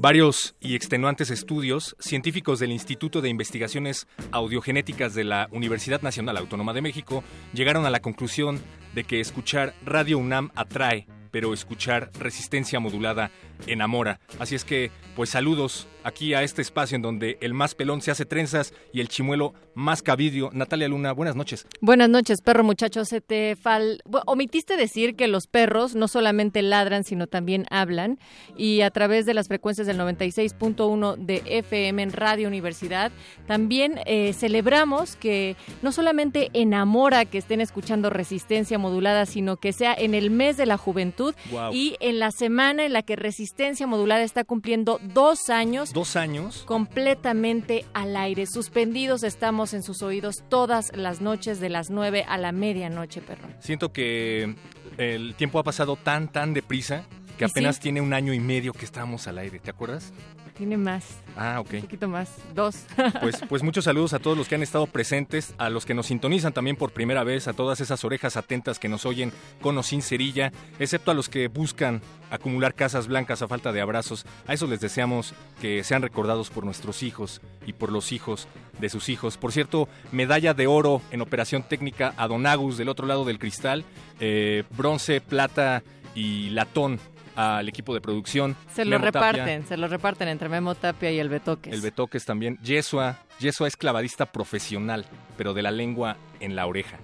varios y extenuantes estudios, científicos del Instituto de Investigaciones Audiogenéticas de la Universidad Nacional Autónoma de México llegaron a la conclusión de que escuchar Radio UNAM atrae, pero escuchar resistencia modulada enamora. Así es que, pues saludos aquí a este espacio en donde el más pelón se hace trenzas y el chimuelo más cabidio. Natalia Luna, buenas noches. Buenas noches, perro muchacho. Se te fal... Omitiste decir que los perros no solamente ladran, sino también hablan. Y a través de las frecuencias del 96.1 de FM en Radio Universidad, también eh, celebramos que no solamente enamora que estén escuchando resistencia modulada, sino que sea en el mes de la juventud y en la semana en la que resistencia modulada está cumpliendo dos años Dos años. completamente al aire. Suspendidos estamos en sus oídos todas las noches de las 9 a la medianoche, perro. Siento que el tiempo ha pasado tan, tan deprisa que ¿Y apenas sí? tiene un año y medio que estamos al aire. ¿Te acuerdas? Tiene más, Ah, ok. un poquito más, dos. Pues, pues muchos saludos a todos los que han estado presentes, a los que nos sintonizan también por primera vez, a todas esas orejas atentas que nos oyen con o sin cerilla, excepto a los que buscan acumular casas blancas a falta de abrazos. A esos les deseamos que sean recordados por nuestros hijos y por los hijos de sus hijos. Por cierto, medalla de oro en operación técnica a Don Agus del otro lado del cristal, eh, bronce, plata y latón al equipo de producción. Se lo Memo Tapia, reparten, se lo reparten entre Memo Tapia y el Betoques. el Betoques también. Yesua. Yesua es clavadista profesional, pero de la lengua en la oreja.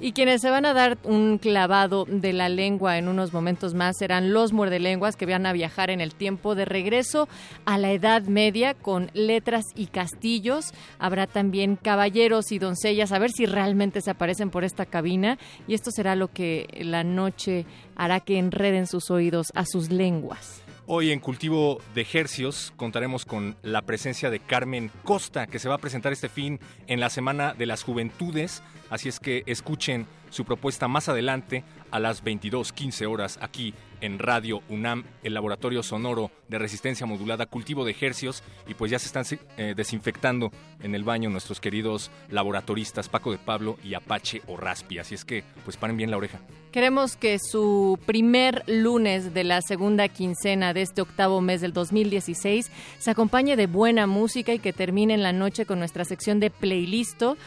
Y quienes se van a dar un clavado de la lengua en unos momentos más serán los muerdelenguas que van a viajar en el tiempo de regreso a la Edad Media con letras y castillos. Habrá también caballeros y doncellas, a ver si realmente se aparecen por esta cabina. Y esto será lo que la noche hará que enreden sus oídos a sus lenguas. Hoy en Cultivo de Ejercios contaremos con la presencia de Carmen Costa, que se va a presentar este fin en la Semana de las Juventudes. Así es que escuchen su propuesta más adelante a las 22.15 horas aquí en Radio UNAM, el Laboratorio Sonoro de Resistencia Modulada Cultivo de Ejercios. Y pues ya se están eh, desinfectando en el baño nuestros queridos laboratoristas Paco de Pablo y Apache o Raspi. Así es que pues paren bien la oreja. Queremos que su primer lunes de la segunda quincena de este octavo mes del 2016 se acompañe de buena música y que termine en la noche con nuestra sección de playlisto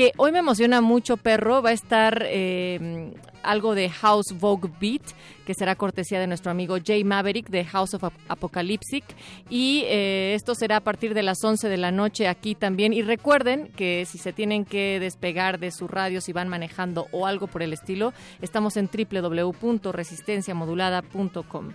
que hoy me emociona mucho, perro. Va a estar eh, algo de House Vogue Beat, que será cortesía de nuestro amigo Jay Maverick de House of Ap- Apocalyptic. Y eh, esto será a partir de las 11 de la noche aquí también. Y recuerden que si se tienen que despegar de su radio, si van manejando o algo por el estilo, estamos en www.resistenciamodulada.com.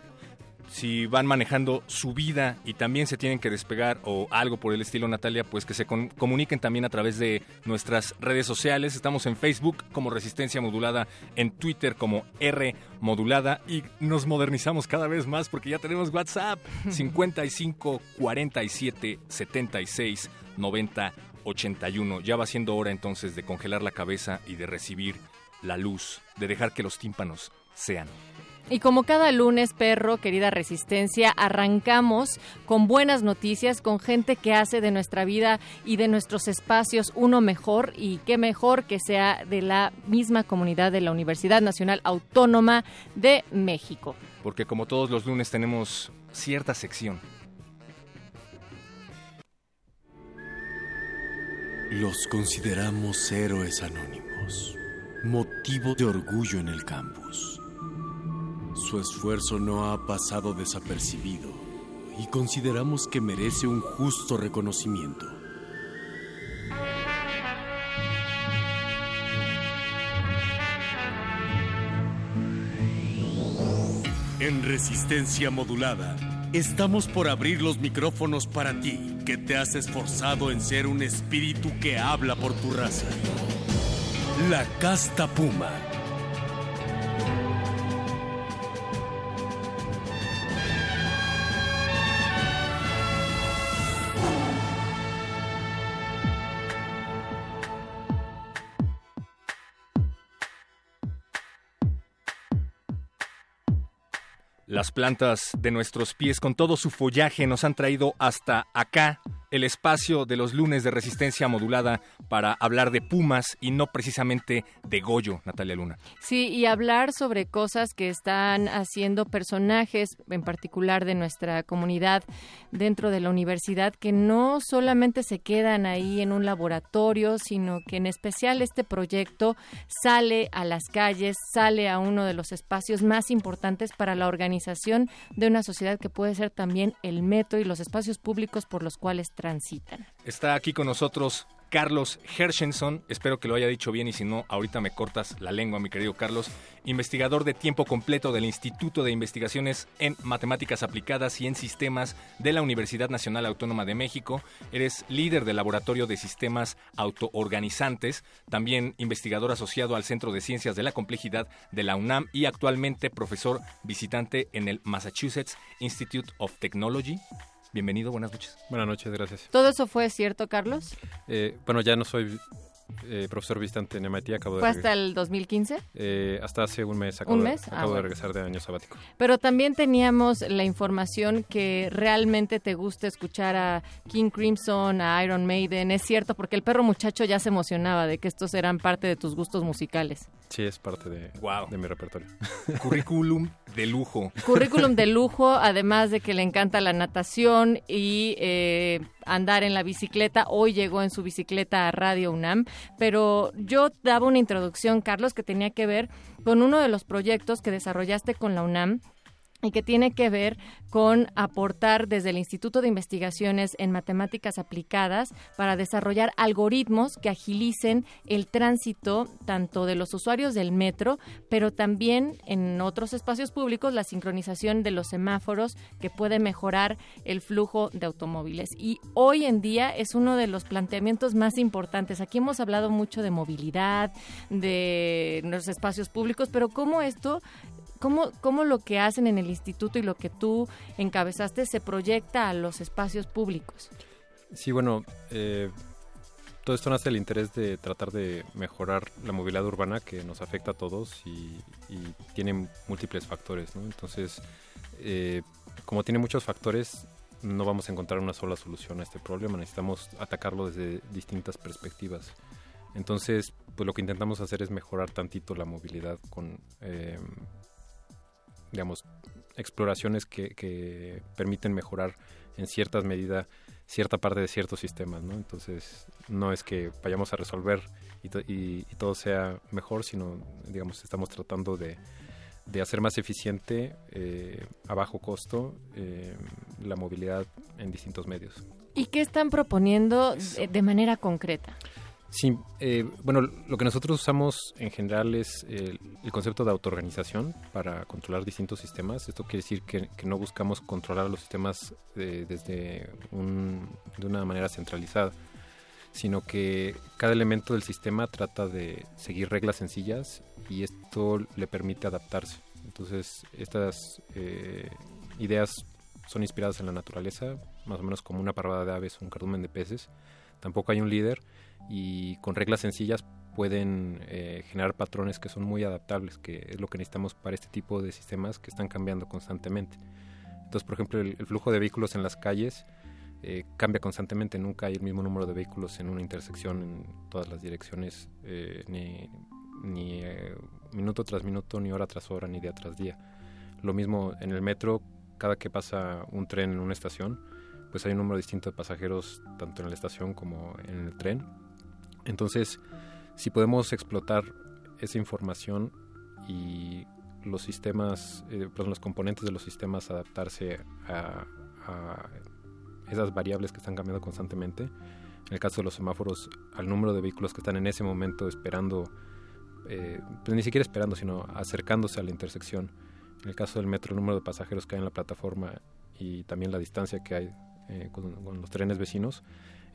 si van manejando su vida y también se tienen que despegar o algo por el estilo Natalia, pues que se comuniquen también a través de nuestras redes sociales. Estamos en Facebook como Resistencia Modulada, en Twitter como R Modulada y nos modernizamos cada vez más porque ya tenemos WhatsApp 55 47 76 90 81. Ya va siendo hora entonces de congelar la cabeza y de recibir la luz, de dejar que los tímpanos sean. Y como cada lunes, perro, querida resistencia, arrancamos con buenas noticias, con gente que hace de nuestra vida y de nuestros espacios uno mejor y qué mejor que sea de la misma comunidad de la Universidad Nacional Autónoma de México. porque como todos los lunes tenemos cierta sección. Los consideramos héroes anónimos, motivo de orgullo en el campus. Su esfuerzo no ha pasado desapercibido y consideramos que merece un justo reconocimiento. En resistencia modulada, estamos por abrir los micrófonos para ti, que te has esforzado en ser un espíritu que habla por tu raza. La casta puma Las plantas de nuestros pies con todo su follaje nos han traído hasta acá, el espacio de los lunes de resistencia modulada para hablar de Pumas y no precisamente de Goyo, Natalia Luna. Sí, y hablar sobre cosas que están haciendo personajes, en particular de nuestra comunidad dentro de la universidad, que no solamente se quedan ahí en un laboratorio, sino que en especial este proyecto sale a las calles, sale a uno de los espacios más importantes para la organización de una sociedad que puede ser también el metro y los espacios públicos por los cuales Está aquí con nosotros Carlos Hershenson, espero que lo haya dicho bien y si no, ahorita me cortas la lengua, mi querido Carlos, investigador de tiempo completo del Instituto de Investigaciones en Matemáticas Aplicadas y en Sistemas de la Universidad Nacional Autónoma de México. Eres líder del Laboratorio de Sistemas Autoorganizantes, también investigador asociado al Centro de Ciencias de la Complejidad de la UNAM y actualmente profesor visitante en el Massachusetts Institute of Technology. Bienvenido, buenas noches. Buenas noches, gracias. ¿Todo eso fue cierto, Carlos? Eh, bueno, ya no soy eh, profesor visitante en MIT, acabo de... ¿Fue hasta el 2015? Eh, hasta hace un mes. Acabo, ¿Un mes? De, Ah, acabo de regresar de año sabático. Pero también teníamos la información que realmente te gusta escuchar a King Crimson, a Iron Maiden. Es cierto, porque el perro muchacho ya se emocionaba de que estos eran parte de tus gustos musicales. Sí, es parte de, Wow. de mi repertorio. Currículum de lujo. Currículum de lujo, además de que le encanta la natación y eh, andar en la bicicleta. Hoy llegó en su bicicleta a Radio UNAM, pero yo daba una introducción, Carlos, que tenía que ver con uno de los proyectos que desarrollaste con la UNAM y que tiene que ver con aportar desde el Instituto de Investigaciones en Matemáticas Aplicadas para desarrollar algoritmos que agilicen el tránsito tanto de los usuarios del metro, pero también en otros espacios públicos la sincronización de los semáforos que puede mejorar el flujo de automóviles. Y hoy en día es uno de los planteamientos más importantes. Aquí hemos hablado mucho de movilidad, de los espacios públicos, pero cómo esto ¿Cómo, ¿Cómo lo que hacen en el instituto y lo que tú encabezaste se proyecta a los espacios públicos? Sí, bueno, eh, todo esto nace del interés de tratar de mejorar la movilidad urbana que nos afecta a todos y, y tiene múltiples factores, ¿no? Entonces, eh, como tiene muchos factores, no vamos a encontrar una sola solución a este problema, necesitamos atacarlo desde distintas perspectivas. Entonces, pues lo que intentamos hacer es mejorar tantito la movilidad con, eh, digamos, exploraciones que, que permiten mejorar en ciertas medidas cierta parte de ciertos sistemas, ¿no? Entonces, no es que vayamos a resolver y, to- y- y todo sea mejor, sino, digamos, estamos tratando de, de hacer más eficiente, eh, a bajo costo, eh, la movilidad en distintos medios. ¿Y qué están proponiendo de, de manera concreta? Sí, eh, bueno, lo que nosotros usamos en general es el, el concepto de autoorganización para controlar distintos sistemas. Esto quiere decir que, no buscamos controlar los sistemas eh, desde de una manera centralizada, sino que cada elemento del sistema trata de seguir reglas sencillas y esto le permite adaptarse. Entonces, estas eh, ideas son inspiradas en la naturaleza, más o menos como una parvada de aves un cardumen de peces. Tampoco hay un líder y con reglas sencillas pueden eh, generar patrones que son muy adaptables, que es lo que necesitamos para este tipo de sistemas que están cambiando constantemente. Entonces, por ejemplo, el, el flujo de vehículos en las calles eh, cambia constantemente, nunca hay el mismo número de vehículos en una intersección en todas las direcciones, eh, ni, ni eh, minuto tras minuto, ni hora tras hora, ni día tras día. Lo mismo en el metro, cada que pasa un tren en una estación, pues hay un número distinto de pasajeros tanto en la estación como en el tren. Entonces, si podemos explotar esa información y los sistemas, eh, los componentes de los sistemas adaptarse a, esas variables que están cambiando constantemente, en el caso de los semáforos, al número de vehículos que están en ese momento esperando, eh, pues ni siquiera esperando, sino acercándose a la intersección, En el caso del metro, el número de pasajeros que hay en la plataforma y también la distancia que hay eh, con los trenes vecinos.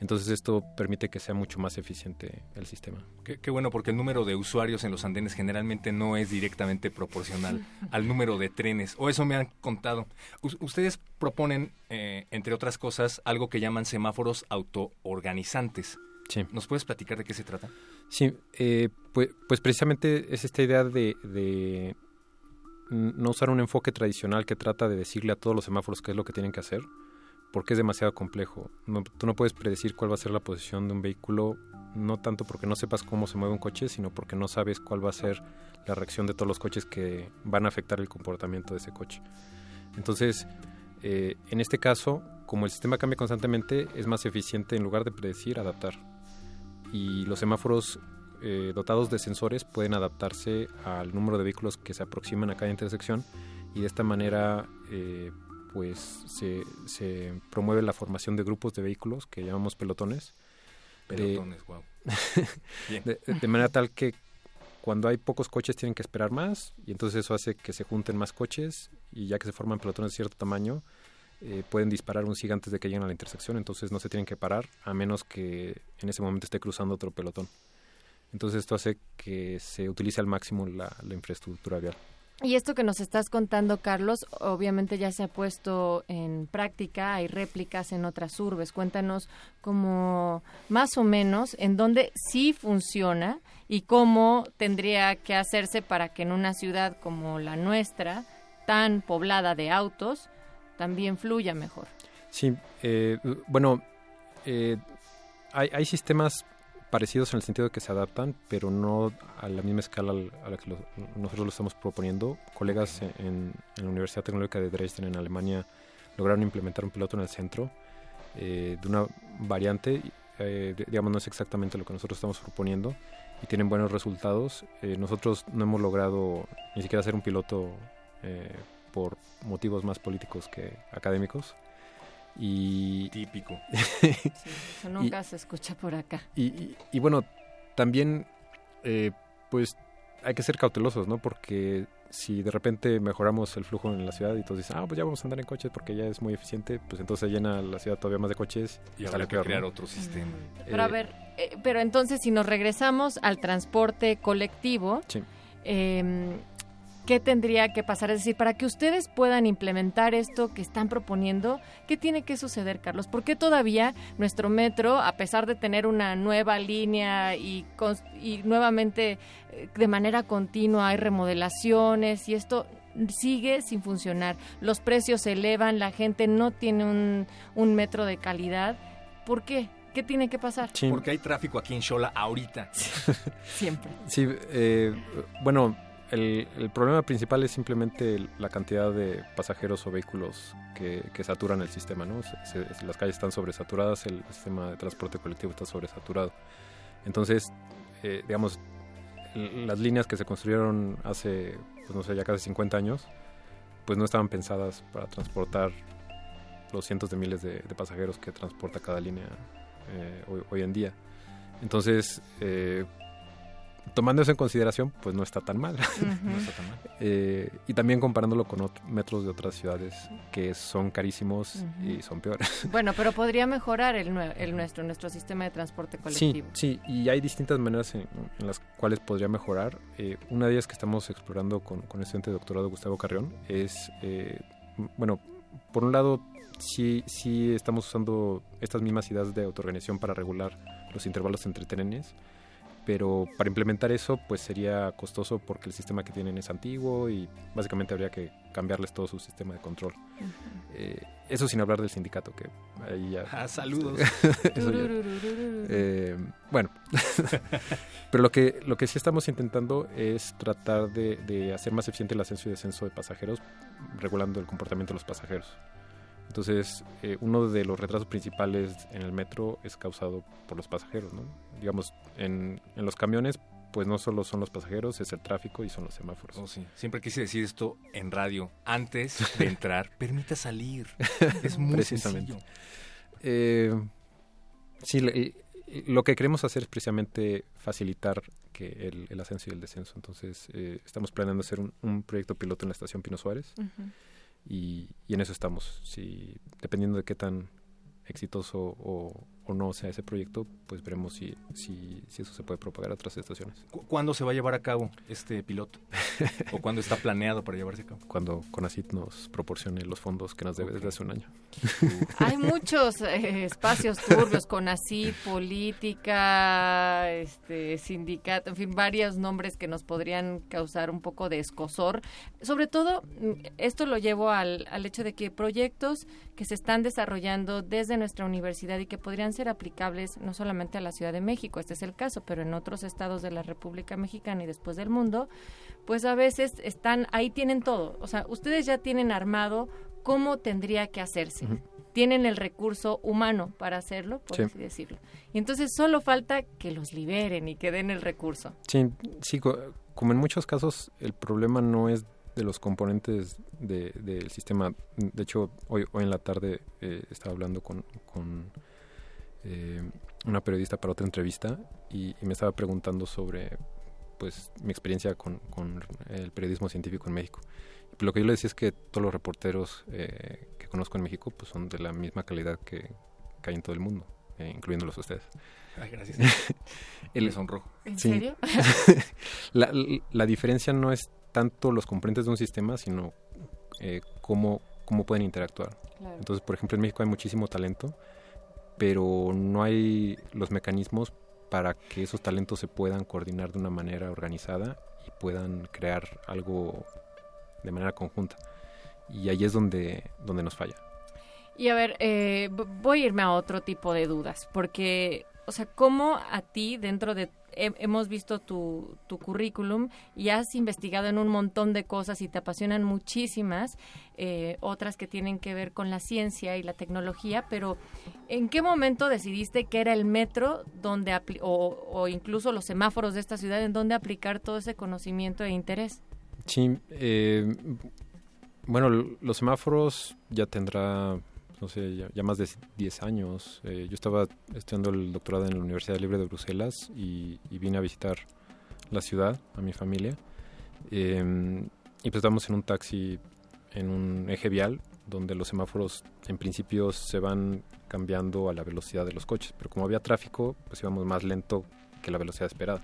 Entonces esto permite que sea mucho más eficiente el sistema. Qué, qué, bueno, porque el número de usuarios en los andenes generalmente no es directamente proporcional al número de trenes, o eso me han contado. U ustedes proponen, eh, entre otras cosas, algo que llaman semáforos autoorganizantes. Sí. ¿Nos puedes platicar de qué se trata? Sí, eh, pues, pues, precisamente es esta idea de, de no usar un enfoque tradicional que trata de decirle a todos los semáforos qué es lo que tienen que hacer, porque es demasiado complejo. No, tú no puedes predecir cuál va a ser la posición de un vehículo, no tanto porque no sepas cómo se mueve un coche, sino porque no sabes cuál va a ser la reacción de todos los coches que van a afectar el comportamiento de ese coche. Entonces, eh, en este caso, como el sistema cambia constantemente, es más eficiente en lugar de predecir, adaptar. Y los semáforos eh, dotados de sensores pueden adaptarse al número de vehículos que se aproximan a cada intersección y de esta manera eh, pues se, se, promueve la formación de grupos de vehículos que llamamos pelotones. Pelotones, de, wow. de, de, manera tal que cuando hay pocos coches tienen que esperar más y entonces eso hace que se junten más coches y ya que se forman pelotones de cierto tamaño eh, pueden disparar un SIG antes de que lleguen a la intersección, entonces no se tienen que parar a menos que en ese momento esté cruzando otro pelotón. Entonces esto hace que se utilice al máximo la, la infraestructura vial. Y esto que nos estás contando, Carlos, obviamente ya se ha puesto en práctica, hay réplicas en otras urbes. Cuéntanos cómo, más o menos, en dónde sí funciona y cómo tendría que hacerse para que en una ciudad como la nuestra, tan poblada de autos, también fluya mejor. Sí, eh, bueno, eh, hay, hay sistemas parecidos en el sentido de que se adaptan, pero no a la misma escala a la que lo, nosotros lo estamos proponiendo. Colegas en, en, la Universidad Tecnológica de Dresden, en Alemania, lograron implementar un piloto en el centro eh, de una variante, eh, digamos, no es exactamente lo que nosotros estamos proponiendo y tienen buenos resultados. Eh, nosotros no hemos logrado ni siquiera hacer un piloto por motivos más políticos que académicos. Y, Típico. sí, eso nunca y, se escucha por acá. Y, y, y bueno, también, eh, pues hay que ser cautelosos, ¿no? Porque si de repente mejoramos el flujo en la ciudad y todos dicen, ah, pues ya vamos a andar en coches porque ya es muy eficiente, pues entonces se llena la ciudad todavía más de coches. Y habrá que crear ¿no? otro sistema. Pero a ver, eh, pero entonces si nos regresamos al transporte colectivo, sí. eh, ¿qué tendría que pasar? Es decir, para que ustedes puedan implementar esto que están proponiendo, ¿qué tiene que suceder, Carlos? ¿Por qué todavía nuestro metro, a pesar de tener una nueva línea y, y nuevamente de manera continua hay remodelaciones y esto sigue sin funcionar? Los precios se elevan, la gente no tiene un, un metro de calidad. ¿Por qué? ¿Qué tiene que pasar? Sí. Porque hay tráfico aquí en Xola ahorita. Siempre. Sí, eh, bueno, el, el, problema principal es simplemente la cantidad de pasajeros o vehículos que, que saturan el sistema. ¿no? Se, se, las calles están sobresaturadas, el sistema de transporte colectivo está sobresaturado. Entonces, eh, digamos, las líneas que se construyeron hace, pues no sé, ya casi 50 años, pues no estaban pensadas para transportar los cientos de miles de, de pasajeros que transporta cada línea eh, hoy, hoy, en día. Entonces, eh, tomando eso en consideración, pues no está tan mal. Uh -huh. no está tan mal. Eh, y también comparándolo con otros metros de otras ciudades que son carísimos uh -huh. y son peores. Bueno, pero podría mejorar el, el, nuestro, nuestro sistema de transporte colectivo. Sí, sí, y hay distintas maneras en, en las cuales podría mejorar. Eh, una de ellas que estamos explorando con, con el estudiante de doctorado Gustavo Carrión es, eh, bueno, por un lado, sí, sí estamos usando estas mismas ideas de autoorganización para regular los intervalos entre trenes pero para implementar eso pues sería costoso porque el sistema que tienen es antiguo y básicamente habría que cambiarles todo su sistema de control. Uh -huh. eh, eso sin hablar del sindicato, que ahí ya... Ah, saludos. eso ya, eh, bueno, pero lo que, lo que sí estamos intentando es tratar de, de hacer más eficiente el ascenso y descenso de pasajeros, regulando el comportamiento de los pasajeros. Entonces, eh, uno de los retrasos principales en el metro es causado por los pasajeros, ¿no? Digamos, en, en, los camiones, pues no solo son los pasajeros, es el tráfico y son los semáforos. Oh, sí. Siempre quise decir esto en radio. Antes de entrar, permita salir. Es muy Precisamente. Eh, sí, lo que queremos hacer es precisamente facilitar que el, ascenso y el descenso. Entonces, eh, estamos planeando hacer un, proyecto piloto en la estación Pino Suárez y, y, en eso estamos. Si, dependiendo de qué tan exitoso o, o no sea ese proyecto, pues veremos si, si, si, eso se puede propagar a otras estaciones. ¿Cuándo se va a llevar a cabo este piloto? ¿O cuándo está planeado para llevarse a cabo? Cuando CONACIT nos proporcione los fondos que nos debe desde hace un año. Hay muchos eh, espacios turbios, CONACIT, política, este, sindicato, en fin, varios nombres que nos podrían causar un poco de escosor. Sobre todo, mm, esto lo llevo al, al hecho de que proyectos que se están desarrollando desde nuestra universidad y que podrían ser aplicables no solamente a la Ciudad de México, este es el caso, pero en otros estados de la República Mexicana y después del mundo, pues a veces están, ahí tienen todo. O sea, ustedes ya tienen armado cómo tendría que hacerse. Tienen el recurso humano para hacerlo, por así decirlo. Y entonces solo falta que los liberen y que den el recurso. Sí, sí, como en muchos casos el problema no es de los componentes del sistema. De hecho, hoy, hoy en la tarde eh, estaba hablando con eh, una periodista para otra entrevista y, me estaba preguntando sobre pues mi experiencia con, el periodismo científico en México. lo que yo le decía es que todos los reporteros eh, que conozco en México pues son de la misma calidad que, hay en todo el mundo, eh, incluyéndolos ustedes. Ay, gracias. el sonrojo. ¿En serio? la, la, diferencia no es tanto los componentes de un sistema, sino eh, cómo, cómo pueden interactuar. Entonces, por ejemplo, en México hay muchísimo talento pero no hay los mecanismos para que esos talentos se puedan coordinar de una manera organizada y puedan crear algo de manera conjunta. Y ahí es donde, donde nos falla. Y a ver, eh, voy a irme a otro tipo de dudas, porque, o sea, ¿cómo a ti, dentro de hemos visto tu, tu, currículum y has investigado en un montón de cosas y te apasionan muchísimas, eh, otras que tienen que ver con la ciencia y la tecnología, pero ¿en qué momento decidiste que era el metro donde o, incluso los semáforos de esta ciudad en donde aplicar todo ese conocimiento e interés? Sí, eh, bueno, los semáforos ya tendrá no sé, ya, más de 10 años. Eh, yo estaba estudiando el doctorado en la Universidad Libre de Bruselas y, vine a visitar la ciudad, a mi familia. Em, y pues estábamos en un taxi en un eje vial donde los semáforos en principio se van cambiando a la velocidad de los coches, pero como había tráfico, pues íbamos más lento que la velocidad esperada.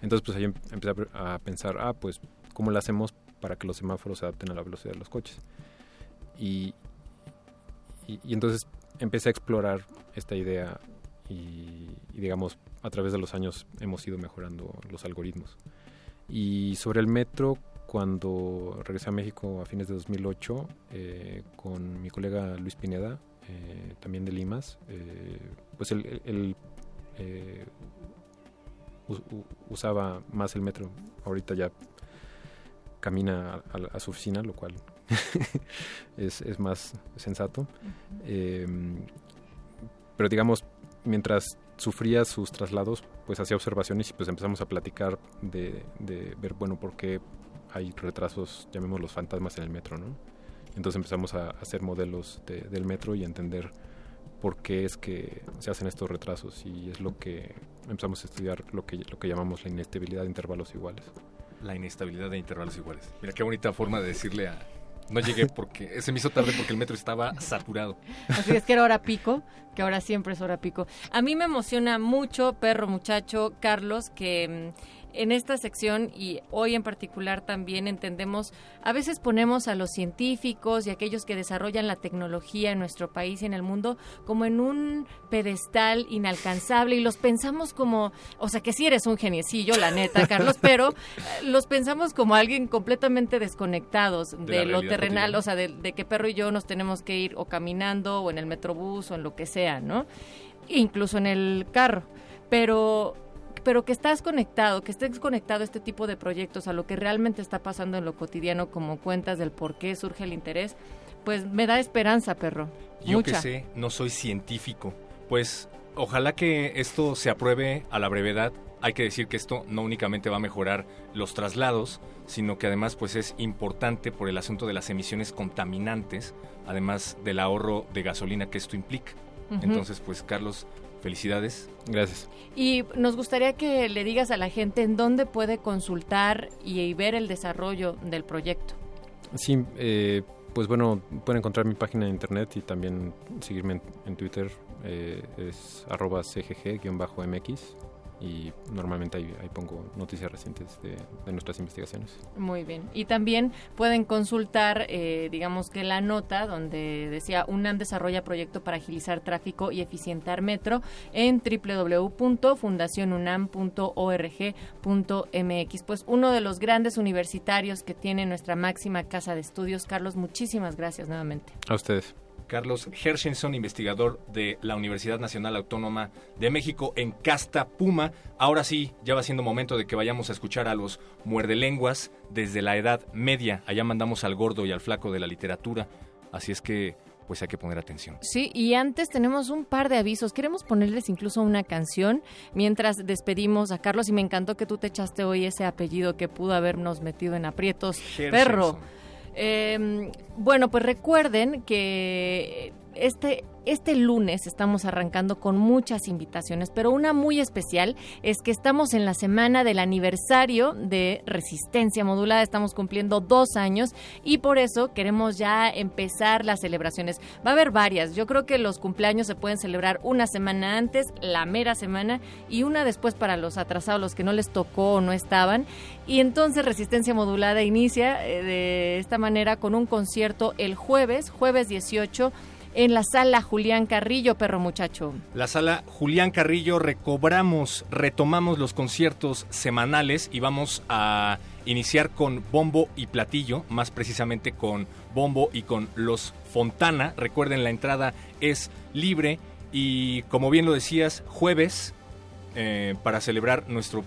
Entonces pues ahí em, empecé a pensar, ah, pues, ¿cómo lo hacemos para que los semáforos se adapten a la velocidad de los coches? Y, y, entonces empecé a explorar esta idea y, digamos, a través de los años hemos ido mejorando los algoritmos. Y sobre el metro, cuando regresé a México a fines de 2008, eh, con mi colega Luis Pineda, eh, también de Limas, eh, pues él, usaba más el metro. Ahorita ya camina a, su oficina, lo cual es, más sensato. Em, pero digamos, mientras sufría sus traslados, pues hacía observaciones y pues empezamos a platicar de, ver, bueno, por qué hay retrasos, llamémoslos fantasmas en el metro, ¿no? Entonces empezamos a hacer modelos del metro y a entender por qué es que se hacen estos retrasos y es lo que empezamos a estudiar lo que, lo que llamamos la inestabilidad de intervalos iguales. La inestabilidad de intervalos iguales. Mira qué bonita forma de decirle a, no llegué porque se me hizo tarde porque el metro estaba saturado. Así es que era hora pico, que ahora siempre es hora pico. A mí me emociona mucho, perro muchacho, Carlos, que mm, en esta sección y hoy en particular también entendemos, a veces ponemos a los científicos y aquellos que desarrollan la tecnología en nuestro país y en el mundo como en un pedestal inalcanzable y los pensamos como, o sea que sí eres un geniecillo, la neta, Carlos, pero eh, los pensamos como alguien completamente desconectados de, lo terrenal, o sea, de, de que perro y yo nos tenemos que ir o caminando o en el metrobús o en lo que sea, ¿no? Incluso en el carro. Pero pero que estás conectado, que estés conectado a este tipo de proyectos, a lo que realmente está pasando en lo cotidiano, como cuentas del por qué surge el interés, pues me da esperanza, perro. Yo que sé, no soy científico, pues ojalá que esto se apruebe a la brevedad. Hay que decir que esto no únicamente va a mejorar los traslados, sino que además pues es importante por el asunto de las emisiones contaminantes, además del ahorro de gasolina que esto implica. Entonces, pues Carlos, Felicidades. Gracias. Y nos gustaría que le digas a la gente en dónde puede consultar y, ver el desarrollo del proyecto. Sí, eh, pues bueno, pueden encontrar mi página de internet y también seguirme en, Twitter, eh, es arroba cgg-mx y normalmente ahí, pongo noticias recientes de, nuestras investigaciones. Muy bien. Y también pueden consultar, eh, digamos que la nota donde decía UNAM desarrolla proyecto para agilizar tráfico y eficientar metro en www.fundacionunam.org.mx. Pues uno de los grandes universitarios que tiene nuestra máxima casa de estudios. Carlos, muchísimas gracias nuevamente. A ustedes. Carlos Hershenson, investigador de la Universidad Nacional Autónoma de México en Casta Puma. Ahora sí, ya va siendo momento de que vayamos a escuchar a los muerdelenguas desde la Edad Media. Allá mandamos al gordo y al flaco de la literatura. Así es que pues hay que poner atención. Sí, y antes tenemos un par de avisos. Queremos ponerles incluso una canción mientras despedimos a Carlos y me encantó que tú te echaste hoy ese apellido que pudo habernos metido en aprietos. Perro. Eh, bueno, pues recuerden que este este lunes estamos arrancando con muchas invitaciones, pero una muy especial es que estamos en la semana del aniversario de Resistencia Modulada, estamos cumpliendo dos años y por eso queremos ya empezar las celebraciones. Va a haber varias, yo creo que los cumpleaños se pueden celebrar una semana antes, la mera semana y una después para los atrasados, los que no les tocó o no estaban. Y entonces Resistencia Modulada inicia eh, de esta manera con un concierto el jueves, jueves 18 en la sala Julián Carrillo, perro muchacho. La sala Julián Carrillo recobramos, retomamos los conciertos semanales y vamos a iniciar con bombo y platillo, más precisamente con bombo y con los Fontana. Recuerden, la entrada es libre y como bien lo decías, jueves eh, para celebrar nuestro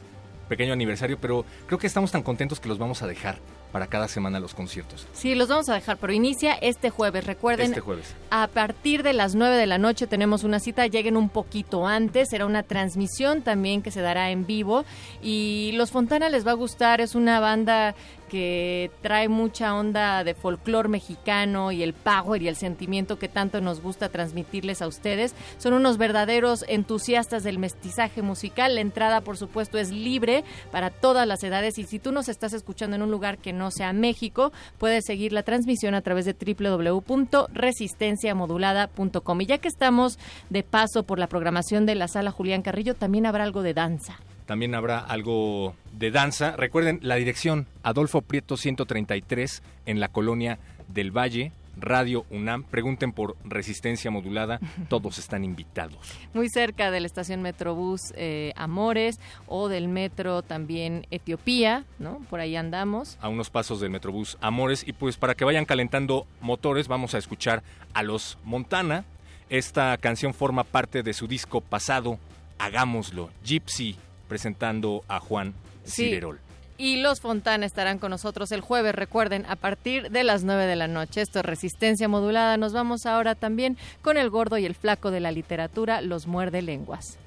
pequeño aniversario, pero creo que estamos tan contentos que los vamos a dejar para cada semana los conciertos. Sí, los vamos a dejar, pero inicia este jueves. Recuerden, este jueves. a partir de las 9 de la noche tenemos una cita, lleguen un poquito antes, será una transmisión también que se dará en vivo y Los Fontana les va a gustar, es una banda que trae mucha onda de folclore mexicano y el power y el sentimiento que tanto nos gusta transmitirles a ustedes. Son unos verdaderos entusiastas del mestizaje musical. La entrada, por supuesto, es libre para todas las edades y si tú nos estás escuchando en un lugar que no sea México, puedes seguir la transmisión a través de www.resistenciamodulada.com. Y ya que estamos de paso por la programación de la sala Julián Carrillo, también habrá algo de danza también habrá algo de danza. Recuerden la dirección Adolfo Prieto 133 en la colonia del Valle. Radio UNAM. Pregunten por resistencia modulada. Todos están invitados. Muy cerca de la estación Metrobús eh, Amores o del metro también Etiopía, ¿no? Por ahí andamos. A unos pasos del Metrobús Amores. Y pues para que vayan calentando motores, vamos a escuchar a los Montana. Esta canción forma parte de su disco pasado, Hagámoslo, Gypsy presentando a Juan sí. Ciderol. Y los Fontana estarán con nosotros el jueves, recuerden, a partir de las 9 de la noche. Esto es Resistencia Modulada. Nos vamos ahora también con el gordo y el flaco de la literatura, los muerde lenguas.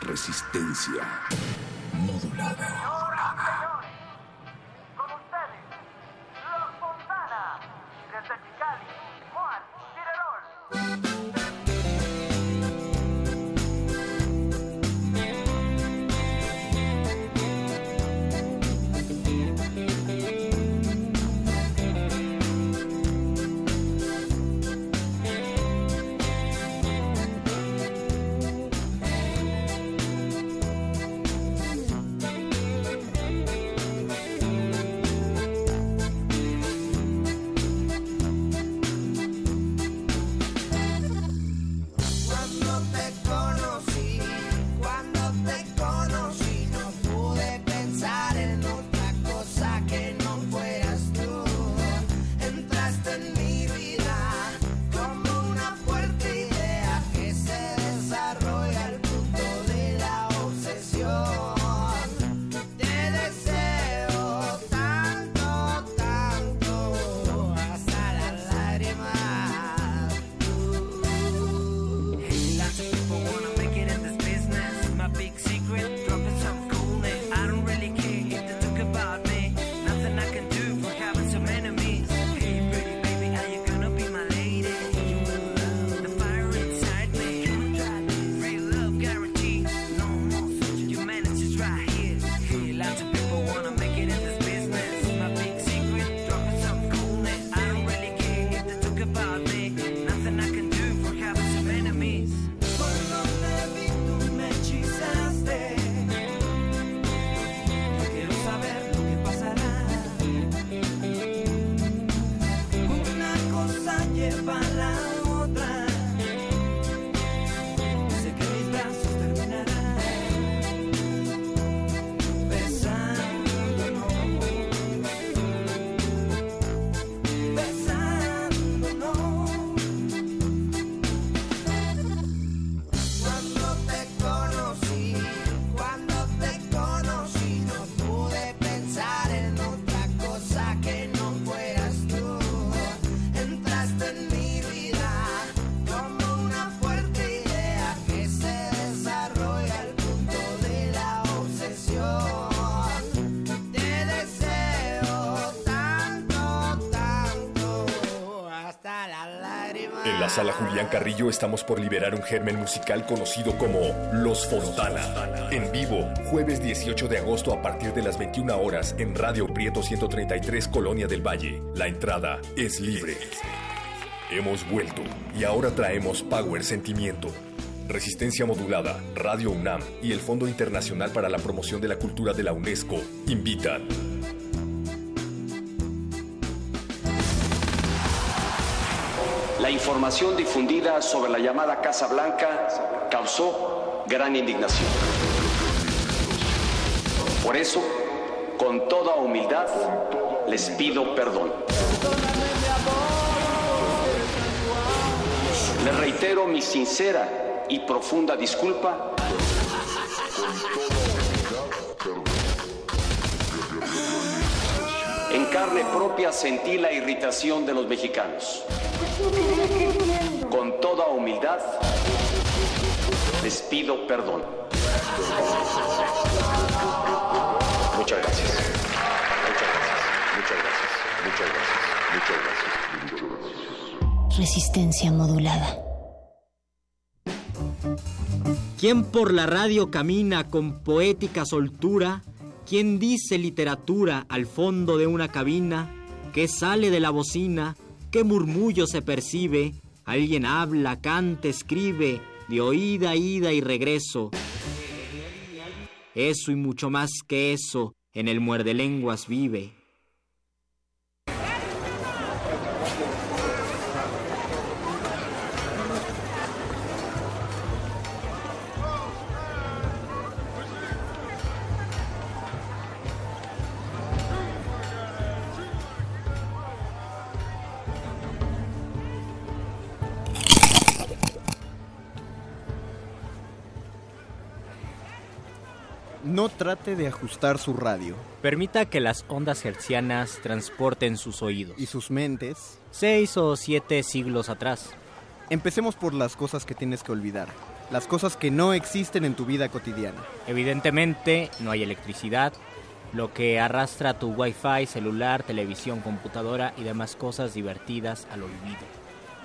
Resistencia Modulada. Estamos por liberar un germen musical conocido como Los Fontana. En vivo, jueves 18 de agosto a partir de las 21 horas en Radio Prieto 133 Colonia del Valle. La entrada es libre. Hemos vuelto y ahora traemos Power Sentimiento. Resistencia Modulada, Radio UNAM y el Fondo Internacional para la Promoción de la Cultura de la UNESCO invitan. La información difundida sobre la llamada Casa Blanca causó gran indignación. Por eso, con toda humildad, les pido perdón. Les reitero mi sincera y profunda disculpa. En carne propia sentí la irritación de los mexicanos. Con toda humildad, les pido perdón. Muchas gracias. Muchas gracias. Muchas gracias. Muchas gracias. Muchas gracias. Muchas gracias. Resistencia modulada. ¿Quién por la radio camina con poética soltura? ¿Quién dice literatura al fondo de una cabina? ¿Qué sale de la bocina? ¿Qué murmullo se percibe? Alguien habla, canta, escribe, de oída, ida y regreso. Eso y mucho más que eso en el muerde lenguas vive. No trate de ajustar su radio. Permita que las ondas hercianas transporten sus oídos. ¿Y sus mentes? Seis o siete siglos atrás. Empecemos por las cosas que tienes que olvidar. Las cosas que no existen en tu vida cotidiana. Evidentemente, no hay electricidad, lo que arrastra tu wifi, celular, televisión, computadora y demás cosas divertidas al olvido.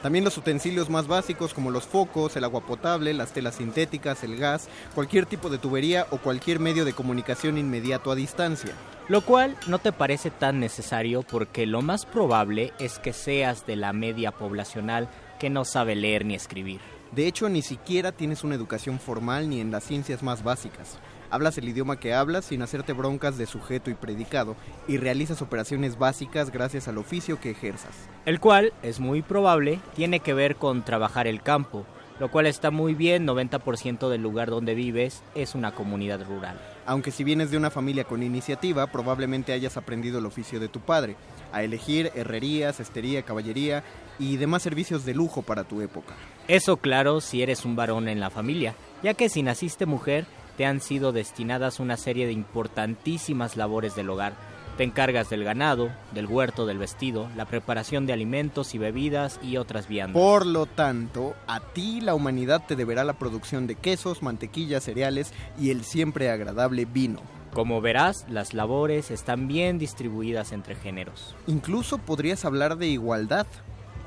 También los utensilios más básicos como los focos, el agua potable, las telas sintéticas, el gas, cualquier tipo de tubería o cualquier medio de comunicación inmediato a distancia. Lo cual no te parece tan necesario porque lo más probable es que seas de la media poblacional que no sabe leer ni escribir. De hecho, ni siquiera tienes una educación formal ni en las ciencias más básicas. Hablas el idioma que hablas sin hacerte broncas de sujeto y predicado y realizas operaciones básicas gracias al oficio que ejerzas. El cual, es muy probable, tiene que ver con trabajar el campo, lo cual está muy bien, 90% del lugar donde vives es una comunidad rural. Aunque si vienes de una familia con iniciativa, probablemente hayas aprendido el oficio de tu padre, a elegir herrería, cestería, caballería y demás servicios de lujo para tu época. Eso claro si eres un varón en la familia, ya que si naciste mujer, te han sido destinadas una serie de importantísimas labores del hogar. Te encargas del ganado, del huerto, del vestido, la preparación de alimentos y bebidas y otras viandas. Por lo tanto, a ti la humanidad te deberá la producción de quesos, mantequillas, cereales y el siempre agradable vino. Como verás, las labores están bien distribuidas entre géneros. Incluso podrías hablar de igualdad.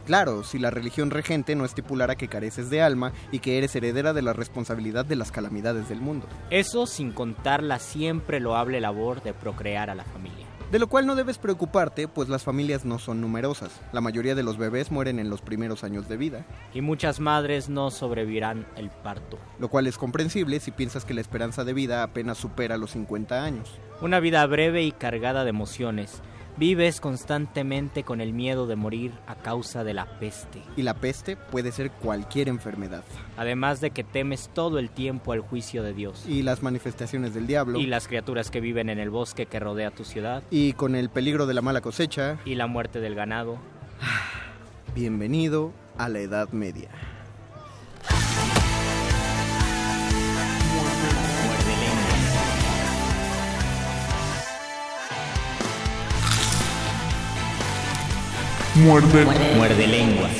Claro, si la religión regente no estipulara que careces de alma y que eres heredera de la responsabilidad de las calamidades del mundo. Eso sin contar la siempre loable labor de procrear a la familia. De lo cual no debes preocuparte, pues las familias no son numerosas. La mayoría de los bebés mueren en los primeros años de vida. Y muchas madres no sobrevivirán el parto. Lo cual es comprensible si piensas que la esperanza de vida apenas supera los 50 años. Una vida breve y cargada de emociones Vives constantemente con el miedo de morir a causa de la peste. Y la peste puede ser cualquier enfermedad. Además de que temes todo el tiempo al juicio de Dios. Y las manifestaciones del diablo. Y las criaturas que viven en el bosque que rodea tu ciudad. Y con el peligro de la mala cosecha. Y la muerte del ganado. Bienvenido a la Edad Media. Muerde, muerde lenguas.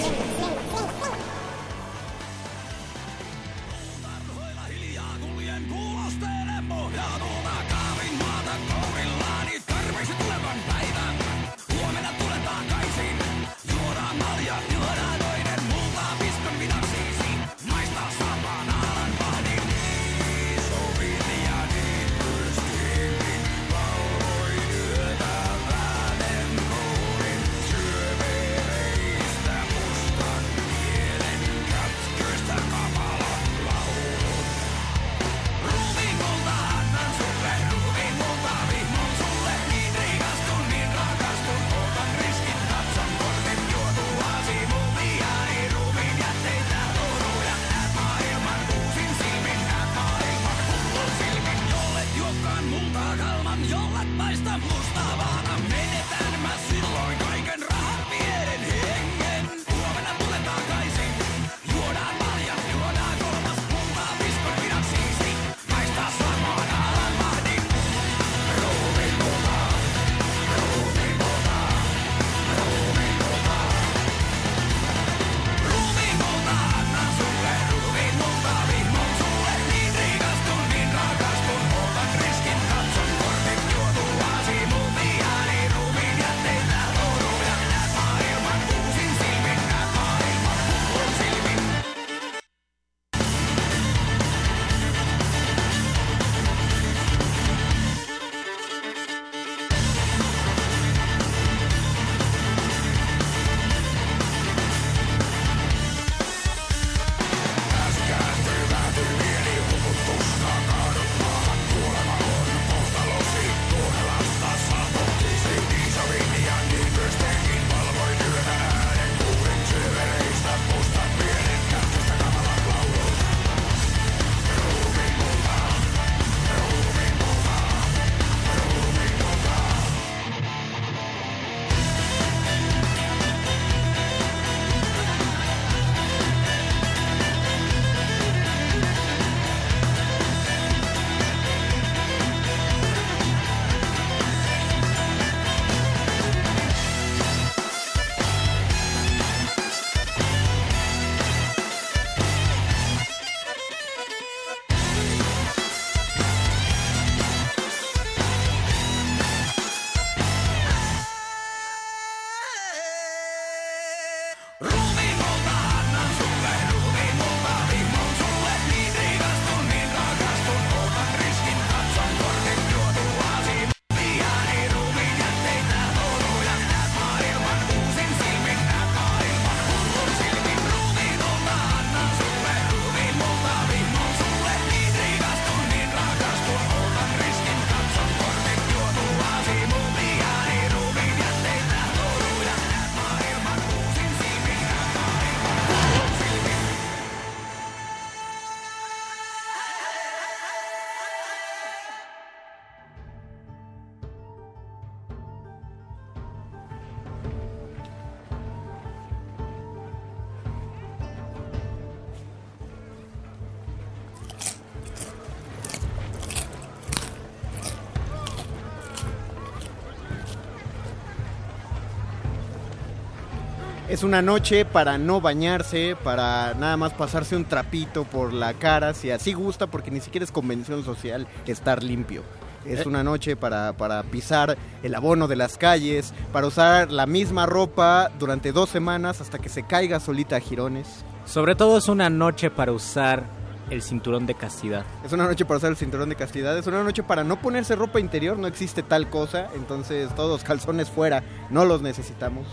Es una noche para no bañarse, para nada más pasarse un trapito por la cara, si así gusta, porque ni siquiera es convención social estar limpio. Es Eh. una noche para, para pisar el abono de las calles, para usar la misma ropa durante dos semanas hasta que se caiga solita a jirones. Sobre todo es una noche para usar el cinturón de castidad. Es una noche para usar el cinturón de castidad, es una noche para no ponerse ropa interior, no existe tal cosa, entonces todos los calzones fuera, no los necesitamos.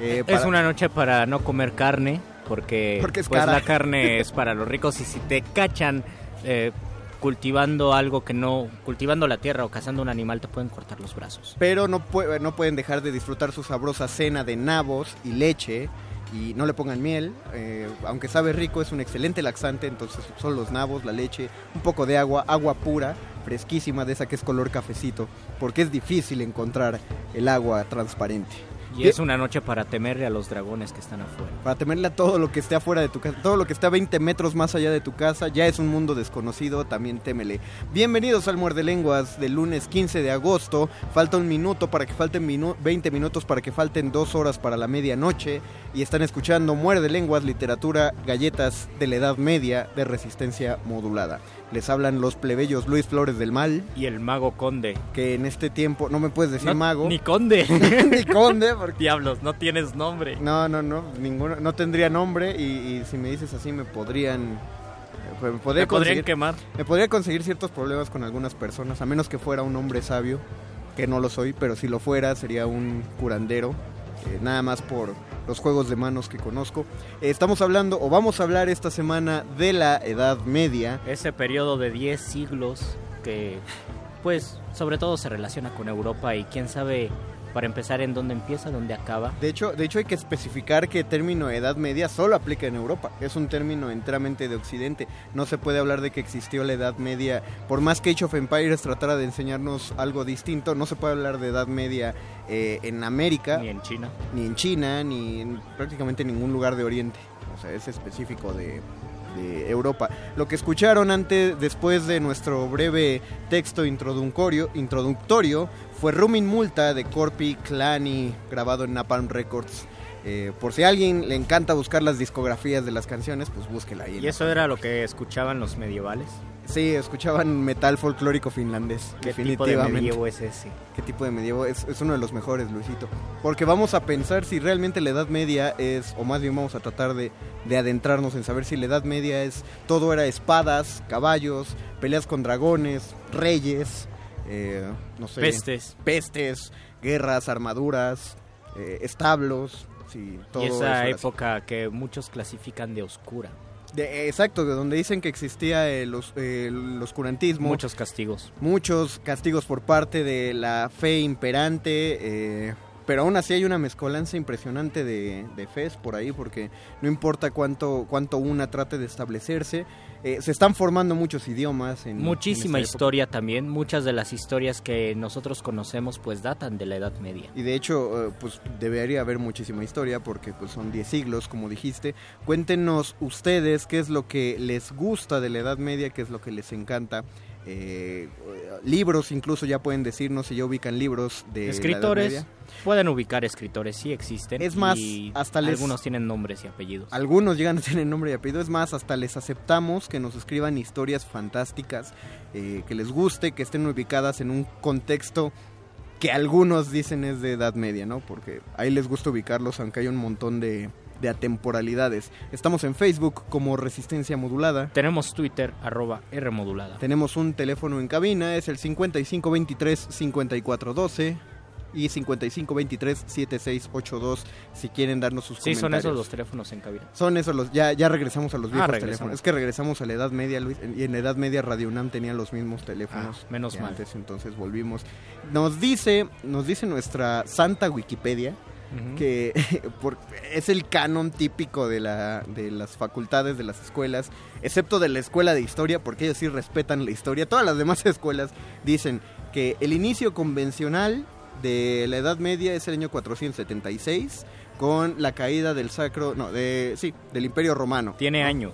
Eh, Es una noche para no comer carne, porque, Porque es pues, cara. la carne es para los ricos y si te cachan eh, cultivando algo que no, cultivando la tierra o cazando un animal, te pueden cortar los brazos. pero no pueden dejar de disfrutar su sabrosa cena de nabos y leche y no le pongan miel, eh, aunque sabe rico es un excelente laxante, entonces son los nabos, la leche, un poco de agua, agua pura, fresquísima de esa que es color cafecito, porque es difícil encontrar el agua transparente. Y es una noche para temerle a los dragones que están afuera. Para temerle a todo lo que esté afuera de tu casa, todo lo que esté a 20 metros más allá de tu casa, ya es un mundo desconocido, también témele. Bienvenidos al Muerde Lenguas del lunes 15 de agosto. Falta un minuto para que falten minu- 20 minutos para que falten dos horas para la medianoche. Y están escuchando Muerde Lenguas, literatura, galletas de la Edad Media de resistencia modulada. Les hablan los plebeyos Luis Flores del Mal. Y el mago conde. Que en este tiempo, no me puedes decir No, mago. Ni conde. ni conde, porque... Diablos, no tienes nombre. No, no, no, ninguno, no tendría nombre y, y si me dices así me podrían... eh, Me, podría Me podrían quemar. Me podría conseguir ciertos problemas con algunas personas, a menos que fuera un hombre sabio, que no lo soy, pero si lo fuera sería un curandero, eh, nada más por los juegos de manos que conozco. Eh, estamos hablando, o vamos a hablar esta semana de la Edad Media. Ese periodo de 10 siglos que, pues, sobre todo se relaciona con Europa y quién sabe, para empezar, en dónde empieza, dónde acaba. De hecho, de hecho hay que especificar que el término Edad Media solo aplica en Europa. Es un término enteramente de Occidente. No se puede hablar de que existió la Edad Media. Por más que Age of Empires tratara de enseñarnos algo distinto, no se puede hablar de Edad Media eh, en América. Ni en China. Ni en China, ni en prácticamente ningún lugar de Oriente. O sea, es específico de, de Europa. Lo que escucharon antes, después de nuestro breve texto introductorio, introductorio fue Rumin Multa de Corpi Clani, grabado en Napalm Records. Eh, por si a alguien le encanta buscar las discografías de las canciones, pues búsquela ahí. ¿Y eso era lo que escuchaban los medievales? Sí, escuchaban metal folclórico finlandés. ¿Qué tipo de definitivamente. medievo es ese? ¿Qué tipo de medievo? Es, es uno de los mejores, Luisito. Porque vamos a pensar si realmente la Edad Media es, o más bien vamos a tratar de, de adentrarnos en saber si la Edad Media es, todo era espadas, caballos, peleas con dragones, reyes, eh, no sé. Pestes. Pestes, guerras, armaduras, eh, establos, sí, todo y eso esa así. época que muchos clasifican de oscura. De- exacto, de donde dicen que existía el, el oscurantismo. Muchos castigos. Muchos castigos por parte de la fe imperante. eh, pero aún así hay una mezcolanza impresionante de, de fes por ahí, porque no importa cuánto, cuánto una trate de establecerse, eh, se están formando muchos idiomas. En, Muchísima en esta época. historia también. Muchas de las historias que nosotros conocemos pues datan de la Edad Media. Y de hecho, eh, pues debería haber muchísima historia porque pues son 10 siglos, como dijiste. Cuéntenos ustedes qué es lo que les gusta de la Edad Media, qué es lo que les encanta. Eh, libros incluso ya pueden decirnos si ya ubican libros de la Edad Escritores. Media. Pueden ubicar escritores, sí existen. Es más, y hasta les- algunos tienen nombres y apellidos. Algunos llegan a tener nombre y apellido. Es más, hasta les aceptamos que nos escriban historias fantásticas eh, que les guste, que estén ubicadas en un contexto que algunos dicen es de Edad Media, ¿no? Porque ahí les gusta ubicarlos, aunque hay un montón de, de atemporalidades. Estamos en Facebook como Resistencia Modulada. Tenemos Twitter, arroba R modulada. Tenemos un teléfono en cabina, es el 5523-5412 y 5523-7682 si quieren darnos sus Sí, son comentarios. esos los teléfonos en cabina. Son esos los, ya, ya regresamos a los Ah, viejos teléfonos. Es que regresamos a la Edad Media, Luis, y en la Edad Media Radio UNAM tenía los mismos teléfonos. Ah, menos mal. Antes, entonces volvimos. Nos dice, nos dice nuestra santa Wikipedia Que por- es el canon típico de, la, de las facultades, de las escuelas, excepto de la escuela de historia, porque ellos sí respetan la historia. Todas las demás escuelas dicen que el inicio convencional de la Edad Media es el año 476, con la caída del sacro, no, de, sí, del Imperio Romano. Tiene año.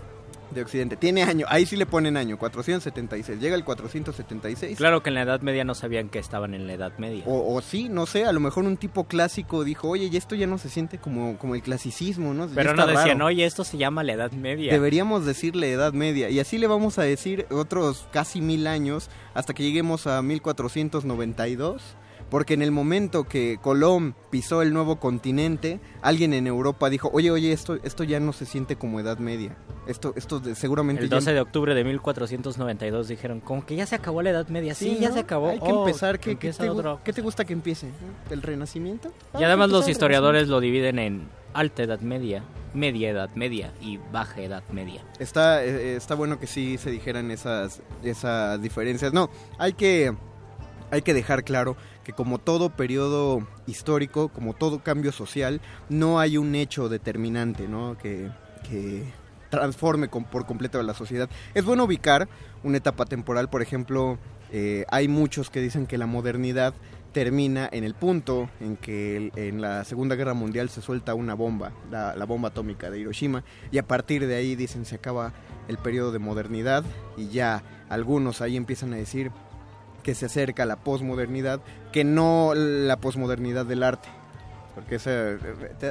De Occidente. Tiene año, ahí sí le ponen año, 476. Llega el 476. Claro que en la Edad Media no sabían que estaban en la Edad Media. O, o sí, no sé, a lo mejor un tipo clásico dijo, oye, y esto ya no se siente como, como el clasicismo, ¿no? Pero no decían, raro. oye, esto se llama la Edad Media. Deberíamos decirle Edad Media. Y así le vamos a decir otros casi mil años hasta que lleguemos a 1492. Porque en el momento que Colón pisó el nuevo continente, alguien en Europa dijo, oye, oye, esto, esto ya no se siente como Edad Media. Esto, esto de- seguramente El ya- 12 de octubre de 1492 dijeron, como que ya se acabó la Edad Media. Sí, Sí, ya se acabó. Hay que Oh, empezar. ¿Qué, empieza te, otro. qué te gusta que empiece? ¿El Renacimiento? Ah, Y además que los historiadores lo dividen en Alta Edad Media, Media Edad Media y Baja Edad Media. Está, eh, está bueno que sí se dijeran esas, esas diferencias. No, hay que, hay que dejar claro que como todo periodo histórico, como todo cambio social, no hay un hecho determinante, ¿no? Que, que transforme por completo a la sociedad. Es bueno ubicar una etapa temporal, por ejemplo, eh, hay muchos que dicen que la modernidad termina en el punto en que en la Segunda Guerra Mundial se suelta una bomba, la, la bomba atómica de Hiroshima, y a partir de ahí dicen se acaba el periodo de modernidad y ya algunos ahí empiezan a decir que se acerca la posmodernidad, que no la posmodernidad del arte. Porque eh,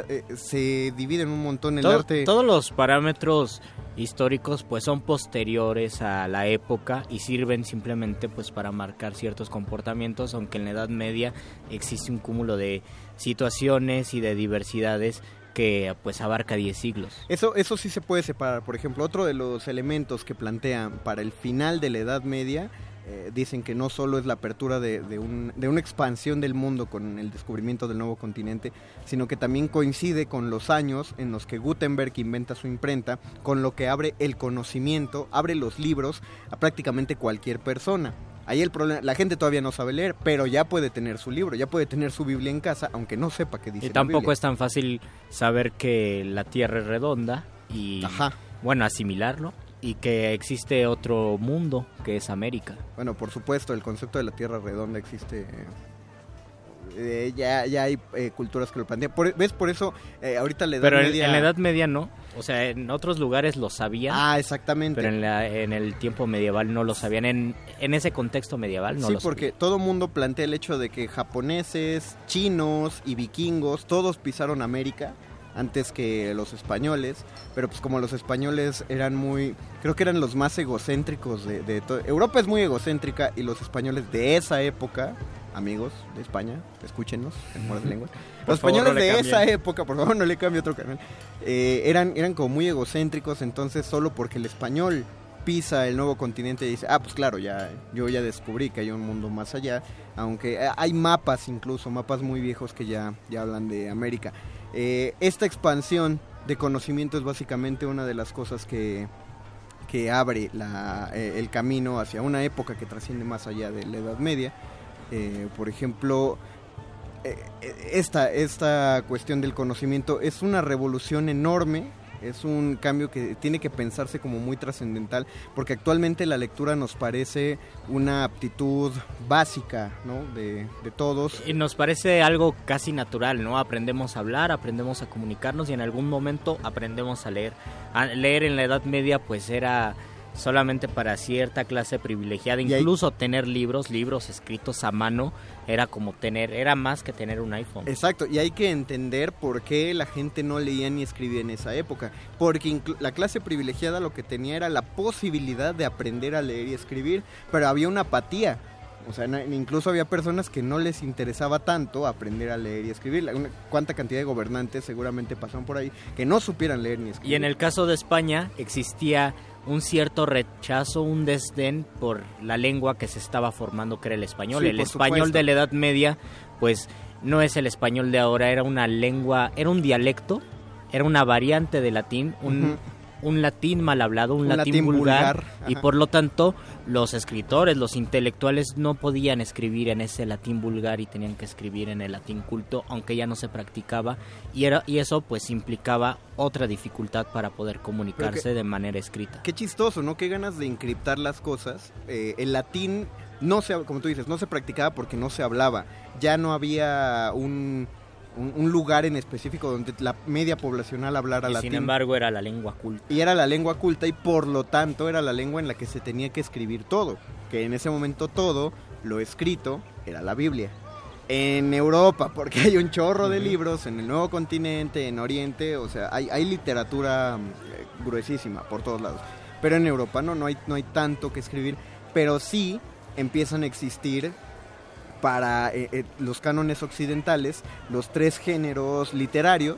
eh, se divide en un montón el Todo- arte. Todos los parámetros históricos pues son posteriores a la época y sirven simplemente pues para marcar ciertos comportamientos, aunque en la Edad Media existe un cúmulo de situaciones y de diversidades que pues abarca 10 siglos. Eso, eso sí se puede separar. Por ejemplo, otro de los elementos que plantean para el final de la Edad Media, eh, dicen que no solo es la apertura de, de un- de una expansión del mundo con el descubrimiento del nuevo continente, sino que también coincide con los años en los que Gutenberg inventa su imprenta, con lo que abre el conocimiento, abre los libros a prácticamente cualquier persona. Ahí el problema, la gente todavía no sabe leer, pero ya puede tener su libro, ya puede tener su Biblia en casa, aunque no sepa qué dice. Y la tampoco Biblia. es tan fácil saber que la Tierra es redonda y bueno, asimilarlo y que existe otro mundo que es América. Bueno, por supuesto, el concepto de la Tierra redonda existe. eh, ya, ya hay eh, culturas que lo plantean. Por- ¿Ves? Por eso, eh, ahorita la Edad Pero en, Media... en la Edad Media no, o sea, en otros lugares lo sabían. Ah, exactamente. Pero en, la- en el tiempo medieval no lo sabían, en, en ese contexto medieval no sí, lo porque todo mundo plantea el hecho de que japoneses, chinos y vikingos, todos pisaron América antes que los españoles, pero pues como los españoles eran muy, creo que eran los más egocéntricos de, de todo. Europa es muy egocéntrica y los españoles de esa época, amigos de España, escúchenos, en Muerde Lengua, Por los favor, españoles no de cambien. esa época, por favor no le cambie otro canal, eh, eran, eran como muy egocéntricos, entonces solo porque el español pisa el nuevo continente y dice, ah, pues claro, ya yo ya descubrí que hay un mundo más allá, aunque eh, hay mapas incluso, mapas muy viejos que ya, ya hablan de América. Eh, esta expansión de conocimiento es básicamente una de las cosas que, que abre la, eh, el camino hacia una época que trasciende más allá de la Edad Media. Eh, por ejemplo, eh, esta, esta cuestión del conocimiento es una revolución enorme, es un cambio que tiene que pensarse como muy trascendental, porque actualmente la lectura nos parece una aptitud básica ¿no? de, todos. Y nos parece algo casi natural, ¿no? Aprendemos a hablar, aprendemos a comunicarnos y en algún momento aprendemos a leer. A leer en la Edad Media pues era solamente para cierta clase privilegiada, ahí- incluso tener libros, libros escritos a mano, era como tener, era más que tener un iPhone. Exacto, y hay que entender por qué la gente no leía ni escribía en esa época. Porque la clase privilegiada lo que tenía era la posibilidad de aprender a leer y escribir, pero había una apatía. O sea, incluso había personas que no les interesaba tanto aprender a leer y escribir. ¿Cuánta cantidad de gobernantes seguramente pasaron por ahí que no supieran leer ni escribir? Y en el caso de España existía un cierto rechazo, un desdén por la lengua que se estaba formando, que era el español. Sí, el español supuesto. de la Edad Media, pues no es el español de ahora, era una lengua, era un dialecto, era una variante de latín, un. Un latín mal hablado, un, Un latín, latín vulgar, vulgar, y por lo tanto los escritores, los intelectuales no podían escribir en ese latín vulgar y tenían que escribir en el latín culto, aunque ya no se practicaba, y, era, y eso pues implicaba otra dificultad para poder comunicarse de manera escrita. Qué chistoso, ¿no? Qué ganas de encriptar las cosas. Eh, el latín no se, como tú dices, no se practicaba porque no se hablaba. Ya no había un, un, un lugar en específico donde la media poblacional hablara Y latín. sin embargo era la lengua culta. Y era la lengua culta y por lo tanto era la lengua en la que se tenía que escribir todo. Que en ese momento todo, lo escrito, era la Biblia. En Europa, porque hay un chorro de libros, en el nuevo continente, en Oriente, o sea, hay, hay literatura mm, eh, gruesísima por todos lados. Pero en Europa no, no hay, no hay tanto que escribir. Pero sí empiezan a existir para eh, eh, los cánones occidentales los tres géneros literarios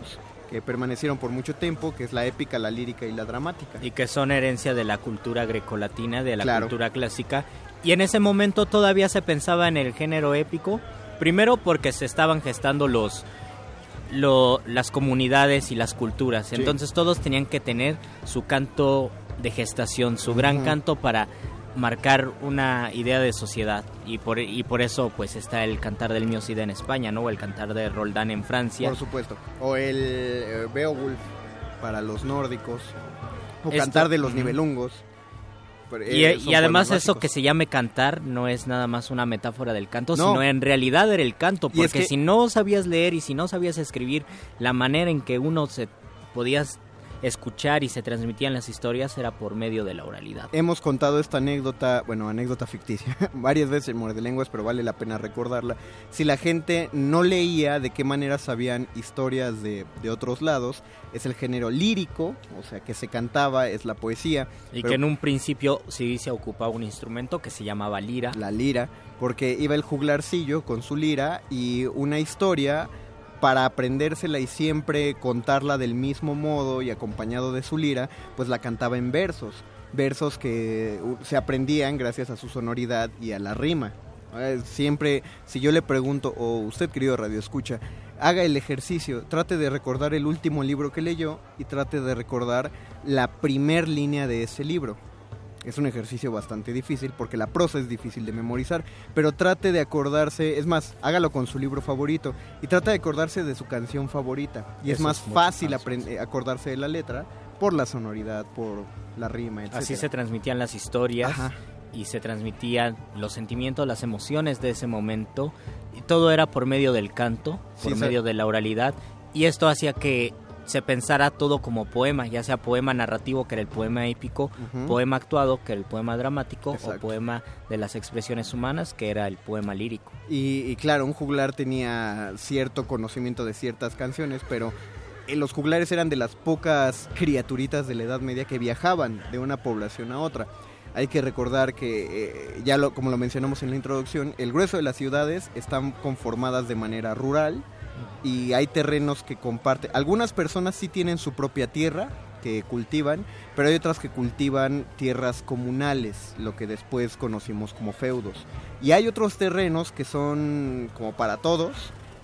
que permanecieron por mucho tiempo, que es la épica, la lírica y la dramática. Y que son herencia de la cultura grecolatina, de la Claro. cultura clásica. Y en ese momento todavía se pensaba en el género épico, primero porque se estaban gestando los lo- las comunidades y las culturas. Sí. Entonces todos tenían que tener su canto de gestación, su gran canto para marcar una idea de sociedad y por y por eso pues está el cantar del Miocida en España, ¿no? O el cantar de Roldán en Francia. Por supuesto. O el eh, Beowulf para los nórdicos. O Esto- cantar de los nivelungos. Pero, Y, eh, y además eso que se llame cantar no es nada más una metáfora del canto, No. sino en realidad era el canto, es porque que- si no sabías leer y si no sabías escribir, la manera en que uno se podías escuchar y se transmitían las historias era por medio de la oralidad. Hemos contado esta anécdota, bueno, anécdota ficticia, varias veces en Muerde Lenguas, pero vale la pena recordarla. Si la gente no leía de qué manera sabían historias de, de otros lados, es el género lírico, o sea, que se cantaba, es la poesía. Y pero- que en un principio sí se ocupaba un instrumento que se llamaba lira. la lira, porque iba el juglarcillo con su lira y una historia para aprendérsela y siempre contarla del mismo modo y acompañado de su lira, pues la cantaba en versos, versos que uh, se aprendían gracias a su sonoridad y a la rima. Eh, Siempre, si yo le pregunto, o usted querido Radio Escucha, haga el ejercicio, trate de recordar el último libro que leyó y trate de recordar la primer línea de ese libro. Es un ejercicio bastante difícil porque la prosa es difícil de memorizar, pero trate de acordarse, es más, hágalo con su libro favorito y trate de acordarse de su canción favorita. Y es más es fácil acordarse de la letra por la sonoridad, por la rima, etc. Así se transmitían las historias Ajá. y se transmitían los sentimientos, las emociones de ese momento. Y todo era por medio del canto, por medio de la oralidad. Y esto hacía que se pensara todo como poema, ya sea poema narrativo, que era el poema épico, poema actuado, que era el poema dramático, Exacto. o poema de las expresiones humanas, que era el poema lírico. Y, y claro, un juglar tenía cierto conocimiento de ciertas canciones, pero eh, los juglares eran de las pocas criaturitas de la Edad Media que viajaban de una población a otra. Hay que recordar que, eh, ya lo, como lo mencionamos en la introducción, el grueso de las ciudades están conformadas de manera rural y hay terrenos que comparten. Algunas personas sí tienen su propia tierra que cultivan, pero hay otras que cultivan tierras comunales, lo que después conocimos como feudos. Y hay otros terrenos que son como para todos,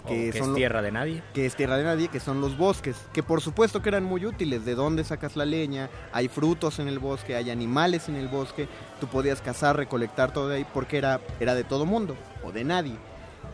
O que, son es lo- tierra de nadie. que es tierra de nadie, que son los bosques, que por supuesto que eran muy útiles, de dónde sacas la leña, hay frutos en el bosque, hay animales en el bosque, tú podías cazar, recolectar todo de ahí porque era, era de todo mundo o de nadie.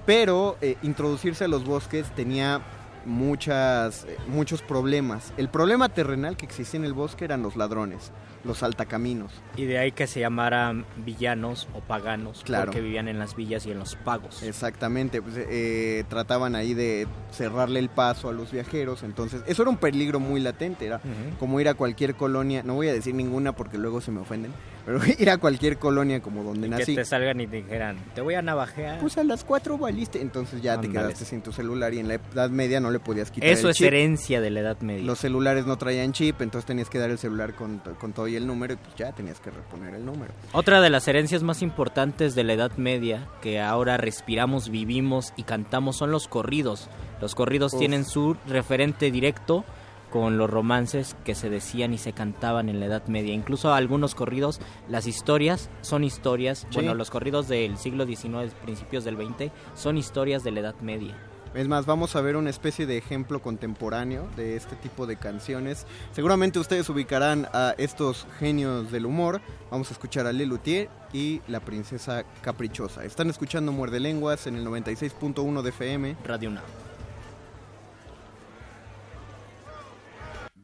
Pero eh, introducirse a los bosques tenía muchas, eh, muchos problemas. El problema terrenal que existía en el bosque eran los ladrones, los altacaminos. Y de ahí que se llamaran villanos o paganos, Claro. porque vivían en las villas y en los pagos. Exactamente, pues, eh, trataban ahí de cerrarle el paso a los viajeros, entonces eso era un peligro muy latente, era como ir a cualquier colonia, no voy a decir ninguna porque luego se me ofenden, pero ir a cualquier colonia como donde que nací, te salgan y te dijeran, te voy a navajear. pues a las cuatro valiste, entonces ya te quedaste sin tu celular y en la Edad Media no le podías quitar Eso el es chip. herencia de la Edad Media. Los celulares no traían chip, entonces tenías que dar el celular con, con todo y el número y pues ya tenías que reponer el número. Otra de las herencias más importantes de la Edad Media, que ahora respiramos, vivimos y cantamos, son los corridos. Los corridos Uf. tienen su referente directo con los romances que se decían y se cantaban en la Edad Media. Incluso algunos corridos, las historias son historias, Sí. bueno, los corridos del siglo XIX, principios del XX, son historias de la Edad Media. Es más, vamos a ver una especie de ejemplo contemporáneo de este tipo de canciones. Seguramente ustedes ubicarán a estos genios del humor. Vamos a escuchar a Lelutier y la princesa caprichosa. Están escuchando Muerde Lenguas en el 96.1 de FM. Radio UNAM.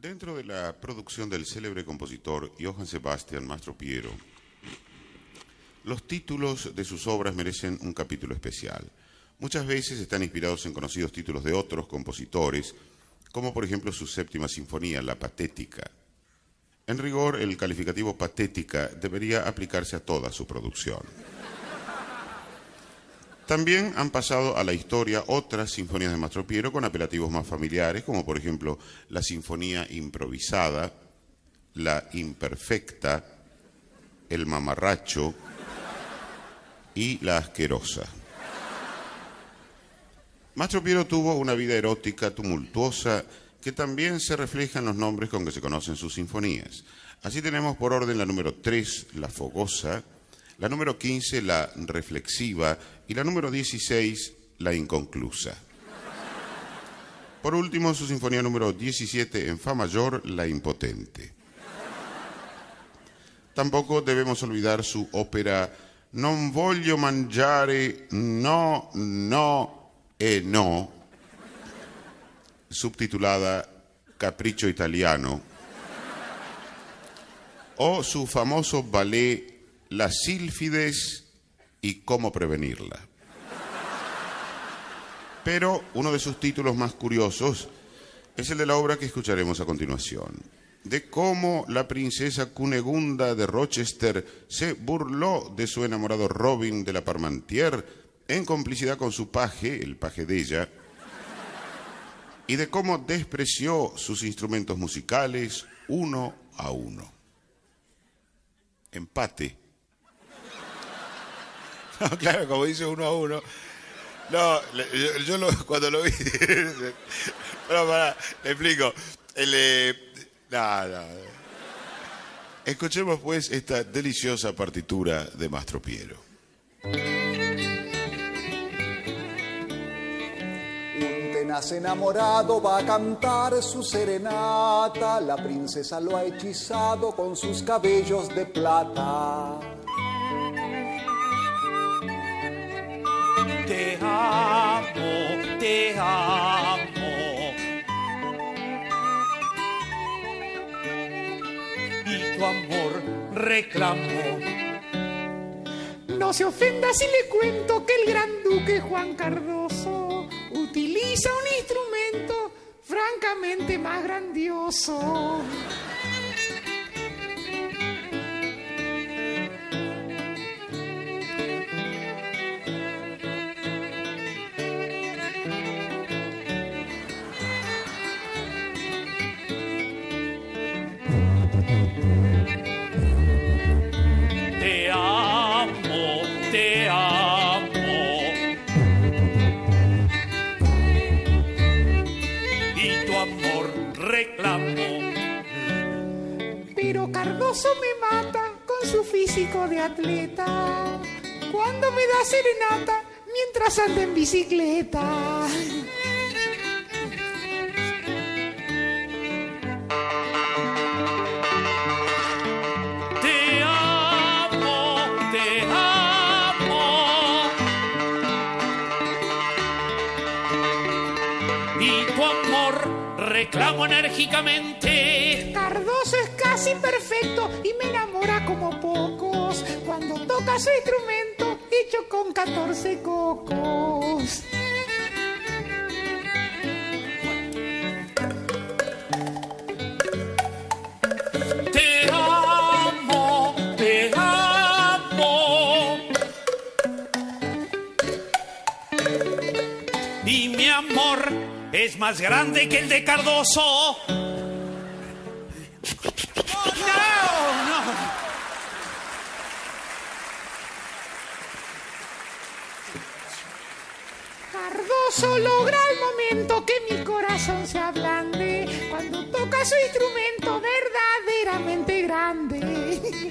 Dentro de la producción del célebre compositor Johann Sebastian Mastropiero, los títulos de sus obras merecen un capítulo especial, Muchas veces están inspirados en conocidos títulos de otros compositores, como por ejemplo su séptima sinfonía, La Patética. En rigor, el calificativo patética debería aplicarse a toda su producción. También han pasado a la historia otras sinfonías de Mastro Piero con apelativos más familiares, como por ejemplo la Sinfonía Improvisada, la Imperfecta, el Mamarracho y la Asquerosa. Mastro Piero tuvo una vida erótica tumultuosa que también se refleja en los nombres con que se conocen sus sinfonías. Así tenemos por orden la número 3, la Fogosa, la número 15, la Reflexiva y la número 16, la Inconclusa. Por último, su sinfonía número 17 en Fa mayor, la Impotente. Tampoco debemos olvidar su ópera Non voglio mangiare, no, no e no, subtitulada Capricho Italiano, o su famoso ballet Las sílfides y cómo prevenirla. Pero uno de sus títulos más curiosos es el de la obra que escucharemos a continuación, de cómo la princesa Cunegunda de Rochester se burló de su enamorado Robin de la Parmentier en complicidad con su paje, el paje de ella, y de cómo despreció sus instrumentos musicales uno a uno. Empate. Claro, como dice uno a uno. No, yo, lo- cuando lo vi. no, pará, le explico. El, eh. Escuchemos pues esta deliciosa partitura de Mastro Piero. Un tenaz enamorado va a cantar su serenata, la princesa lo ha hechizado con sus cabellos de plata. Te amo, te amo. Y tu amor reclamo. No se ofenda si le cuento que el gran duque Juan Cardoso utiliza un instrumento francamente más grandioso. Cardoso me mata con su físico de atleta. Cuando me da serenata mientras anda en bicicleta. Te amo, te amo. Y tu amor reclamo enérgicamente. Perfecto y me enamora como pocos. Cuando toca su instrumento hecho con 14 cocos. Te amo, te amo. Y mi amor es más grande que el de Cardoso. Cardoso logra el momento que mi corazón se ablande cuando toca su instrumento verdaderamente grande.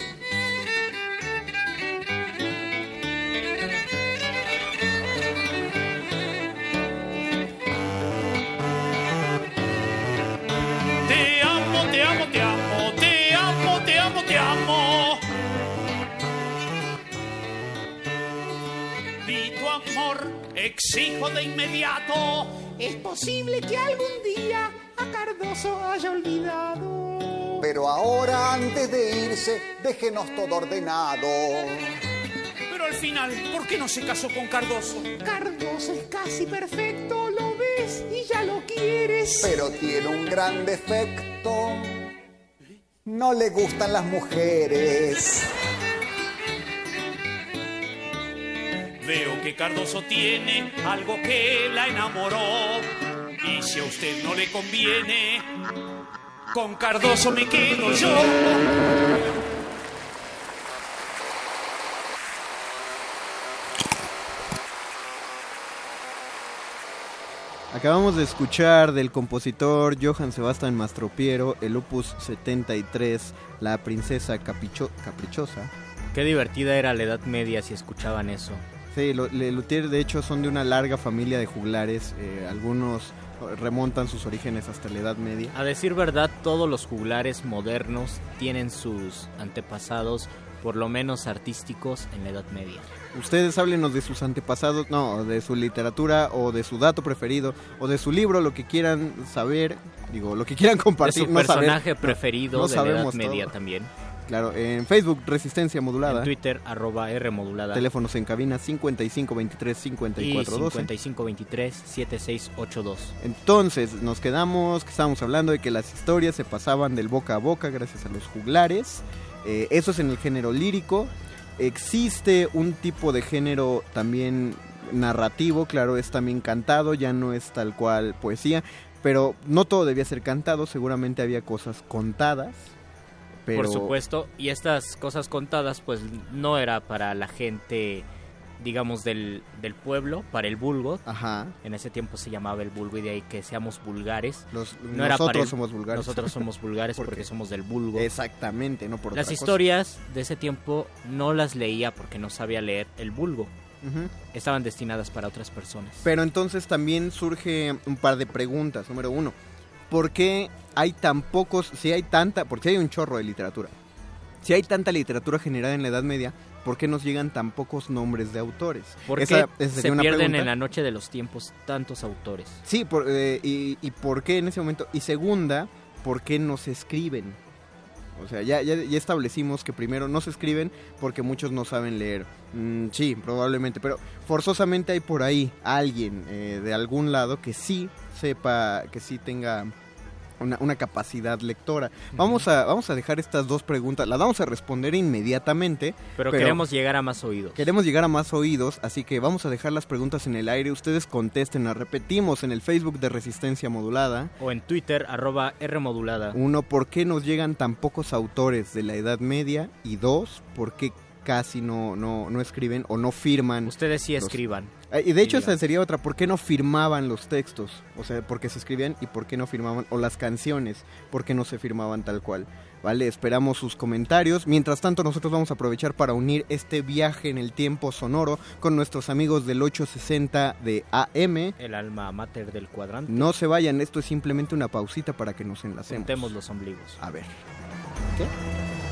Exijo de inmediato. Es posible que algún día a Cardoso haya olvidado. Pero ahora antes de irse, déjenos todo ordenado. Pero al final, ¿por qué no se casó con Cardoso? Cardoso es casi perfecto, lo ves y ya lo quieres. Pero tiene un gran defecto. No le gustan las mujeres. Veo que Cardoso tiene algo que la enamoró. Y si a usted no le conviene, con Cardoso me quedo yo. Acabamos de escuchar del compositor Johann Sebastian Mastropiero el opus 73, La princesa capricho- caprichosa. Qué divertida era la Edad Media si escuchaban eso. Sí, lo- Le Luthier de hecho son de una larga familia de juglares, eh, algunos remontan sus orígenes hasta la Edad Media. A decir verdad, todos los juglares modernos tienen sus antepasados, por lo menos artísticos, en la Edad Media. Ustedes háblenos de sus antepasados, no, de su literatura o de su dato preferido o de su libro, lo que quieran saber, digo, lo que quieran compartir. De su no saber- personaje no, preferido no de la Edad Media todo. también. Claro, en Facebook Resistencia Modulada. En Twitter, arroba R modulada. Teléfonos en cabina 55 23 y 54 12. 5523 7682. Entonces, nos quedamos, que estábamos hablando de que las historias se pasaban del boca a boca gracias a los juglares. Eh, eso es en el género lírico. Existe un tipo de género también narrativo, claro, es también cantado, ya no es tal cual poesía, pero no todo debía ser cantado, seguramente había cosas contadas. Pero... Por supuesto, y estas cosas contadas pues no era para la gente, digamos, del, del pueblo, para el vulgo. Ajá. En ese tiempo se llamaba el vulgo y de ahí que seamos vulgares. Los- no era para nosotros el- somos vulgares. Nosotros somos vulgares porque, Porque- somos del vulgo. Exactamente, no por Las otra cosa. historias de ese tiempo no las leía porque no sabía leer el vulgo. Estaban destinadas para otras personas. Pero entonces también surge un par de preguntas. Número uno, ¿por qué hay tan pocos, si hay tanta, porque hay un chorro de literatura? Si hay tanta literatura generada en la Edad Media, ¿por qué nos llegan tan pocos nombres de autores? ¿Por qué esa se una pierden pregunta. en la noche de los tiempos tantos autores? Sí, por- eh, y, y por qué en ese momento? Y segunda, ¿por qué no se escriben? O sea, ya, ya, ya establecimos que primero no se escriben porque muchos no saben leer. Mm, sí, probablemente, pero forzosamente hay por ahí alguien eh, de algún lado que sí sepa, que sí tenga una, una capacidad lectora. Vamos a, vamos a dejar estas dos preguntas, las vamos a responder inmediatamente. Pero, queremos llegar a más oídos. Queremos llegar a más oídos, así que vamos a dejar las preguntas en el aire. Ustedes contesten, las repetimos en el Facebook de Resistencia Modulada. O en Twitter, arroba R modulada. Uno, ¿por qué nos llegan tan pocos autores de la Edad Media? Y dos, ¿por qué casi no, no, no escriben o no firman? Ustedes sí los- escriban. Ah, Y de hecho esa sería otra, ¿por qué no firmaban los textos? O sea, ¿por qué se escribían y por qué no firmaban? O las canciones, ¿por qué no se firmaban tal cual? Vale, esperamos sus comentarios. Mientras tanto, nosotros vamos a aprovechar para unir este viaje en el tiempo sonoro con nuestros amigos del 860 de AM. El alma mater del cuadrante. No se vayan, esto es simplemente una pausita para que nos enlacemos. Juntemos los ombligos. A ver. Le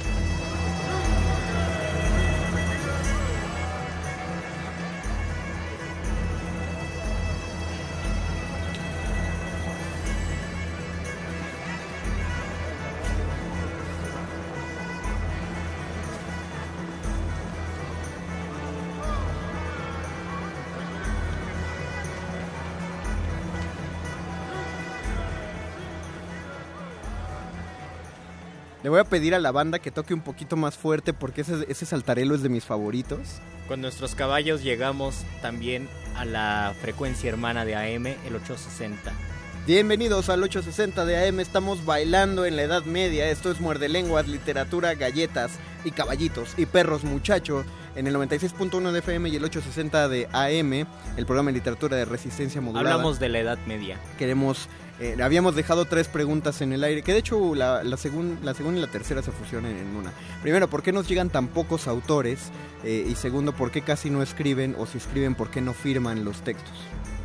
voy a pedir a la banda que toque un poquito más fuerte porque ese, ese saltarelo es de mis favoritos. Con nuestros caballos llegamos también a la frecuencia hermana de AM, el 860. Bienvenidos al 860 de AM, estamos bailando en la Edad Media, esto es Muerde Lenguas, literatura, galletas y caballitos y perros muchacho en el 96.1 de FM y el 860 de AM, el programa de literatura de resistencia modulada. Hablamos de la Edad Media. Queremos, eh, habíamos dejado tres preguntas en el aire, que de hecho la, la, segun- la segunda y la tercera se fusionan en una. Primero, ¿por qué nos llegan tan pocos autores? Eh, y segundo, ¿por qué casi no escriben o si escriben, por qué no firman los textos?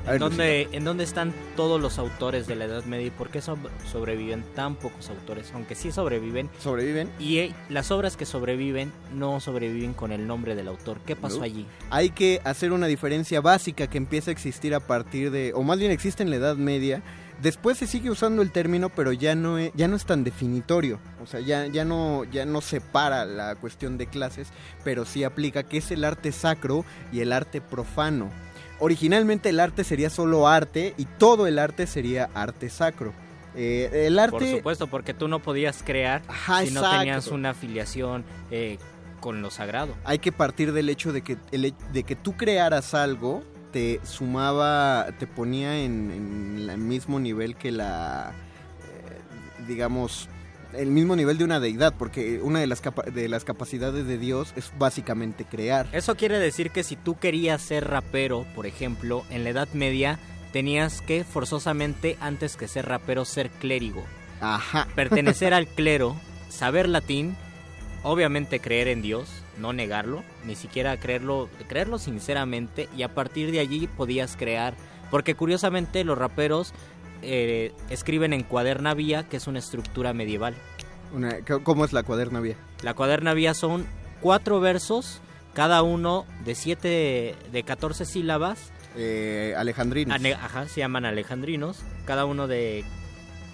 A ¿En ver, dónde, ¿En dónde están todos los autores de la Edad Media y por qué so- sobreviven tan pocos autores? Aunque sí sobreviven. ¿Sobreviven? Y eh, las obras que sobreviven no sobreviven con el nombre del autor. ¿Qué pasó No. allí? Hay que hacer una diferencia básica que empieza a existir a partir de, o más bien existe en la Edad Media, Después se sigue usando el término, pero ya no es, ya no es tan definitorio. O sea, ya, ya, no, ya no separa la cuestión de clases, pero sí aplica que es el arte sacro y el arte profano. Originalmente el arte sería solo arte y todo el arte sería arte sacro. Eh, el arte... Por supuesto, porque tú no podías crear si no tenías una afiliación eh, con lo sagrado. hay que partir del hecho de que, de que tú crearas algo te sumaba, te ponía en, en el mismo nivel que la, eh, digamos, el mismo nivel de una deidad, porque una de las, capa- de las capacidades de Dios es básicamente crear. Eso quiere decir que si tú querías ser rapero, por ejemplo, en la Edad Media, tenías que forzosamente, antes que ser rapero, ser clérigo. Ajá. Pertenecer al clero, saber latín, obviamente creer en Dios, no negarlo, ni siquiera creerlo, creerlo sinceramente, y a partir de allí podías crear, porque curiosamente los raperos eh, escriben en cuaderna vía, que es una estructura medieval. Una- ¿Cómo es la cuaderna vía? La cuaderna vía son cuatro versos, cada uno de siete, de 14 sílabas. Eh, alejandrinos. Ane- ajá, se llaman alejandrinos, cada uno de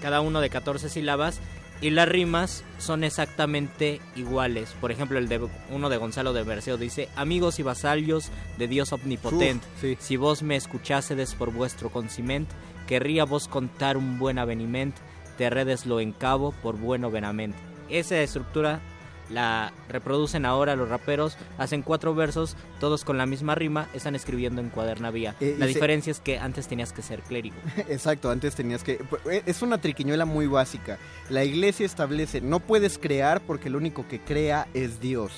cada uno de 14 sílabas y las rimas son exactamente iguales. Por ejemplo, el de uno de Gonzalo de Berceo dice, "Amigos y vasallos de Dios omnipotente, si vos me escuchásedes por vuestro conciment, querría vos contar un buen aveniment, te redeslo en cabo por bueno venamente." Esa estructura la reproducen ahora los raperos, hacen cuatro versos, todos con la misma rima, están escribiendo en cuaderna vía. Eh, la se- diferencia es que antes tenías que ser clérigo. Exacto, antes tenías que... eh, Es una triquiñuela muy básica. La iglesia establece, no puedes crear porque lo único que crea es Dios.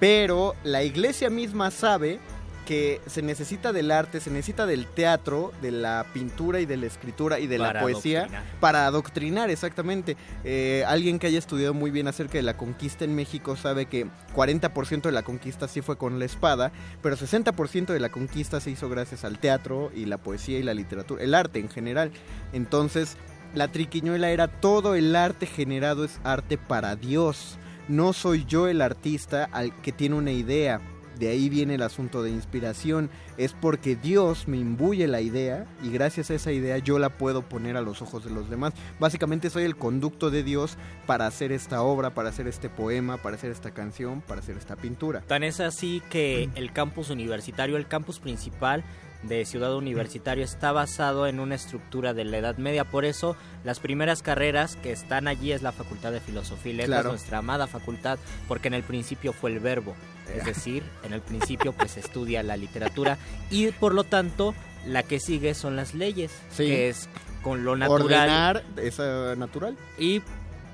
Pero la iglesia misma sabe que se necesita del arte, se necesita del teatro, de la pintura y de la escritura y de Para la poesía adoctrinar. para adoctrinar, exactamente. Eh, alguien que haya estudiado muy bien acerca de la conquista en México sabe que 40% de la conquista sí fue con la espada, pero 60% de la conquista se hizo gracias al teatro y la poesía y la literatura, el arte en general. Entonces, la triquiñuela era todo el arte generado es arte para Dios. No soy yo el artista al que tiene una idea. De ahí viene el asunto de inspiración. Es porque Dios me imbuye la idea y gracias a esa idea yo la puedo poner a los ojos de los demás. Básicamente soy el conducto de Dios para hacer esta obra, para hacer este poema, para hacer esta canción, para hacer esta pintura. Tan es así que el campus universitario, el campus principal de Ciudad Universitario está basado en una estructura de la Edad Media, por eso las primeras carreras que están allí es la Facultad de Filosofía y Letras, Claro. nuestra amada facultad, porque en el principio fue el verbo, es decir, en el principio pues se estudia la literatura y por lo tanto la que sigue son las leyes, Sí. que es con lo natural Ordenar natural. y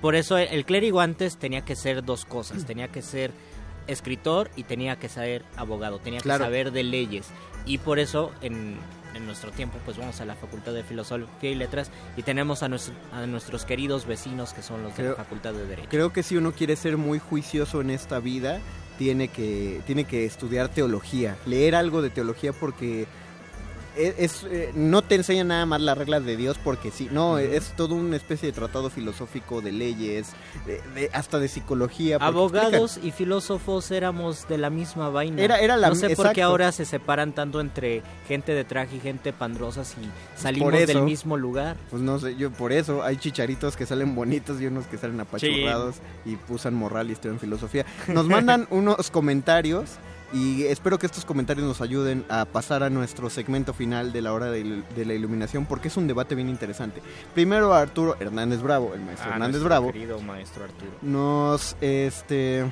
por eso el clérigo antes tenía que ser dos cosas, tenía que ser escritor y tenía que ser abogado, tenía Claro. que saber de leyes. Y por eso en, en nuestro tiempo pues vamos a la Facultad de Filosofía y Letras y tenemos a, nues- a nuestros queridos vecinos que son los de la Facultad de Derecho. Creo que si uno quiere ser muy juicioso en esta vida, tiene que, tiene que estudiar teología, leer algo de teología porque es, es, eh, no te enseña nada más las reglas de Dios porque sí, no, es todo una especie de tratado filosófico de leyes, de- de- hasta de psicología. Abogados y filósofos éramos de la misma vaina. Era- era la- no sé por qué ahora se separan tanto entre gente de traje y gente pandrosa si salimos Por del mismo lugar. Pues no sé, yo por eso hay chicharitos que salen bonitos y unos que salen apachurrados y usan morral y estudian filosofía. Nos mandan unos comentarios y espero que estos comentarios nos ayuden a pasar a nuestro segmento final de la hora de, il- de la iluminación porque es un debate bien interesante. Primero Arturo Hernández Bravo, el maestro Ah, Hernández Bravo, Querido maestro Arturo. nos este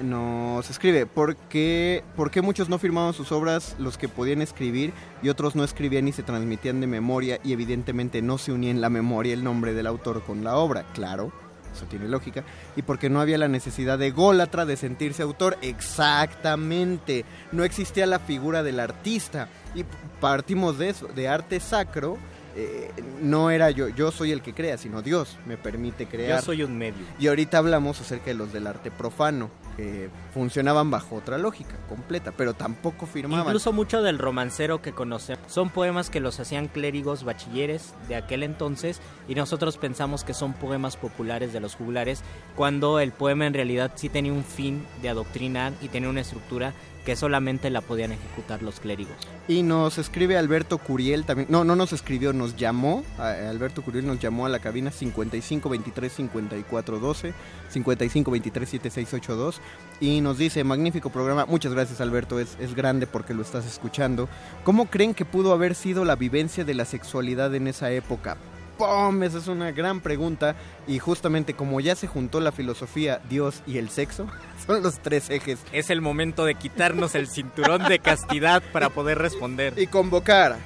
nos escribe ¿por qué, por qué muchos no firmaban sus obras los que podían escribir y otros no escribían y se transmitían de memoria y evidentemente no se unía en la memoria el nombre del autor con la obra claro eso tiene lógica y porque no había la necesidad de gólatra de sentirse autor. Exactamente. No existía la figura del artista. Y partimos de eso de arte sacro eh, no era yo, yo soy el que crea, sino Dios me permite crear. Yo soy un medio. Y ahorita hablamos acerca de los del arte profano. eh, funcionaban bajo otra lógica completa, pero tampoco firmaban. Incluso mucho del romancero que conocemos son poemas que los hacían clérigos bachilleres de aquel entonces y nosotros pensamos que son poemas populares de los juglares cuando el poema en realidad sí tenía un fin de adoctrinar y tenía una estructura que solamente la podían ejecutar los clérigos. Y nos escribe Alberto Curiel también. No, no nos escribió, nos llamó. a- Alberto Curiel nos llamó a la cabina 55 23 54 12, 55 23 7682 y nos dice, magnífico programa. Muchas gracias Alberto, es, es grande porque lo estás escuchando. ¿Cómo creen que pudo haber sido la vivencia de la sexualidad en esa época? ¡Pum! Esa es una gran pregunta y justamente como ya se juntó la filosofía, Dios y el sexo, son los tres ejes. Es el momento de quitarnos el cinturón de castidad para poder responder. Y convocar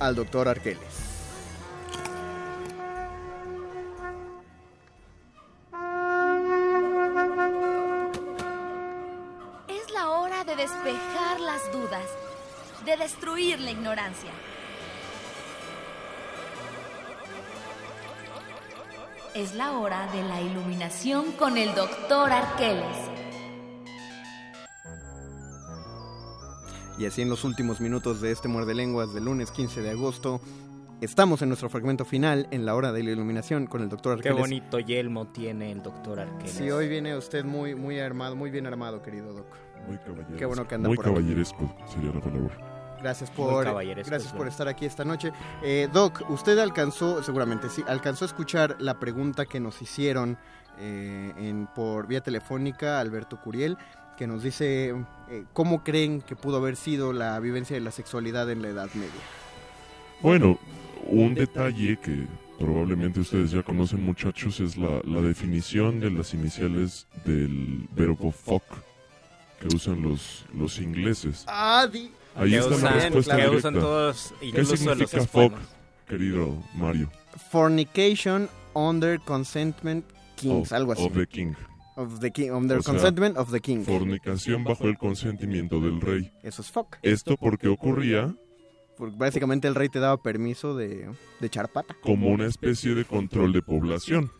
al doctor Arqueles. Es la hora de despejar las dudas, de destruir la ignorancia. Es la hora de la iluminación con el doctor Arqueles. Y así en los últimos minutos de este Muerde Lenguas del lunes 15 de agosto, estamos en nuestro fragmento final, en la hora de la iluminación, con el doctor Qué Arqueles. bonito yelmo tiene el doctor Arqueles. Sí, hoy viene usted muy, muy armado, muy bien armado, querido Doc. Muy caballeresco. Qué bueno que anda Muy por aquí. caballeresco sería la palabra. Gracias por, gracias estar aquí esta noche. Eh, Doc, usted alcanzó, seguramente sí, alcanzó a escuchar la pregunta que nos hicieron eh, en, por vía telefónica Alberto Curiel, que nos dice eh, cómo creen que pudo haber sido la vivencia de la sexualidad en la Edad Media. Bueno, un detalle que probablemente ustedes ya conocen muchachos es la, la definición de las iniciales del verbo fuck que usan los, los ingleses. Ah, di- Ahí está la usan- respuesta que directa. usan todos, ¿Qué los significa hispanos. fuck, querido Mario? Fornication under consentment kings, Of- algo así. of the king. Of the king, under O sea, consentment of the king. Fornicación bajo el consentimiento del rey. Eso es fuck. Esto porque ocurría Porque básicamente el rey te daba permiso de, de echar pata. como una especie de control de población.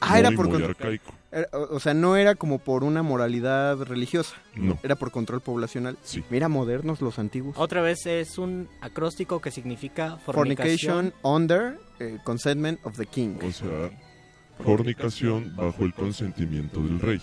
Ah, era Muy, por muy arcaico. Era- o sea, no era como por una moralidad religiosa. No. Era por control poblacional. Sí. Mira, modernos los antiguos. Otra vez es un acróstico que significa Fornication fornicación. under eh, consentment of the king. O sea, fornicación bajo el consentimiento del rey.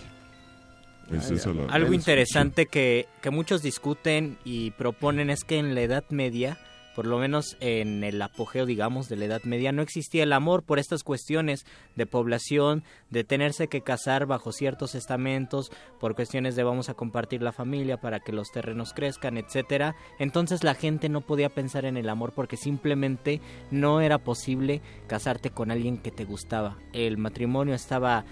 Es esa la- la Algo interesante que, que muchos discuten y proponen es que en la Edad Media, por lo menos en el apogeo, digamos, de la Edad Media, no existía el amor por estas cuestiones de población, de tenerse que casar bajo ciertos estamentos, por cuestiones de vamos a compartir la familia para que los terrenos crezcan, etcétera. Entonces la gente no podía pensar en el amor porque simplemente no era posible casarte con alguien que te gustaba. El matrimonio estaba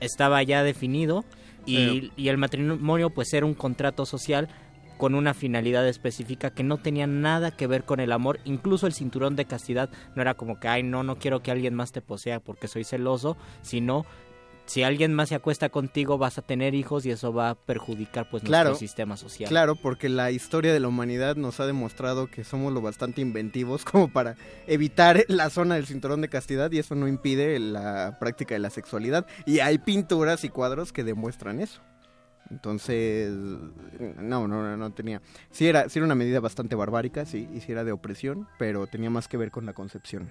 estaba ya definido y, y el matrimonio pues era un contrato social con una finalidad específica que no tenía nada que ver con el amor, incluso el cinturón de castidad no era como que, ay, no, no quiero que alguien más te posea porque soy celoso, sino si alguien más se acuesta contigo vas a tener hijos y eso va a perjudicar pues Claro, nuestro sistema social. Claro, porque la historia de la humanidad nos ha demostrado que somos lo bastante inventivos como para evitar la zona del cinturón de castidad y eso no impide la práctica de la sexualidad. Y hay pinturas y cuadros que demuestran eso. Entonces, no, no, no, no tenía. Sí era, sí era una medida bastante barbárica, sí, y sí era de opresión, pero tenía más que ver con la concepción.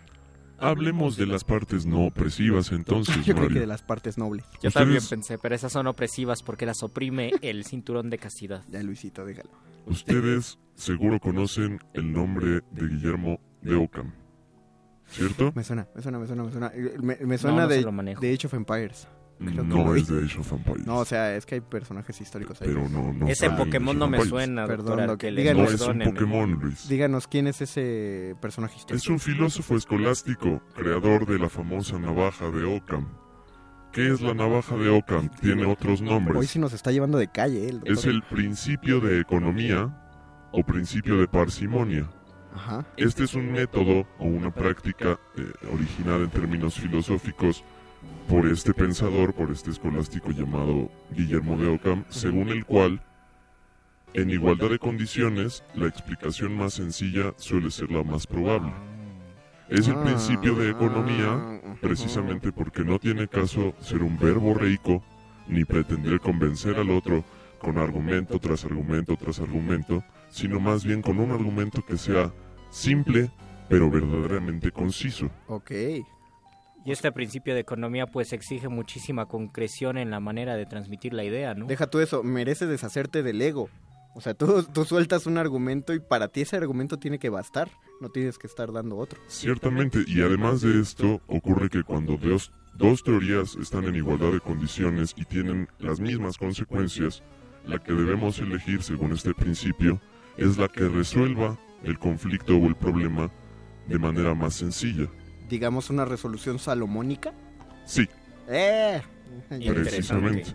Hablemos de las partes no opresivas entonces, Yo creo que de las partes nobles. Yo Ustedes- también pensé, pero esas son opresivas porque las oprime el cinturón de castidad. Ya Luisito, déjalo. Ustedes seguro conocen el nombre de Guillermo de Ockham, ¿cierto? Me suena, me suena, me suena, me suena. Eh, Me, me suena no de, de Age of Empires. Creo que No lo es de Age of Empires. No, o sea, es que hay personajes históricos ahí. Pero no, no Ese Pokémon no me suena, Perdón, doctor Doc. Arqueles, Díganos- No es un. Pokémon, Luis. Díganos quién es ese personaje histórico. Es un filósofo escolástico, creador de la famosa navaja de Ockham. ¿Qué es la navaja de Ockham? Tiene otros Hoy nombres. sí nos está llevando de calle, el doctor. Es el principio de economía o principio de parsimonia. Ajá. Este es un método o una práctica eh, originada en términos filosóficos por este pensador, por este escolástico llamado Guillermo de Ockham, según el cual, en igualdad de condiciones, la explicación más sencilla suele ser la más probable. Es el Ah, principio de ah, economía precisamente porque no tiene caso ser un verbo reico ni pretender convencer al otro con argumento tras argumento tras argumento, sino más bien con un argumento que sea simple, pero verdaderamente conciso. Ok. Y este principio de economía pues exige muchísima concreción en la manera de transmitir la idea, ¿no? Deja tú eso, merece deshacerte del ego. O sea, tú, tú sueltas un argumento y para ti ese argumento tiene que bastar, no tienes que estar dando otro. Ciertamente, y además de esto, ocurre que cuando dos, dos teorías están en igualdad de condiciones y tienen las mismas consecuencias, la que debemos elegir según este principio es la que resuelva el conflicto o el problema de manera más sencilla. Digamos una resolución salomónica. Sí, ¡Eh! precisamente.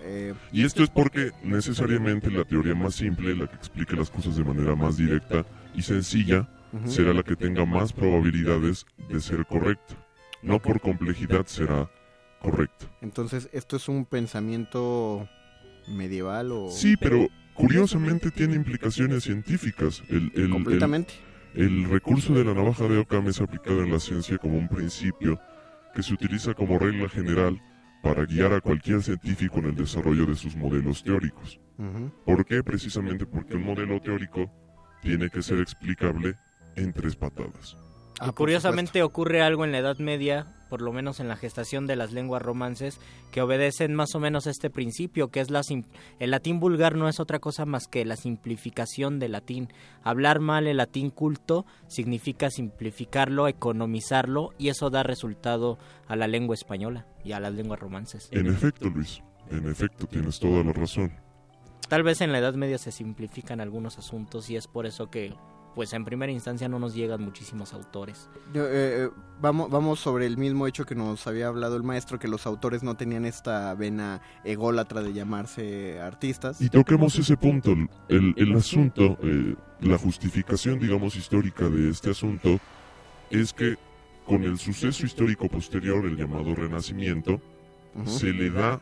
Eh, Y esto es porque necesariamente la teoría más simple, la que explique las cosas de manera más directa y sencilla, será la que tenga más probabilidades de ser correcta. No por complejidad será correcta. entonces, ¿esto es un pensamiento medieval o...? Sí, pero curiosamente tiene implicaciones científicas. El, el- el- Completamente. El, recurso de la navaja de Occam es aplicado en la ciencia como un principio que se utiliza como regla general para guiar a cualquier científico en el desarrollo de sus modelos teóricos. Ujú. ¿Por qué? Precisamente porque un modelo teórico tiene que ser explicable en tres patadas. Ah, Y curiosamente ocurre algo en la Edad Media, por lo menos en la gestación de las lenguas romances, que obedecen más o menos a este principio, que es la sim- el latín vulgar no es otra cosa más que la simplificación del latín. Hablar mal el latín culto significa simplificarlo, economizarlo, y eso da resultado a la lengua española y a las lenguas romances. En efecto, Luis, en efecto, tienes toda la razón. Tal vez en la Edad Media se simplifican algunos asuntos y es por eso que, pues en primera instancia no nos llegan muchísimos autores. Yo, eh, eh, vamos, vamos sobre el mismo hecho que nos había hablado el maestro, que los autores no tenían esta vena ególatra de llamarse artistas. Y toquemos ese punto. El, el asunto, eh, la justificación, digamos, histórica de este asunto es que con el suceso histórico posterior, el llamado Renacimiento, se le da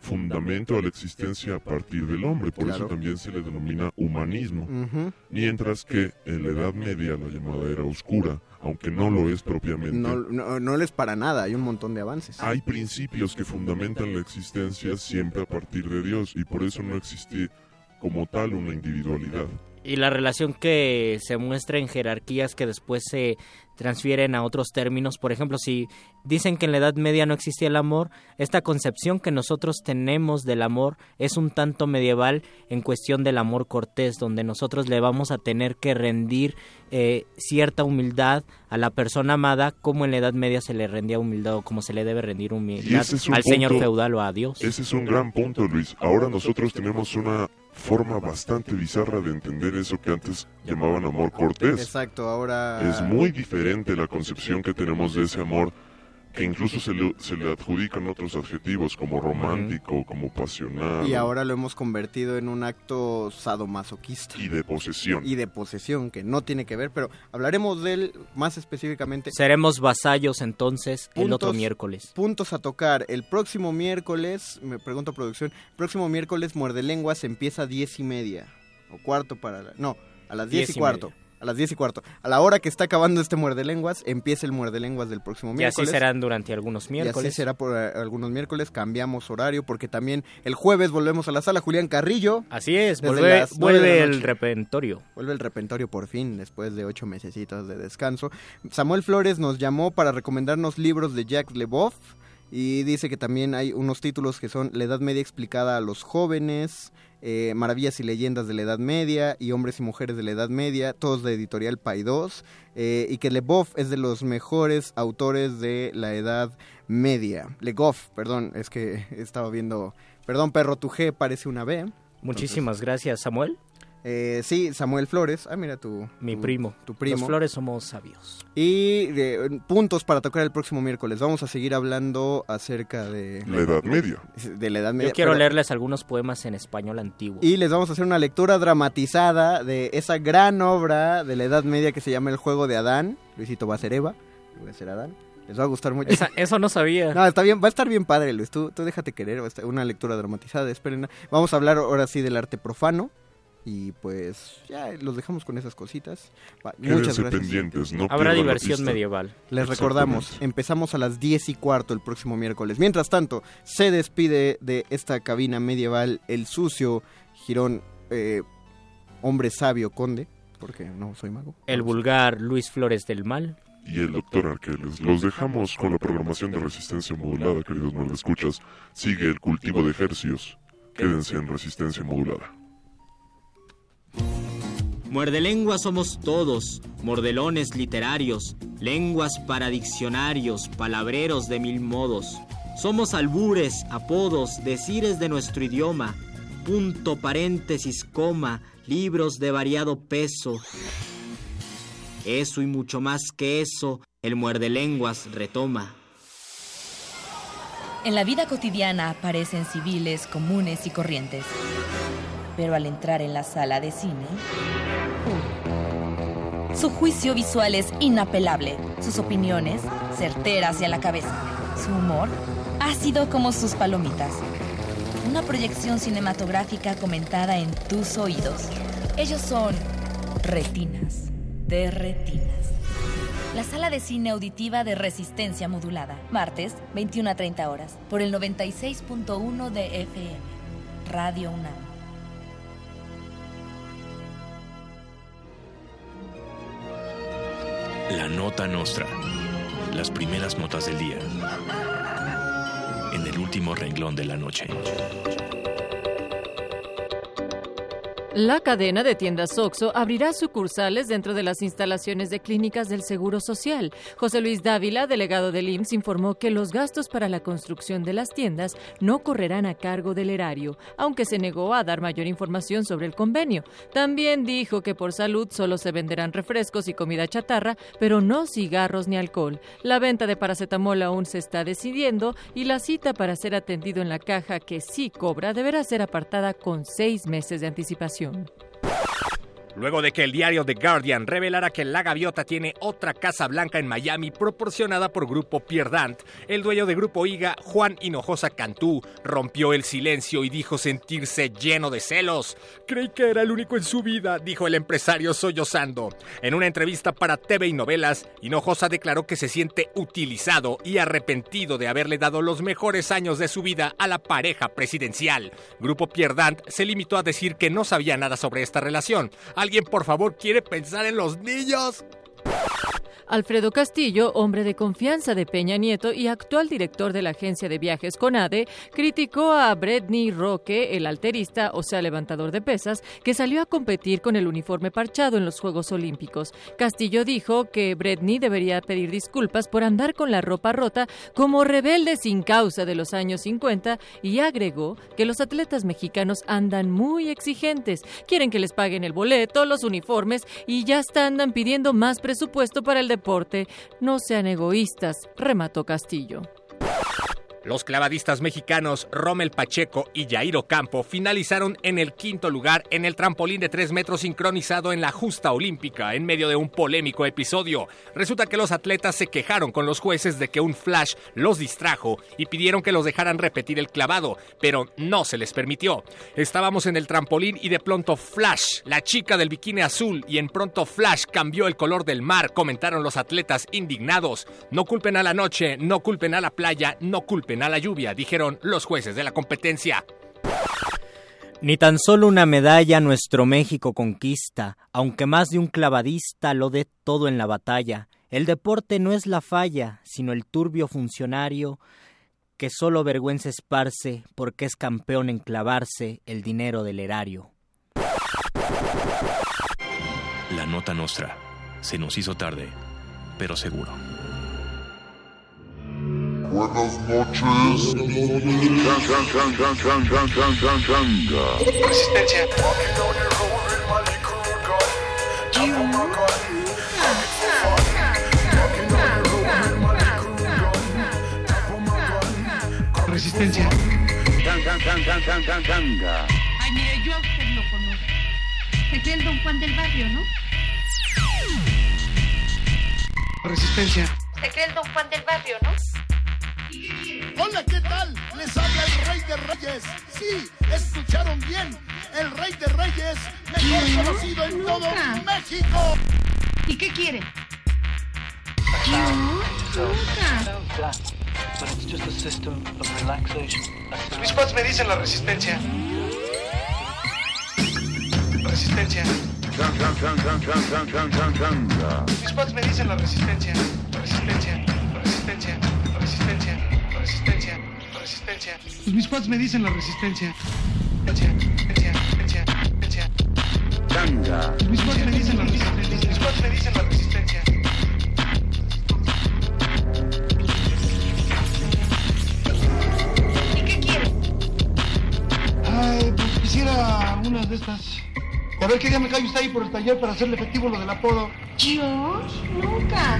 fundamento a la existencia a partir del hombre, por eso también se le denomina humanismo. Mientras que en la Edad Media, la llamada Era Oscura, aunque no lo es propiamente, No, no, no les para nada, hay un montón de avances. hay principios que fundamentan la existencia siempre a partir de Dios y por eso no existe como tal una individualidad. Y la relación que se muestra en jerarquías que después se transfieren a otros términos. Por ejemplo, si dicen que en la Edad Media no existía el amor, esta concepción que nosotros tenemos del amor es un tanto medieval en cuestión del amor cortés, donde nosotros le vamos a tener que rendir eh, cierta humildad a la persona amada, como en la Edad Media se le rendía humildad o como se le debe rendir humildad es al señor feudal o a Dios. Ese es un gran punto, Luis. Ahora nosotros tenemos una forma bastante bizarra de entender eso que antes llamaban amor cortés. Exacto, ahora... Es muy diferente la concepción que tenemos de ese amor, que incluso se le, se le adjudican otros adjetivos como romántico, como pasional Y ahora lo hemos convertido en un acto sadomasoquista. y de posesión. Y de posesión, que no tiene que ver, pero hablaremos de él más específicamente. Seremos vasallos entonces el otro miércoles. Puntos a tocar. El próximo miércoles, me pregunto producción, próximo miércoles Muerde Lenguas empieza a diez y media. O cuarto para la... No, a las diez, Diez y y cuarto. A las diez y cuarto. A la hora que está acabando este Muerde Lenguas, empieza el Muerde Lenguas del próximo Y así miércoles. serán durante algunos Y así miércoles. será por eh, algunos miércoles. Cambiamos horario porque también el jueves volvemos a la sala Julián Carrillo. Así es, vuelve, el repentorio. Vuelve el repentorio por fin, después de ocho mesecitos de descanso. Samuel Flores nos llamó para recomendarnos libros de Jacques Leboeuf y dice que también hay unos títulos que son La Edad Media explicada a los jóvenes, eh, Maravillas y leyendas de la Edad Media y Hombres y mujeres de la Edad Media, todos de editorial Paidós, eh, y que Leboeuf es de los mejores autores de la Edad Media. Legoff, perdón, es que estaba viendo... Perdón, perro, tu G parece una B. Muchísimas gracias, Samuel. Eh, sí, Samuel Flores. Ah, mira tu... Mi tu- primo. Tu primo. Los Flores somos sabios. Y eh, puntos para tocar el próximo miércoles. Vamos a seguir hablando acerca de... La Edad Media. De la Edad Media. Yo quiero pero- leerles algunos poemas en español antiguo. Y les vamos a hacer una lectura dramatizada de esa gran obra de la Edad Media que se llama El Juego de Adán. Luisito va a ser Eva. Voy a ser Adán. Les va a gustar mucho. Esa- eso no sabía. No, está bien, va a estar bien padre, Luis. Tú, tú déjate querer, va a estar una lectura dramatizada, esperen. Vamos a hablar ahora sí del arte profano. Y pues ya los dejamos con esas cositas. Va, Muchas gracias. pendientes, no Habrá diversión medieval. Les recordamos, empezamos a las 10 y cuarto el próximo miércoles. Mientras tanto, se despide de esta cabina medieval el sucio Girón, eh, hombre sabio conde, porque no soy mago. El vulgar Luis Flores del Mal. y el doctor Arqueles. Los dejamos con la programación de resistencia modulada, queridos no escuchas. Sigue el cultivo de ejercios. Quédense en resistencia modulada. Muerde lenguas somos todos, mordelones literarios, lenguas para diccionarios, palabreros de mil modos. Somos albures, apodos, decires de nuestro idioma, punto, paréntesis, coma, libros de variado peso. Eso y mucho más que eso, el muerde lenguas retoma. En la vida cotidiana aparecen civiles comunes y corrientes. Pero al entrar en la sala de cine, su juicio visual es inapelable, sus opiniones certeras y a la cabeza, su humor ácido como sus palomitas. Una proyección cinematográfica comentada en tus oídos. Ellos son retinas de retinas. La sala de cine auditiva de resistencia modulada. Martes, 21 a 30 horas. Por el 96.1 de FM. Radio UNAM. La nota nostra. Las primeras notas del día. En el último renglón de la noche. La cadena de tiendas OXO abrirá sucursales dentro de las instalaciones de clínicas del Seguro Social. José Luis Dávila, delegado del IMSS, informó que los gastos para la construcción de las tiendas no correrán a cargo del erario, aunque se negó a dar mayor información sobre el convenio. También dijo que por salud solo se venderán refrescos y comida chatarra, pero no cigarros ni alcohol. La venta de paracetamol aún se está decidiendo y la cita para ser atendido en la caja que sí cobra deberá ser apartada con seis meses de anticipación información. Luego de que el diario The Guardian revelara que la gaviota tiene otra casa blanca en Miami proporcionada por Grupo Pierdant, el dueño de Grupo IGA, Juan Hinojosa Cantú, rompió el silencio y dijo sentirse lleno de celos. Creí que era el único en su vida, dijo el empresario sollozando. En una entrevista para TV y novelas, Hinojosa declaró que se siente utilizado y arrepentido de haberle dado los mejores años de su vida a la pareja presidencial. Grupo Pierdant se limitó a decir que no sabía nada sobre esta relación. ¿Alguien por favor quiere pensar en los niños? Alfredo Castillo, hombre de confianza de Peña Nieto y actual director de la agencia de viajes CONADE, criticó a Bretney Roque, el alterista, o sea, levantador de pesas, que salió a competir con el uniforme parchado en los Juegos Olímpicos. Castillo dijo que Bretney debería pedir disculpas por andar con la ropa rota como rebelde sin causa de los años 50 y agregó que los atletas mexicanos andan muy exigentes, quieren que les paguen el boleto, los uniformes y ya andan pidiendo más presupuesto para el deporte. No sean egoístas, remató Castillo. Los clavadistas mexicanos Rommel Pacheco y Jairo Campo finalizaron en el quinto lugar en el trampolín de 3 metros sincronizado en la justa olímpica en medio de un polémico episodio. Resulta que los atletas se quejaron con los jueces de que un flash los distrajo y pidieron que los dejaran repetir el clavado, pero no se les permitió. Estábamos en el trampolín y de pronto Flash, la chica del bikini azul, y en pronto Flash cambió el color del mar, comentaron los atletas indignados. No culpen a la noche, no culpen a la playa, no culpen a la lluvia, dijeron los jueces de la competencia. Ni tan solo una medalla nuestro México conquista, aunque más de un clavadista lo dé todo en la batalla. El deporte no es la falla, sino el turbio funcionario que solo vergüenza esparce porque es campeón en clavarse el dinero del erario. La nota nostra. Se nos hizo tarde, pero seguro. Buenas noches. Resistencia. Resistencia. Ay, mire, yo a usted lo conozco. Es el don Juan del barrio, ¿no? Resistencia. Se cree el don Juan del barrio, ¿no? Hola, ¿qué tal? Les habla el Rey de Reyes. Sí, escucharon bien. el rey de reyes, mejor conocido en todo México. ¿Y qué quiere? Nunca. Mis pads me dicen la resistencia. Resistencia. Mis pads me dicen la resistencia. Resistencia. Resistencia. Resistencia. Resistencia. Resistencia. Pues mis pads me dicen la resistencia. Resistencia. Pues mis pads me dicen la resistencia. Mis pads me dicen la resistencia. ¿Y qué quiere? Ay, pues quisiera una de estas. A ver qué día me cae usted ahí por el taller para hacerle efectivo lo del apodo. Yo nunca.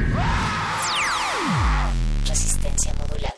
Resistencia modulada.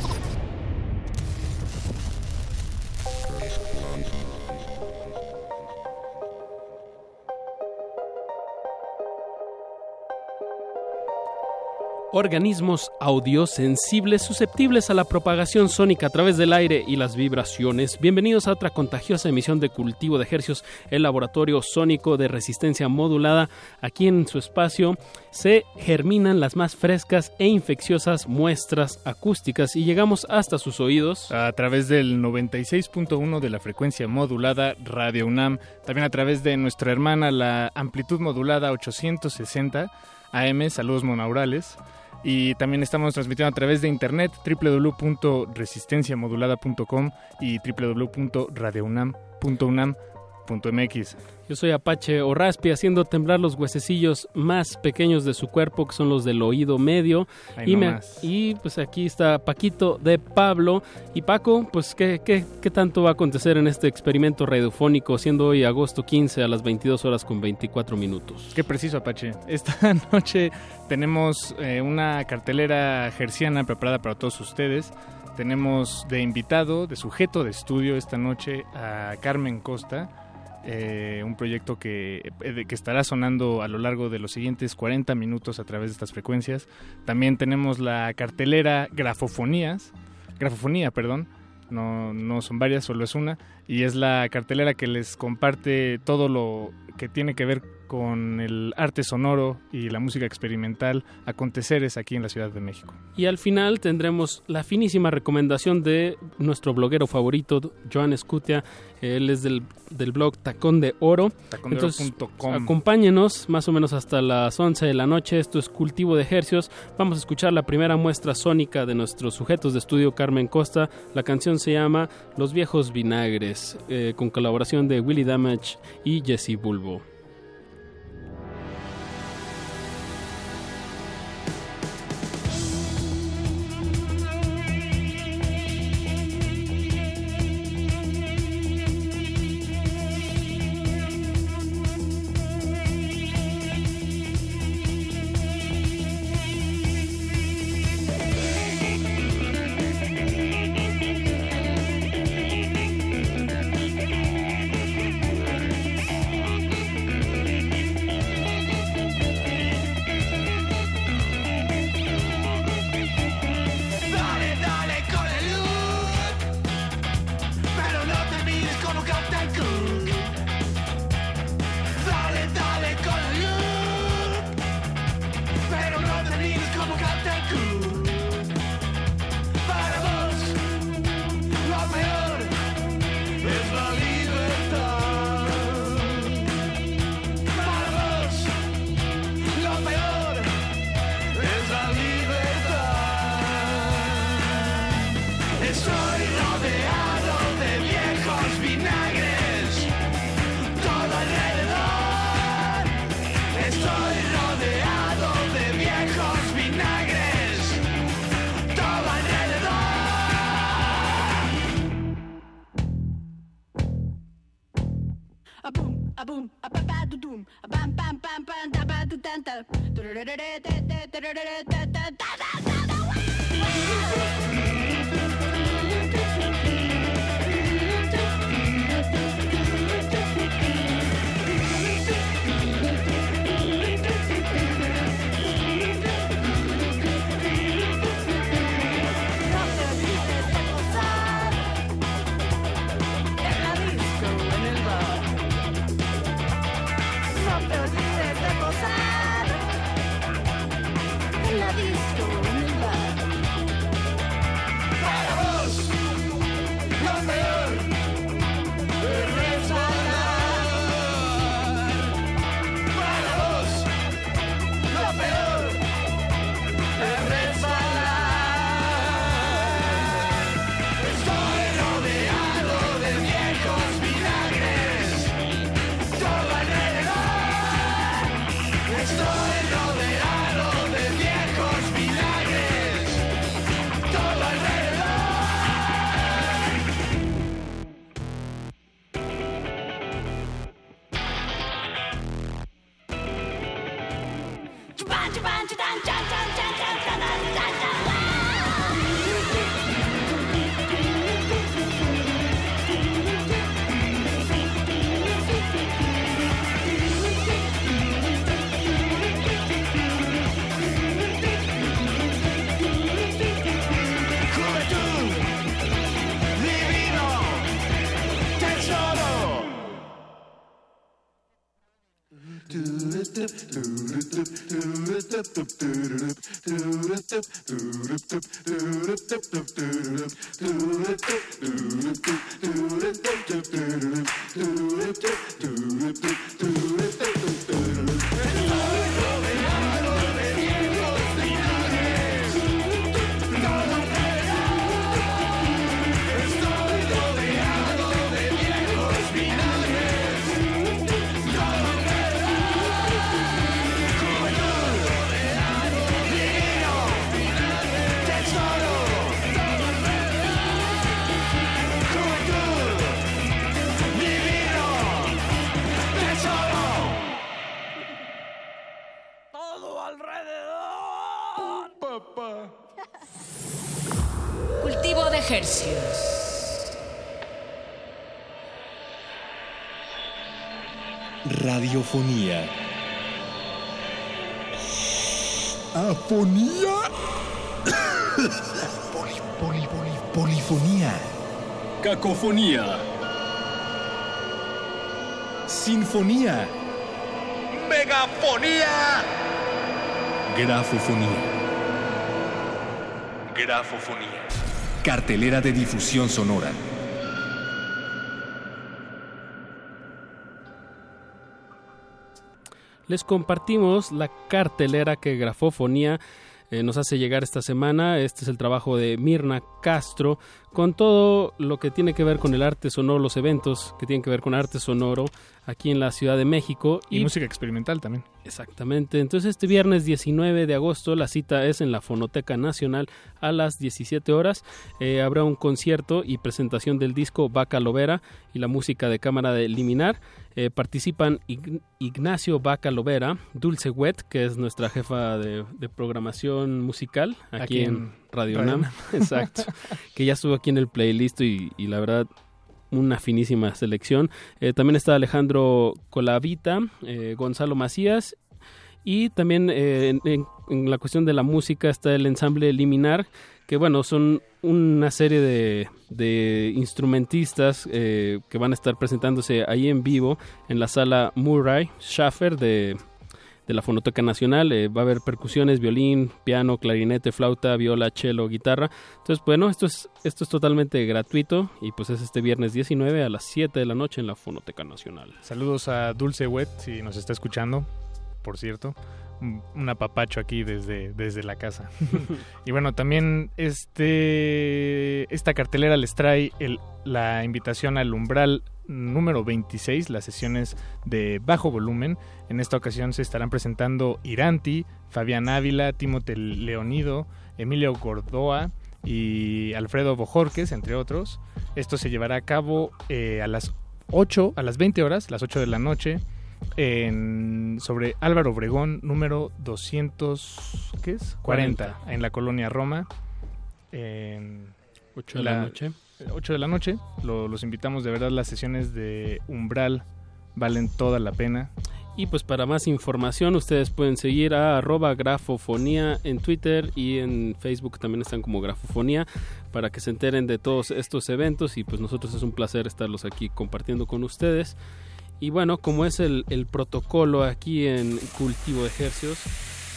Organismos audiosensibles susceptibles a la propagación sónica a través del aire y las vibraciones. Bienvenidos a otra contagiosa emisión de Cultivo de Hercios, el laboratorio sónico de resistencia modulada. Aquí en su espacio se germinan las más frescas e infecciosas muestras acústicas y llegamos hasta sus oídos a través del 96.1 de la frecuencia modulada Radio UNAM, también a través de nuestra hermana la amplitud modulada 860 AM, saludos monaurales. Y también estamos transmitiendo a través de internet www.resistenciamodulada.com y www.radiounam.unam.mx. Yo soy Apache o Raspi haciendo temblar los huesecillos más pequeños de su cuerpo, que son los del oído medio. Ahí y, me- nomás. y pues aquí está Paquito de Pablo. Y Paco, pues ¿qué, qué, qué tanto va a acontecer en este experimento radiofónico, siendo hoy agosto 15 a las 22 horas con 24 minutos? Qué preciso, Apache. Esta noche tenemos eh, una cartelera gerciana preparada para todos ustedes. Tenemos de invitado, de sujeto de estudio esta noche a Carmen Costa, eh, un proyecto que, eh, que estará sonando a lo largo de los siguientes 40 minutos a través de estas frecuencias. También tenemos la cartelera Grafofonías, Grafofonía, perdón, no, no son varias, solo es una, y es la cartelera que les comparte todo lo que tiene que ver con el arte sonoro y la música experimental, aconteceres aquí en la Ciudad de México. Y al final tendremos la finísima recomendación de nuestro bloguero favorito, Joan Escutia. Él es del, del blog Tacón de Oro. Tacondeoro.com. acompáñenos más o menos hasta las 11 de la noche. Esto es Cultivo de Hercios. Vamos a escuchar la primera muestra sónica de nuestros sujetos de estudio, Carmen Costa. La canción se llama Los Viejos Vinagres, eh, con colaboración de Willy Damage y Jesse Bulbo. Do, do, do, do. Cacofonía. Sinfonía. Megafonía Grafofonía. Grafofonía. Cartelera de difusión sonora. Les compartimos la cartelera que Grafofonía eh, nos hace llegar esta semana. Este es el trabajo de Mirna Castro con todo lo que tiene que ver con el arte sonoro, los eventos que tienen que ver con arte sonoro aquí en la Ciudad de México. Y, música experimental también. Exactamente. Entonces este viernes 19 de agosto la cita es en la Fonoteca Nacional a las 17 horas. Eh, habrá un concierto y presentación del disco Vaca Lovera y la música de cámara de Liminar. Eh, participan Ign- Ignacio Vaca Lovera, Dulce Wet, que es nuestra jefa de, de programación musical aquí, Aquí en, en Radio. UNAM. Exacto. que ya estuvo aquí en el playlist y, y la verdad una finísima selección. Eh, también está Alejandro Colavita, eh, Gonzalo Macías y también eh, en, la cuestión de la música está el ensamble Liminar, que bueno, son una serie de, de instrumentistas que van a estar presentándose ahí en vivo en la sala Murray Schaffer de, de la Fonoteca Nacional. Eh, va a haber percusiones, violín, piano, clarinete, flauta, viola, cello, guitarra. Entonces, bueno, esto es, esto es totalmente gratuito y pues es este viernes 19 a las 7 de la noche en la Fonoteca Nacional. Saludos a Dulce Wet, si nos está escuchando, por cierto. Un apapacho aquí desde, desde la casa. y bueno, también este, esta cartelera les trae el- la invitación al umbral número 26, las sesiones de bajo volumen. En esta ocasión se estarán presentando Iranti, Fabián Ávila, Timote Leonido, Emilio Gordoa y Alfredo Bojorques, entre otros. Esto se llevará a cabo eh, a las 8, a las 20 horas, las 8 de la noche, en, sobre Álvaro Obregón, número 200, ¿qué es? 40, en la colonia Roma. En 8 de la noche. 8 de la noche. Lo- los invitamos, de verdad, las sesiones de Umbral valen toda la pena. Y pues para más información ustedes pueden seguir a arroba grafofonía en Twitter y en Facebook también están como grafofonía para que se enteren de todos estos eventos y pues nosotros es un placer estarlos aquí compartiendo con ustedes. Y bueno, como es el, el protocolo aquí en Cultivo de Ejercios,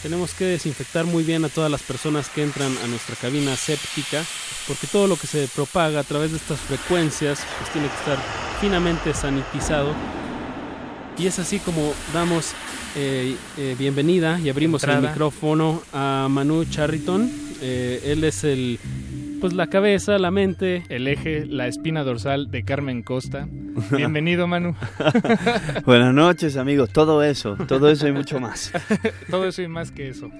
tenemos que desinfectar muy bien a todas las personas que entran a nuestra cabina séptica, porque todo lo que se propaga a través de estas frecuencias pues tiene que estar finamente sanitizado. Y es así como damos eh, eh, bienvenida y abrimos el micrófono a Manu Charriton. Eh, él es el, pues la cabeza, la mente, El eje, la espina dorsal de Carmen Costa. Bienvenido, Manu. Buenas noches, amigos. Todo eso, todo eso y mucho más. Todo eso y más que eso.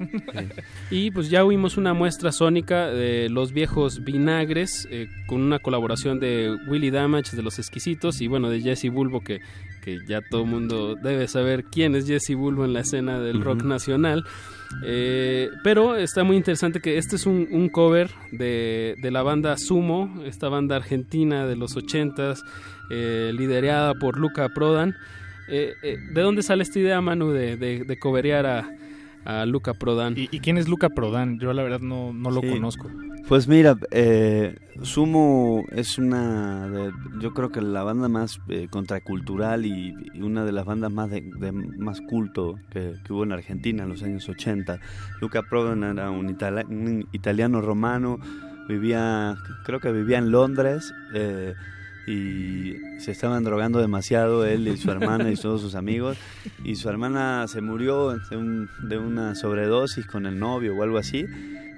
Y pues ya oímos una muestra sónica de los viejos vinagres eh, con una colaboración de Willy Damage de Los Exquisitos y bueno de Jesse Bulbo que, que ya todo el mundo debe saber quién es Jesse Bulbo en la escena del rock nacional. Eh, pero está muy interesante que este es un, cover de, de la banda Sumo, esta banda argentina de los ochentas, eh, liderada por Luca Prodan. Eh, ¿De dónde sale esta idea, Manu, de, de coverear a, a Luca Prodan? ¿Y, y quién es Luca Prodan? Yo la verdad no, no lo Sí. conozco. Pues mira, eh, Sumo es una, de- yo creo que la banda más eh, contracultural y, y una de las bandas más de, de más culto que, que hubo en Argentina en los años 80. Luca Prodan era un italiano romano, vivía, creo que vivía en Londres. eh, y se estaban drogando demasiado él y su hermana y todos sus amigos. Y su hermana se murió de, un- de una sobredosis con el novio o algo así.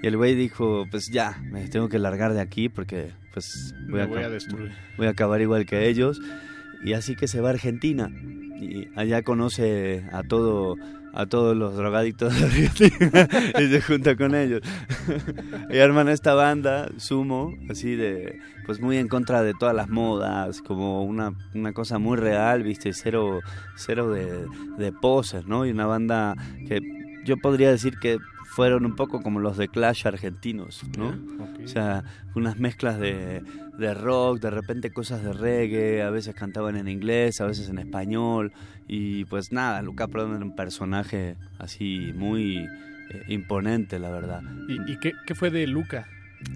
Y el güey dijo pues ya me tengo que largar de aquí porque pues voy a destruir. voy a acabar igual que ellos y así que se va a Argentina. Y allá conoce a todo a todos los drogadictos de Argentina y se junta con ellos. Y arman esta banda sumo así de pues muy en contra de todas las modas como una, una cosa muy real viste cero cero de, de poses no y una banda que yo podría decir que fueron un poco como los de Clash argentinos, ¿no? O sea, unas mezclas de, de rock, de repente cosas de reggae, a veces cantaban en inglés, a veces en español, y pues nada, Luca Prodan era un personaje así muy eh, imponente, la verdad. ¿Y, y qué, qué fue de Luca?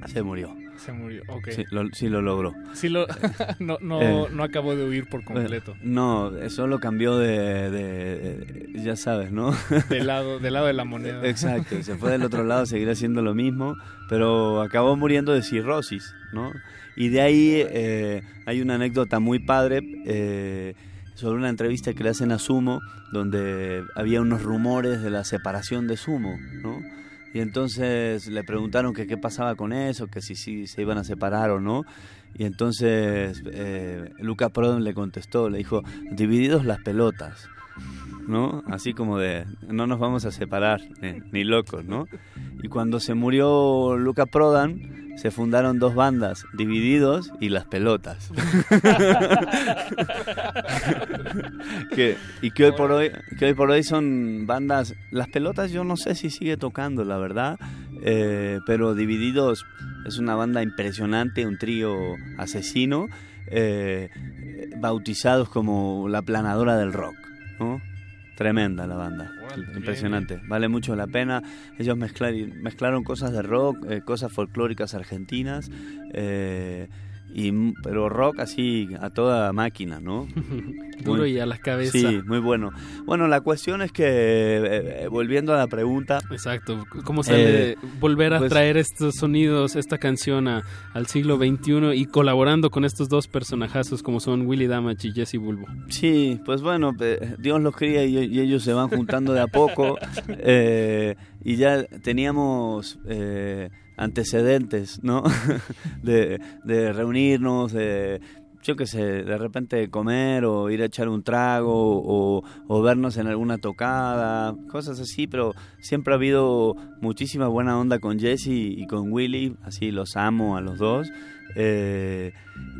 Se murió. Se murió, ok. Sí, lo, sí lo logró. Sí lo, no, no, Eh, no acabó de huir por completo. No, solo cambió de, de- ya sabes, ¿no? Del lado, del lado de la moneda. Exacto, se fue del otro lado a seguir haciendo lo mismo, pero acabó muriendo de cirrosis, ¿no? Y de ahí eh, hay una anécdota muy padre eh, sobre una entrevista que le hacen a Sumo, donde había unos rumores de la separación de Sumo, ¿no? Y entonces le preguntaron que qué pasaba con eso, que si, si se iban a separar o no. Y entonces eh, Luca le contestó, le dijo, divididos las pelotas. ¿No? Así como de, no nos vamos a separar, eh, ni locos, ¿no? Y cuando se murió Luca Prodan, se fundaron dos bandas, Divididos y Las Pelotas. que, y que hoy por hoy, que hoy por hoy son bandas, Las Pelotas yo no sé si sigue tocando, la verdad, eh, pero Divididos es una banda impresionante, un trío asesino, eh, bautizados como la planadora del rock. Tremenda la banda, impresionante, vale mucho la pena. Ellos mezclar, mezclaron cosas de rock, eh, cosas folclóricas argentinas, eh, y, m- pero rock así a toda máquina, ¿no? Duro y a la cabeza. Sí, muy bueno. Bueno, la cuestión es que, eh, eh, volviendo a la pregunta... Exacto, ¿cómo sale eh, volver a pues, traer estos sonidos, esta canción a- al siglo XXI y colaborando con estos dos personajazos como son Willy Damage y Jesse Bulbo? Sí, pues bueno, Dios los cría y, y ellos se van juntando de a poco. eh, y ya teníamos eh, antecedentes, ¿no? de, de reunirnos, de yo qué sé, de repente comer o ir a echar un trago o, vernos en alguna tocada, cosas así, pero siempre ha habido muchísima buena onda con Jesse y con Willy, así los amo a los dos. Eh,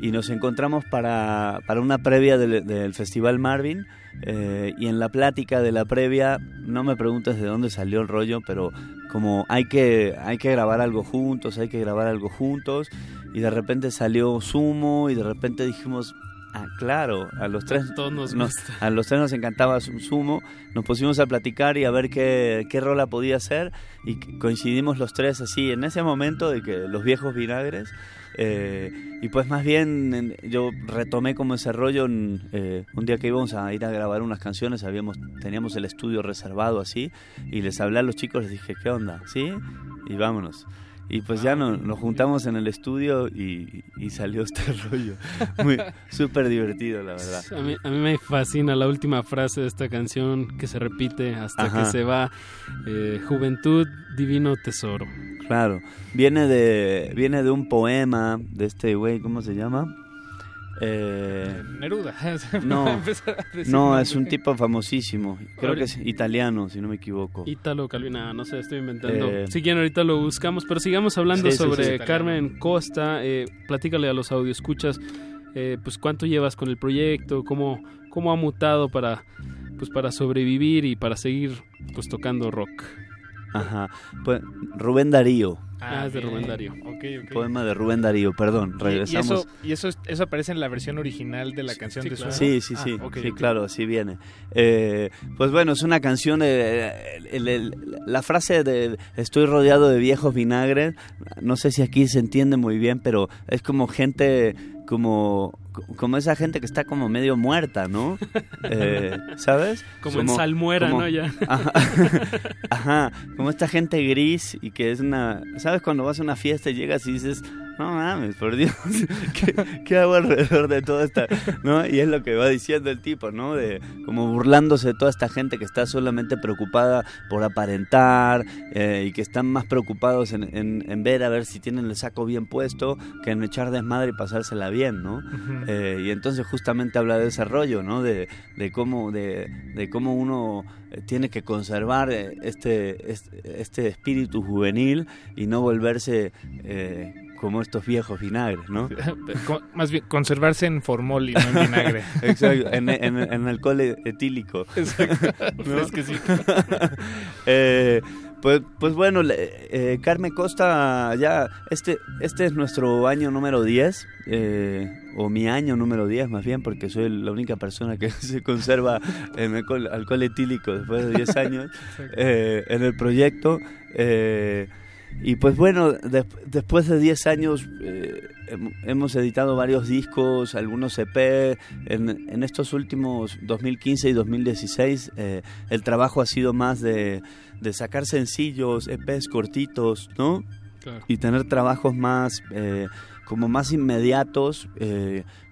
y nos encontramos para, para una previa del Festival Marvin. Eh, y en la plática de la previa, no me preguntes de dónde salió el rollo, pero como hay que, hay que grabar algo juntos, hay que grabar algo juntos, y de repente salió Sumo, y de repente dijimos, ah, claro, a los tres, todos nos nos- a los tres nos encantaba Su- Sumo, nos pusimos a platicar y a ver qué, qué rola podía hacer, y coincidimos los tres así en ese momento de que los viejos vinagres, eh, y pues más bien en- yo retomé como ese rollo eh, un día que íbamos a ir a grabar unas canciones, habíamos, teníamos el estudio reservado así, y les hablé a los chicos, les dije, ¿qué onda? ¿Sí? Y vámonos. Y pues ya no- nos juntamos en el estudio y, y salió este rollo. Muy súper divertido, la verdad. A mí, a mí me fascina la última frase de esta canción que se repite hasta Ajá. que se va. eh, Juventud, divino tesoro. Claro, viene de viene de un poema de este güey, ¿cómo se llama? Eh, Neruda. no, no, es un tipo famosísimo. Creo que es italiano, si no me equivoco. Ítalo Calvina, no sé, estoy inventando. Eh, Si quieren, ahorita lo buscamos, pero sigamos hablando Sí, sobre sí. Carmen Costa. Eh, platícale a los audioscuchas, eh, pues cuánto llevas con el proyecto, cómo, cómo ha mutado para, pues para sobrevivir y para seguir pues tocando rock. Ajá. Pues Rubén Darío. Ah, es de. Rubén Darío. Poema de Rubén Darío, perdón, regresamos. Y, eso, y eso, es- eso aparece en la versión original de la canción de Sumo? Sí, sí, Ah, sí, sí, claro, así viene. Eh, pues bueno, es una canción de... el- el- la frase de estoy rodeado de viejos vinagres, no sé si aquí se entiende muy bien, pero es como gente, como, como esa gente que está como medio muerta, ¿no? Eh, ¿Sabes? Como en salmuera, ¿no? Ya. Ajá, ajá, como esta gente gris y que es una... ¿Sabes? Cuando vas a una fiesta y llegas y dices, no mames, por Dios, ¿qué, qué hago alrededor de toda esta...? ¿no? Y es lo que va diciendo el tipo, ¿no? De como burlándose de toda esta gente que está solamente preocupada por aparentar eh, y que están más preocupados en, en- en ver a ver si tienen el saco bien puesto que en echar desmadre y pasársela bien, ¿no? Eh, y entonces justamente habla de ese rollo, ¿no? De, de cómo, de, de cómo uno eh, tiene que conservar este, este, este espíritu juvenil y no volverse eh, como estos viejos vinagres, ¿no? Más bien, conservarse en formol y no en vinagre. Exacto, en, en- en alcohol etílico. Exacto, ¿No? fresquecito. Eh, pues, pues bueno, eh, Carmen Costa, ya, este, este es nuestro año número 10, eh, o mi año número 10 más bien, porque soy la única persona que se conserva en alcohol, alcohol etílico después de 10 años eh, en el proyecto. eh, y pues bueno, des- después de 10 años eh, hem- hemos editado varios discos, algunos EP. En, en estos últimos 2015 y 2016 eh, el trabajo ha sido más de, de sacar sencillos, EPs cortitos, ¿no? Claro. Y tener trabajos más, eh, como más inmediatos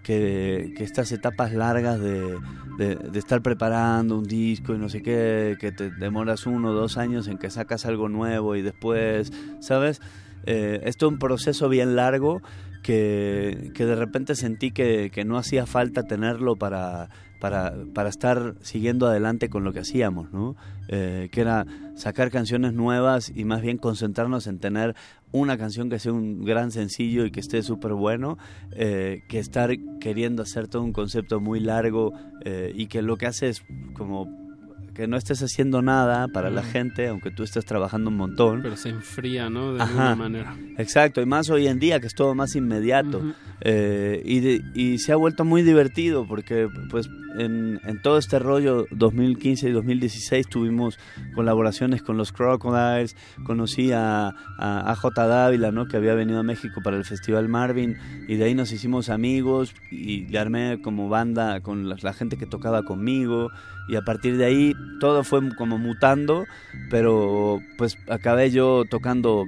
que, estas etapas largas de, de, de estar preparando un disco y no sé qué, que te demoras uno o dos años en que sacas algo nuevo y después, ¿sabes? Eh, esto es un proceso bien largo que, que de repente sentí que, que no hacía falta tenerlo para, para, para estar siguiendo adelante con lo que hacíamos, ¿no? Eh, que era sacar canciones nuevas y más bien concentrarnos en tener una canción que sea un gran sencillo y que esté súper bueno, eh, que estar queriendo hacer todo un concepto muy largo eh, y que lo que hace es como que no estés haciendo nada para la Mm. gente, aunque tú estés trabajando un montón. Pero se enfría, ¿no? De Ajá. alguna manera. Exacto, y más hoy en día que es todo más inmediato. Ujú. Eh, y, de- y se ha vuelto muy divertido porque pues en, en todo este rollo 2015 y 2016 tuvimos colaboraciones con los Crocodiles, conocí a, a, a J. Dávila, ¿no? que había venido a México para el Festival Marvin y de ahí nos hicimos amigos y le armé como banda con la, la gente que tocaba conmigo y a partir de ahí todo fue como mutando, pero pues acabé yo tocando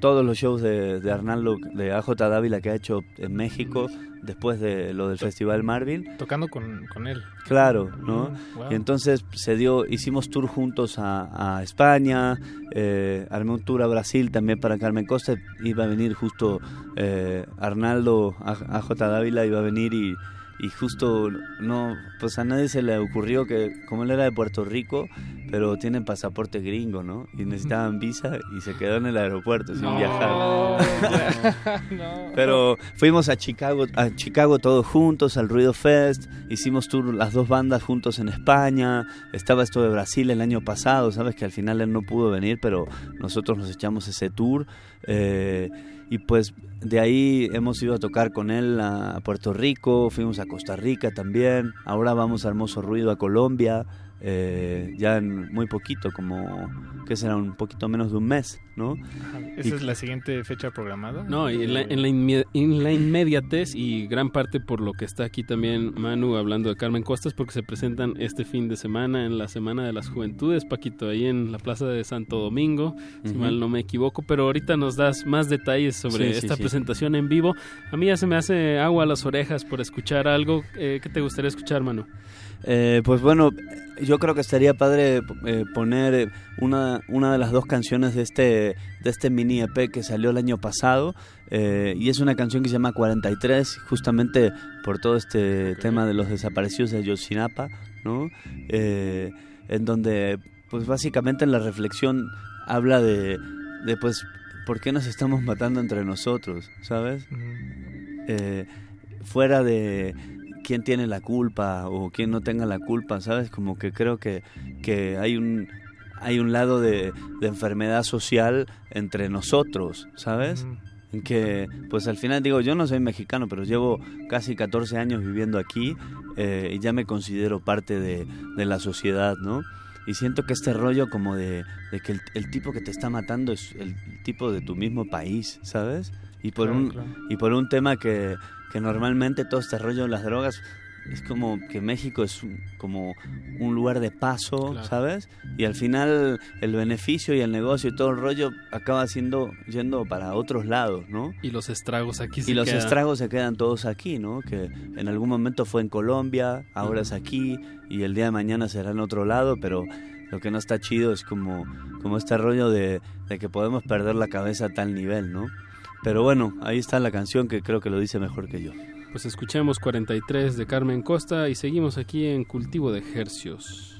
todos los shows de, de Arnaldo, de AJ Dávila que ha hecho en México después de lo del Festival Marvin. Tocando con, con él. Claro, ¿no? Mm, wow. Y entonces se dio, hicimos tour juntos a, a España, eh, armé un tour a Brasil también para Carmen Costa, iba a venir justo eh, Arnaldo, a, AJ Dávila iba a venir y, y justo no, pues a nadie se le ocurrió que, como él era de Puerto Rico, pero tienen pasaporte gringo, ¿no? Y necesitaban visa y se quedó en el aeropuerto sin viajar. Pero fuimos a Chicago, a Chicago todos juntos, al Ruido Fest, hicimos tour las dos bandas juntos en España, estaba esto de Brasil el año pasado, sabes que al final él no pudo venir, pero nosotros nos echamos ese tour. eh, y pues de ahí hemos ido a tocar con él a Puerto Rico, fuimos a Costa Rica también, ahora vamos a Hermoso Ruido a Colombia, eh, ya en muy poquito, como que será un poquito menos de un mes, ¿no? ¿Esa Y- es la siguiente fecha programada? No, y en la, en, la inme- en la inmediatez y gran parte por lo que está aquí también Manu hablando de Carmen Costas, porque se presentan este fin de semana en la Semana de las Juventudes, Paquito, ahí en la Plaza de Santo Domingo, si mal no me equivoco, pero ahorita nos das más detalles sobre Sí, esta sí. presentación en vivo. A mí ya se me hace agua a las orejas por escuchar algo. Eh, ¿Qué te gustaría escuchar, Manu? Eh, pues bueno, yo creo que estaría padre eh, poner eh, una, una de las dos canciones de este, de este mini EP que salió el año pasado. eh, y es una canción que se llama 43, justamente por todo este tema de los desaparecidos de Yosinapa, ¿no? En donde, pues básicamente la reflexión habla de, de, pues, ¿por qué nos estamos matando entre nosotros? ¿Sabes? fuera de quién tiene la culpa o quién no tenga la culpa, ¿sabes? Como que creo que, que hay un hay un lado de, de enfermedad social entre nosotros, ¿sabes? En que, pues al final digo, yo no soy mexicano, pero llevo casi 14 años viviendo aquí eh, y ya me considero parte de, de la sociedad, ¿no? Y siento que este rollo como de, de que el, el tipo que te está matando es el tipo de tu mismo país, ¿sabes? Y por Claro, un claro. y por un tema que, que normalmente todo este rollo de las drogas es como que México es un- como un lugar de paso, Claro. ¿sabes? Y al final el beneficio y el negocio y todo el rollo acaba siendo yendo para otros lados, ¿no? Y los estragos aquí se Y los quedan. estragos se quedan todos aquí, ¿no? Que en algún momento fue en Colombia, ahora es aquí y el día de mañana será en otro lado, pero lo que no está chido es como, como este rollo de, de que podemos perder la cabeza a tal nivel, ¿no? Pero bueno, ahí está la canción que creo que lo dice mejor que yo. Pues escuchemos 43 de Carmen Costa y seguimos aquí en Cultivo de Hercios.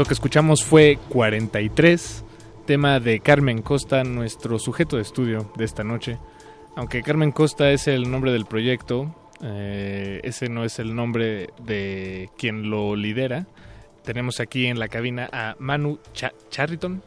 Eso que escuchamos fue 43, tema de Carmen Costa, nuestro sujeto de estudio de esta noche. Aunque Carmen Costa es el nombre del proyecto, eh, ese no es el nombre de quien lo lidera. Tenemos aquí en la cabina a Manu Cha- Charriton.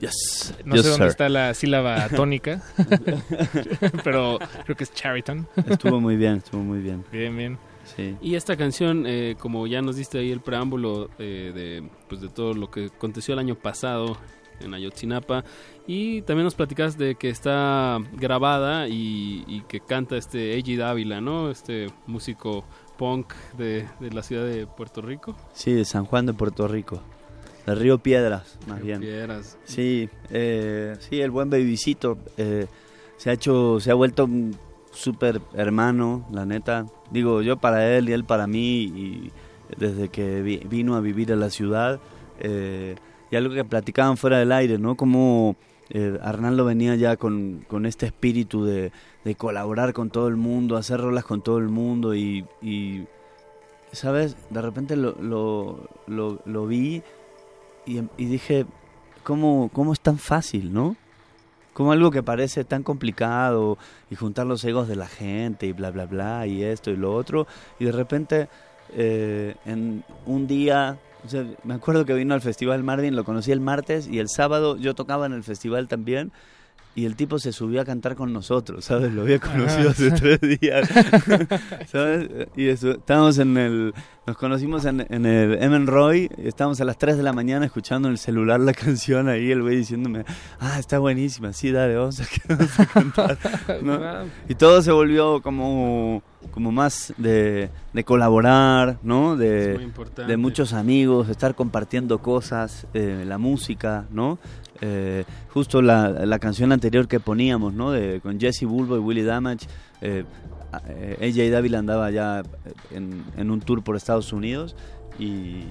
Yes. No Yes, sé dónde sir. está la sílaba tónica, pero creo que es Chariton. Estuvo muy bien, estuvo muy bien. Bien, bien. Sí. Y esta canción, eh, como ya nos diste ahí el preámbulo eh, de, pues de todo lo que aconteció el año pasado en Ayotzinapa, y también nos platicas de que está grabada y, y que canta este Eiji Dávila, ¿no? Este músico punk de, de la ciudad de Puerto Rico. Sí, de San Juan de Puerto Rico. De Río Piedras, más bien. Piedras. Sí, eh, sí, el buen babycito eh, se ha hecho, se ha vuelto un súper hermano, la neta. Digo, yo para él y él para mí, y desde que vi- vino a vivir a la ciudad. eh, y algo que platicaban fuera del aire, ¿no? Como eh, Arnaldo venía ya con, con este espíritu de, de colaborar con todo el mundo, hacer rolas con todo el mundo y, ¿sabes? De repente lo, lo vi y, y dije, ¿cómo, ¿cómo es tan fácil, no? Como algo que parece tan complicado y juntar los egos de la gente y bla, bla, bla, y esto y lo otro, y de repente eh, en un día, me acuerdo que vino al Festival Marvin, lo conocí el martes y el sábado yo tocaba en el festival también. Y el tipo se subió a cantar con nosotros, ¿sabes? Lo había conocido hace tres días, ¿sabes? Y eso, estábamos en el, nos conocimos en, en el Emen Roy, estábamos a las 3 de la mañana escuchando en el celular la canción ahí, el güey diciéndome, ah, está buenísima, sí, dale, vamos a, vamos a cantar. Y todo se volvió como, como más de, de colaborar, ¿no? De, de muchos amigos, estar compartiendo cosas, eh, la música, ¿no? Eh, justo la, la canción anterior que poníamos, ¿no? De, con Jesse Bulbo y Willie Damage, eh, a- eh, AJ Dávila andaba ya en, en un tour por Estados Unidos y,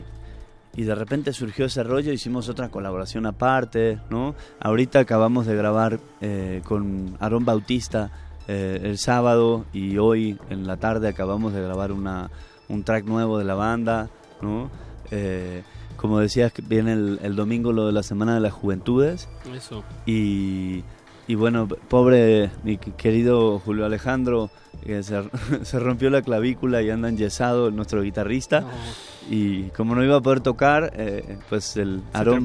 y de repente surgió ese rollo, hicimos otra colaboración aparte, ¿no? Ahorita acabamos de grabar eh, con Aarón Bautista eh, el sábado y hoy en la tarde acabamos de grabar una, un track nuevo de la banda, ¿no? Eh, como decías, viene el, el domingo lo de la Semana de las Juventudes. Eso. Y, y bueno, pobre mi qu- querido Julio Alejandro, que se, se rompió la clavícula y anda enyesado, nuestro guitarrista. Y como no iba a poder tocar, eh, pues el Aarón...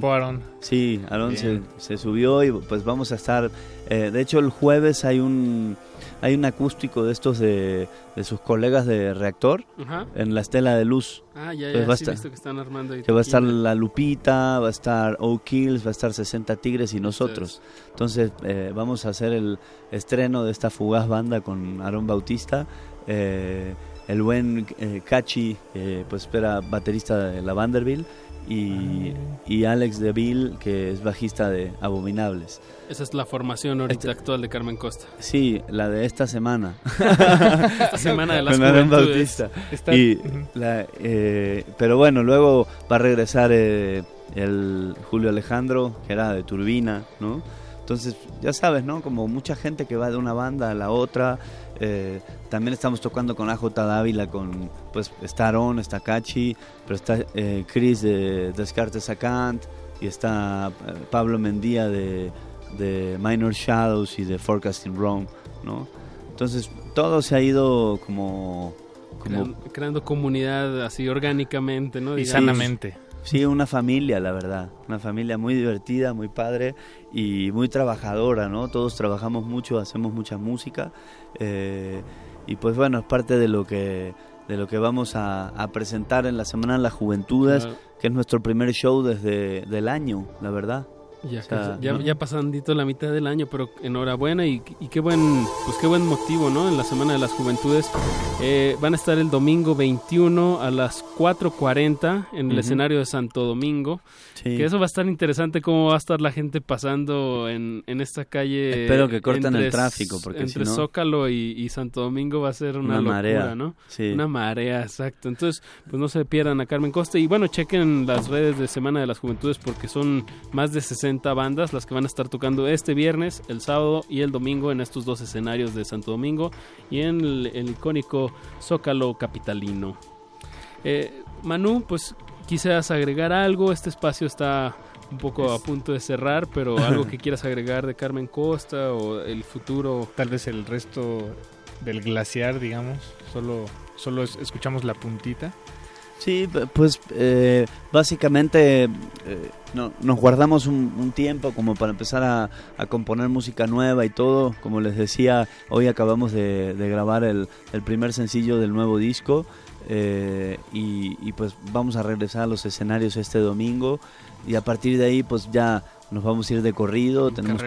Sí, Aarón se, se subió y pues vamos a estar... eh, de hecho, el jueves hay un, hay un acústico de estos de, de sus colegas de Reactor Ajá. en la Estela de Luz. Ah, ya, ya, va a sí, he estar- visto que están armando ahí que va a estar tequila. La Lupita, va a estar O'Kills, va a estar 60 Tigres y nosotros. Entonces eh, vamos a hacer el estreno de esta fugaz banda con Aarón Bautista. eh, el buen eh, Cachi, eh, pues espera baterista de la Vanderbilt. Y, y Alex DeVille, que es bajista de Abominables. Esa es la formación ahorita Este- actual de Carmen Costa. Sí, la de esta semana. Esta semana de las Con. Bautista. Está- Y Ujú. la, eh, pero bueno, luego va a regresar eh, el Julio Alejandro, que era de Turbina, ¿no? Entonces, ya sabes, ¿no? Como mucha gente que va de una banda a la otra. Eh, también estamos tocando con AJ Dávila, con, pues, está Aaron, está Cachi, pero está eh, Chris de Descartes Acant, y está eh, Pablo Mendía de, de Minor Shadows y de Forecasting Rome, ¿no? Entonces, todo se ha ido como... como Creando, creando comunidad así orgánicamente, ¿no? Y Digamos. sanamente. Sí, una familia, la verdad. Una familia muy divertida, muy padre y muy trabajadora, ¿no? Todos trabajamos mucho, hacemos mucha música. eh, y pues bueno, es parte de lo que, de lo que vamos a, a presentar en la Semana de las Juventudes, Claro. que es nuestro primer show desde del año, la verdad. Ya, O sea, ya, ¿no? ya pasandito la mitad del año, pero enhorabuena y, y qué buen pues qué buen motivo, ¿no? En la Semana de las Juventudes Eh, van a estar el domingo 21 a las 4.40 en el escenario de Santo Domingo. Sí. Que eso va a estar interesante cómo va a estar la gente pasando en, en esta calle. Espero que corten el tráfico, porque Entre si no- Zócalo y, y Santo Domingo va a ser una, Una locura, marea, ¿no? sí. Una marea, exacto. Entonces, pues no se pierdan a Carmen Costa. Y bueno, chequen las redes de Semana de las Juventudes porque son más de 60 40 bandas las que van a estar tocando este viernes, el sábado y el domingo en estos dos escenarios de Santo Domingo y en el, el icónico Zócalo Capitalino. Eh, Manu, pues quisieras agregar algo, este espacio está un poco a punto de cerrar, pero algo que quieras agregar de Carmen Costa o el futuro. Tal vez el resto del glaciar, digamos, solo, solo es- escuchamos la puntita. Sí, pues eh, básicamente eh, no- nos guardamos un, un tiempo como para empezar a, a componer música nueva y todo. Como les decía, hoy acabamos de, de grabar el, el primer sencillo del nuevo disco eh, y, y pues vamos a regresar a los escenarios este domingo y a partir de ahí pues ya nos vamos a ir de corrido. Tenemos,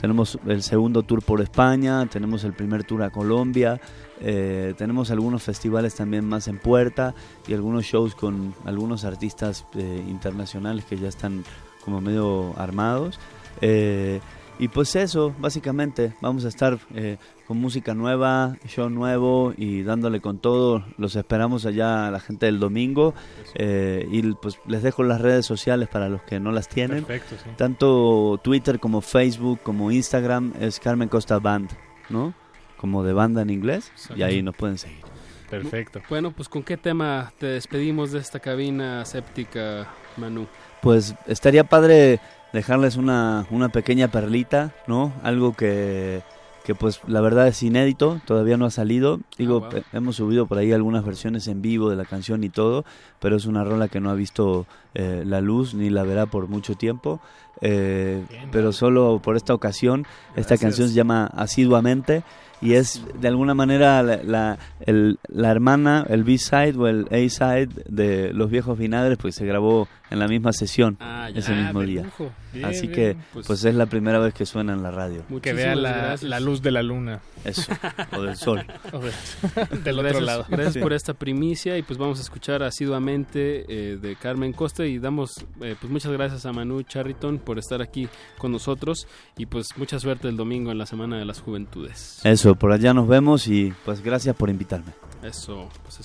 tenemos el segundo tour por España, tenemos el primer tour a Colombia, eh, tenemos algunos festivales también más en puerta y algunos shows con algunos artistas eh, internacionales que ya están como medio armados. Eh, y pues eso, básicamente, vamos a estar eh, con música nueva, show nuevo y dándole con todo. Los esperamos allá a la gente del domingo. Y pues les dejo las redes sociales para los que no las tienen. Perfecto, sí. Tanto Twitter como Facebook como Instagram es Carmen Costa Band, ¿no? Como de banda en inglés. Y ahí nos pueden seguir. Perfecto. Bueno, pues ¿con qué tema te despedimos de esta cabina séptica, Manu? Pues estaría padre dejarles una, una pequeña perlita, ¿no? Algo que, que pues la verdad es inédito, todavía no ha salido. Digo, wow. eh, hemos subido por ahí algunas versiones en vivo de la canción y todo, pero es una rola que no ha visto eh, la luz ni la verá por mucho tiempo. Eh, pero solo por esta ocasión, esta Gracias. canción se llama Asiduamente y es de alguna manera la, la, el- la hermana, el B-side o el A-side de Los Viejos Vinagres, pues se grabó en la misma sesión Ah, ese Ah, mismo día. Bien, Así bien, que pues- pues, es la primera vez que suena en la radio. Que vea la, la luz de la luna. Eso, o del sol. O de- del otro gracias, lado. Gracias Sí. por esta primicia y pues vamos a escuchar asiduamente eh, de Carmen Costa y damos eh, pues muchas gracias a Manu Charriton por estar aquí con nosotros y pues mucha suerte el domingo en la Semana de las Juventudes. Eso, por allá nos vemos y pues gracias por invitarme. Eso, pues.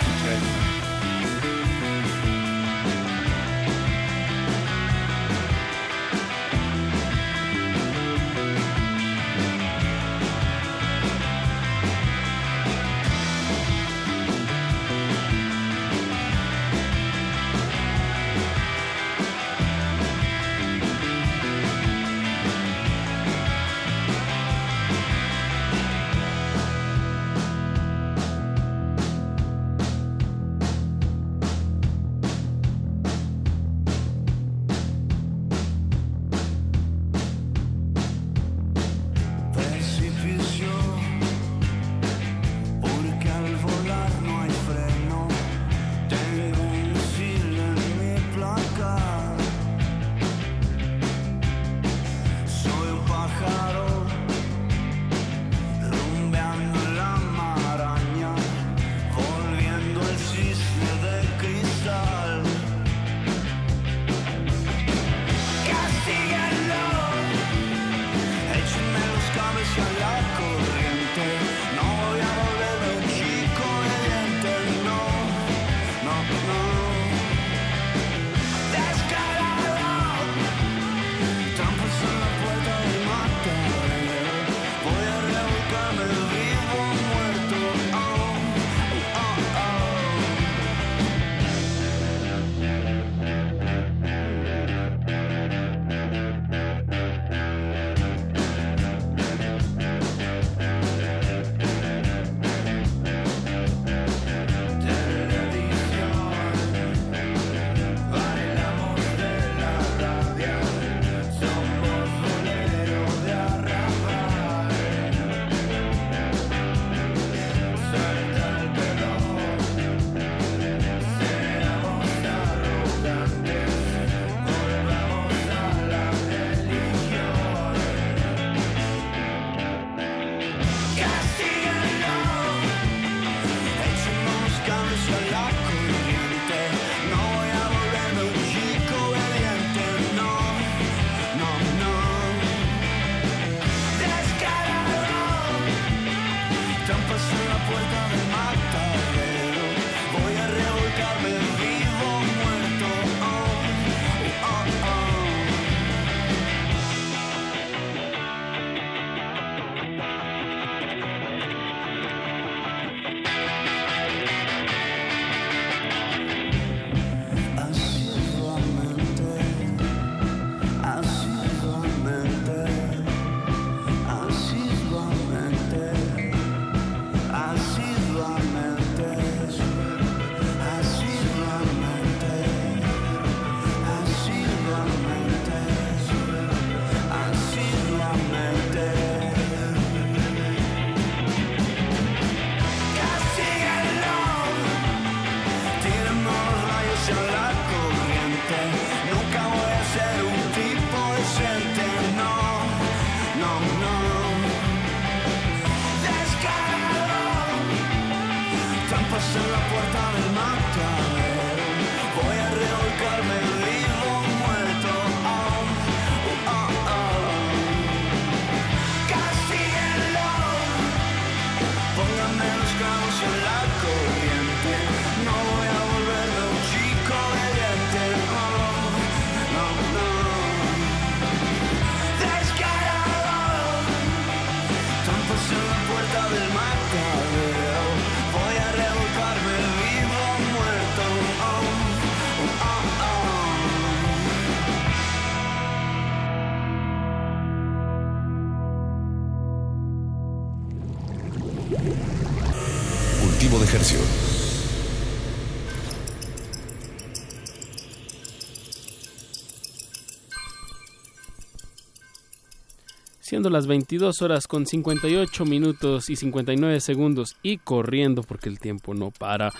Siendo las 22 horas con 58 minutos y 59 segundos y corriendo porque el tiempo no para.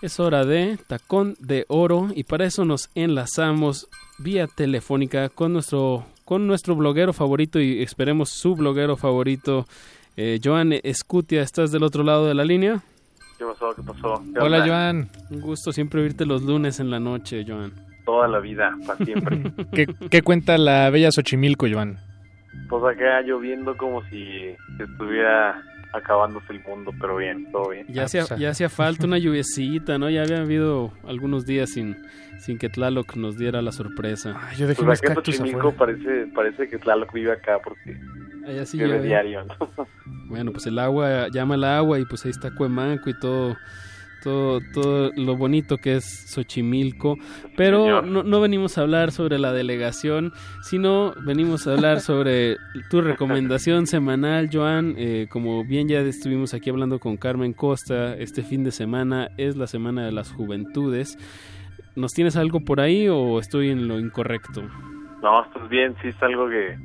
Es hora de tacón de oro y para eso nos enlazamos vía telefónica con nuestro con nuestro bloguero favorito y esperemos su bloguero favorito, eh, Joan Escutia. ¿Estás del otro lado de la línea? ¿Qué pasó? ¿Qué pasó? ¿Qué Hola onda? Joan. Un gusto siempre oírte los lunes en la noche, Joan. Toda la vida, para siempre. ¿Qué, qué cuenta la bella Xochimilco, Joan? Pues acá lloviendo como si estuviera acabándose el mundo, pero bien, todo bien. Ya hacía, ya hacía falta una lluviecita, ¿no? Ya había habido algunos días sin, sin que Tlaloc nos diera la sorpresa. yo Pues acá en parece, parece que Tlaloc vive acá porque Allá sí llueve llueve. diario, ¿no? Bueno, pues el agua llama al agua y pues ahí está Cuemanco y todo, todo, todo lo bonito que es Xochimilco. Pero no, no venimos a hablar sobre la delegación, sino venimos a hablar sobre tu recomendación semanal, Joan. Eh, como bien ya estuvimos aquí hablando con Carmen Costa, este fin de semana es la Semana de las Juventudes. ¿Nos tienes algo por ahí o estoy en lo incorrecto? No, estás bien, sí es algo que,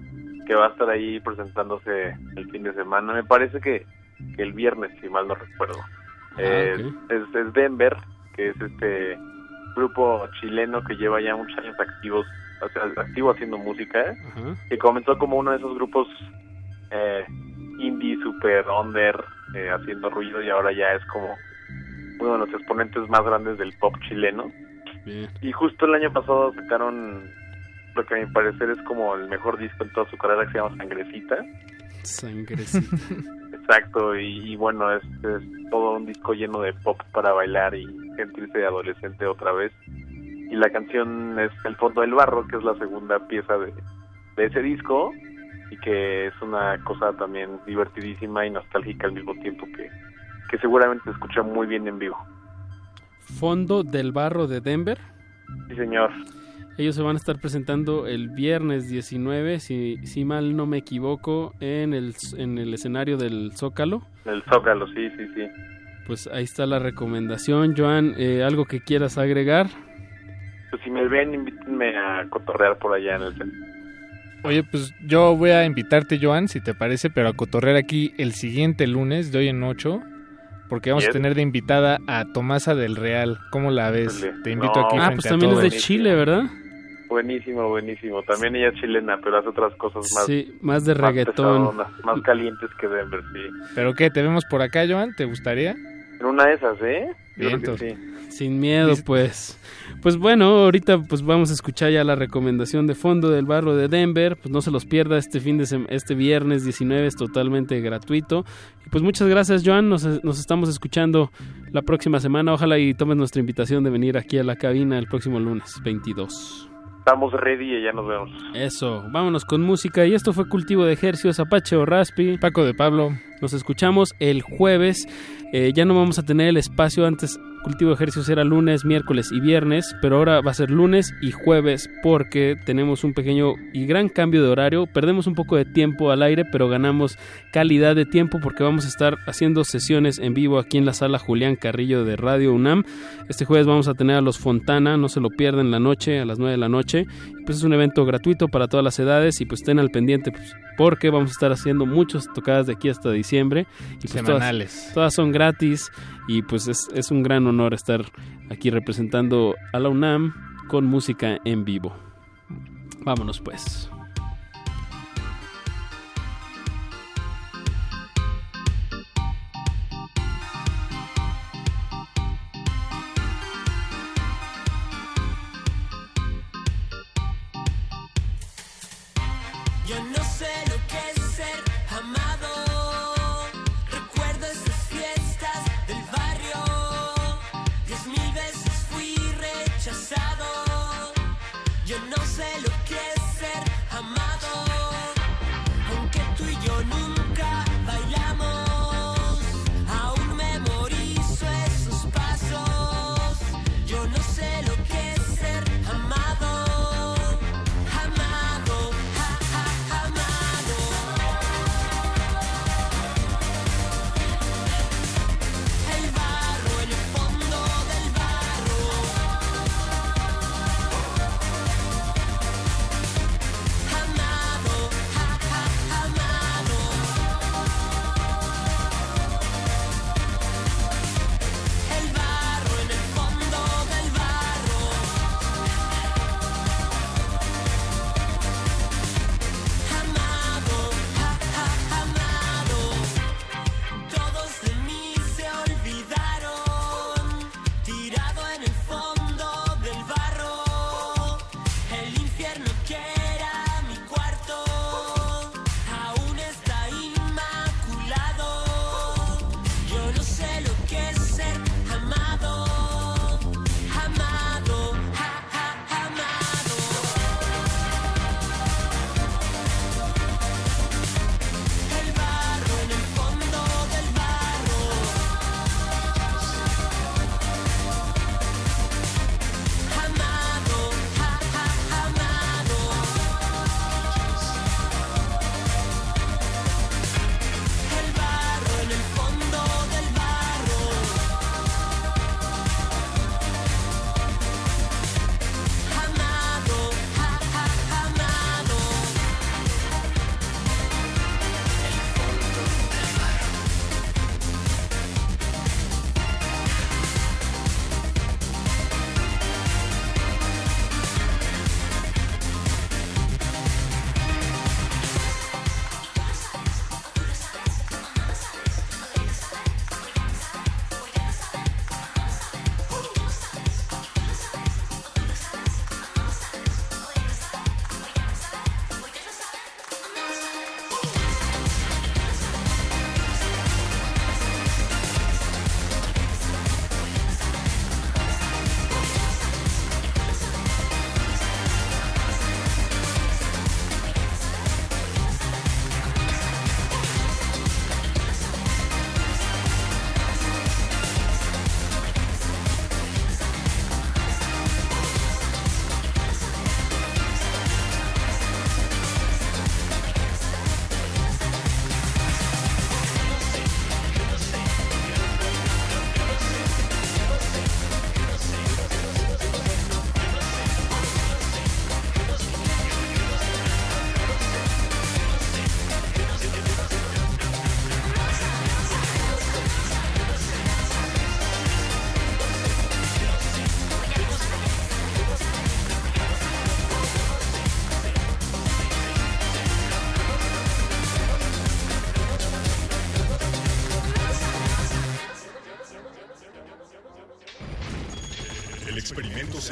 que va a estar ahí presentándose el fin de semana. Me parece que, que el viernes, si mal no recuerdo. Eh, es, es Denver, que es este grupo chileno que lleva ya muchos años activos, o sea, activo haciendo música, que comenzó como uno de esos grupos eh, indie super under, eh, haciendo ruido y ahora ya es como uno de los exponentes más grandes del pop chileno. Y justo el año pasado sacaron lo que a mi parecer es como el mejor disco en toda su carrera que se llama Sangrecita. Sangrecita. Exacto, y, y bueno, es, es todo un disco lleno de pop para bailar y sentirse adolescente otra vez. Y la canción es El Fondo del Barro, que es la segunda pieza de, de ese disco y que es una cosa también divertidísima y nostálgica al mismo tiempo que, que seguramente se escucha muy bien en vivo. Fondo del Barro de Denver. Sí, señor. Ellos se van a estar presentando el viernes 19, si, si mal no me equivoco, en el, en el escenario del Zócalo. El Zócalo, sí, sí, sí. Pues ahí está la recomendación. Joan, eh, ¿algo que quieras agregar? Pues si me ven, invítenme a cotorrear por allá en el centro. Oye, pues yo voy a invitarte, Joan, si te parece, pero a cotorrear aquí el siguiente lunes, de hoy en 8, porque vamos a tener de invitada a Tomasa del Real. ¿Cómo la ves? Te invito No, aquí. Ah, frente pues a también es de. Chile, ¿verdad? Buenísimo, buenísimo. También ella es chilena, pero hace otras cosas más. Sí, más de reggaetón. más calientes que Denver, sí. ¿Pero qué? ¿Te vemos por acá, Joan? ¿Te gustaría? En una de esas, ¿eh? Vientos. sí. Sin miedo, pues. Pues bueno, ahorita pues vamos a escuchar ya la recomendación de fondo del barro de Denver. Pues no se los pierda este fin de este viernes 19 es totalmente gratuito. Y pues muchas gracias, Joan. Nos, nos estamos escuchando la próxima semana. Ojalá y tomes nuestra invitación de venir aquí a la cabina el próximo lunes 22. Estamos ready y ya nos vemos. Eso, vámonos con música. Y esto fue Cultivo de Ejercios, Apache o Raspi. Paco de Pablo. Nos escuchamos el jueves. Eh, ya no vamos a tener el espacio antes. Cultivo de Ejercicios era lunes, miércoles y viernes, pero ahora va a ser lunes y jueves porque tenemos un pequeño y gran cambio de horario. Perdemos un poco de tiempo al aire, pero ganamos calidad de tiempo porque vamos a estar haciendo sesiones en vivo aquí en la sala Julián Carrillo de Radio UNAM. Este jueves vamos a tener a los Fontana, no se lo pierdan la noche, a las 9 de la noche. Pues es un evento gratuito para todas las edades y pues estén al pendiente pues, porque vamos a estar haciendo muchas tocadas de aquí hasta diciembre. Y pues Semanales. Todas, todas son gratis y pues es, es un gran honor estar aquí representando a la UNAM con música en vivo. Vámonos pues.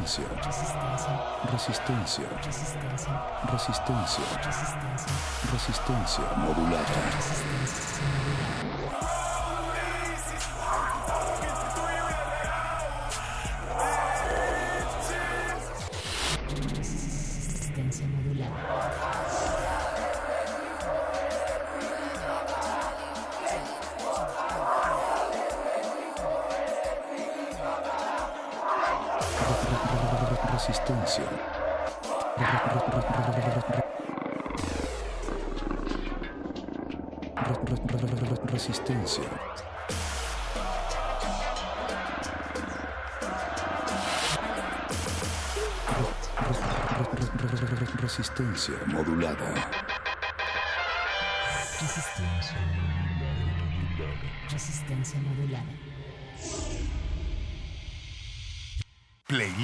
Resistencia. Resistencia. Resistencia. Resistencia modulada. Resistencia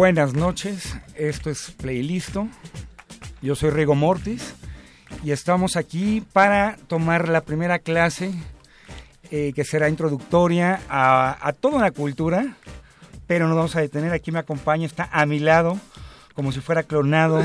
Buenas noches, esto es Playlisto. Yo soy Rigo Mortis y estamos aquí para tomar la primera clase eh, que será introductoria a, a toda una cultura, pero nos vamos a detener. Aquí me acompaña, está a mi lado, como si fuera clonado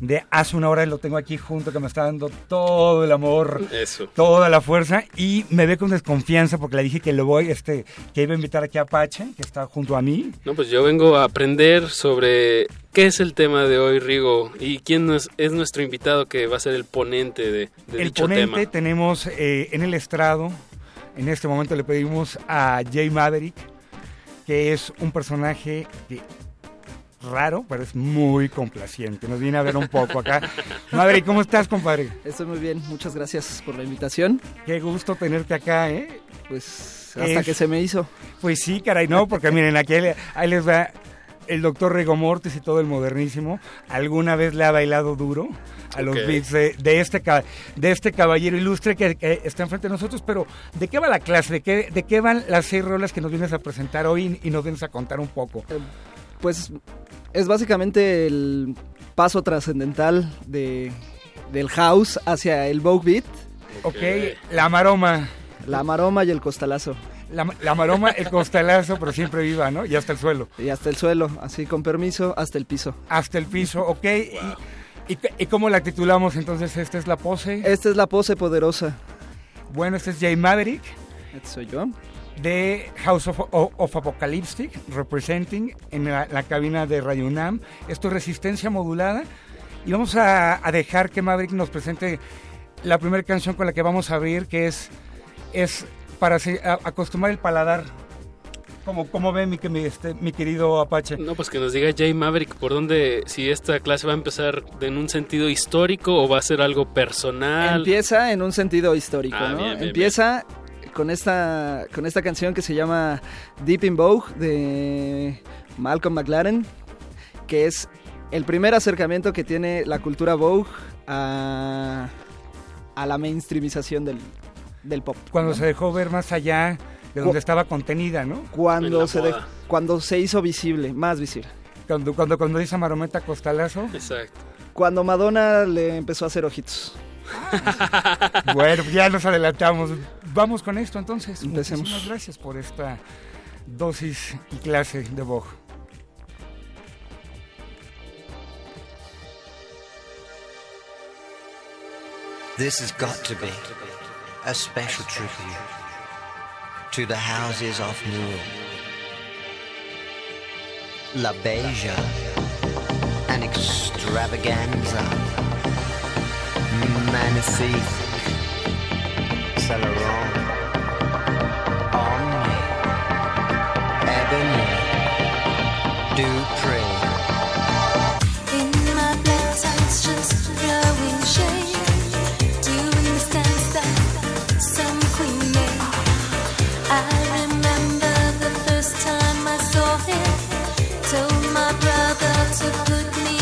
de hace una hora. Lo tengo aquí junto, que me está dando todo el amor, Eso. toda la fuerza y me ve con desconfianza porque le dije que lo voy, este, que iba a invitar aquí a Apache, que está junto a mí. No, pues yo vengo a aprender sobre qué es el tema de hoy, Rigo, y quién es, es nuestro invitado que va a ser el ponente de, de el dicho ponente tema. tenemos eh, en el estrado, en este momento le pedimos a Jay Maverick, que es un personaje que- raro, pero es muy complaciente. Nos viene a ver un poco acá. Maverick, ¿cómo estás, compadre? Estoy muy bien, muchas gracias por la invitación. Qué gusto tenerte acá, ¿eh? Pues hasta que se me hizo. Pues sí, caray, no, porque miren, aquí ahí, les va el doctor Rigo Mortis y todo el modernísimo. ¿Alguna vez le ha bailado duro a los Ok. beats de, de este, de este caballero ilustre que, que está enfrente de nosotros? Pero, ¿de qué va la clase? ¿De qué, ¿De qué van las seis rolas que nos vienes a presentar hoy y nos vienes a contar un poco? Pues es básicamente el paso trascendental de, del house hacia el Vogue Beat. Ok, la maroma. La maroma y el costalazo. La, la maroma, el costalazo, pero siempre viva, ¿no? Y hasta el suelo. Y hasta el suelo, así con permiso, hasta el piso. Hasta el piso, ok. ¿Y, y, y cómo la titulamos entonces? ¿Esta es la pose? Esta es la pose poderosa. Bueno, este es Jay Maverick. Este soy yo. De House of, of, Apocalyptic, representing en la, la cabina de Radio UNAM. Esto es resistencia modulada. Y vamos a, a dejar que Maverick nos presente la primera canción con la que vamos a abrir, que es, es para se- a- acostumbrar el paladar. Como, como ve mi, que mi, este, mi querido Apache? No, pues que nos diga Jay Maverick por dónde, si esta clase va a empezar en un sentido histórico o va a ser algo personal. Empieza en un sentido histórico, Ah, ¿no? bien, bien, Empieza con esta con esta canción que se llama Deep in Vogue de Malcolm McLaren, que es el primer acercamiento que tiene la cultura Vogue a, a la mainstreamización del, del pop. Cuando ¿no? se dejó ver más allá de donde Cu- estaba contenida, ¿no? cuando se dej- cuando se hizo visible, más visible. Cuando, cuando, cuando dice Marometa Costalazo. Exacto. Cuando Madonna le empezó a hacer ojitos. bueno, ya nos adelantamos. Vamos con esto entonces. Empecemos. Muchísimas gracias por esta dosis y clase de Vogue. This has got to be a special tribute to the houses of Newell, La Beja, an extravaganza. Dupree. In my black just shade, that some queen made. I remember the first time I saw it. Told my brother to put me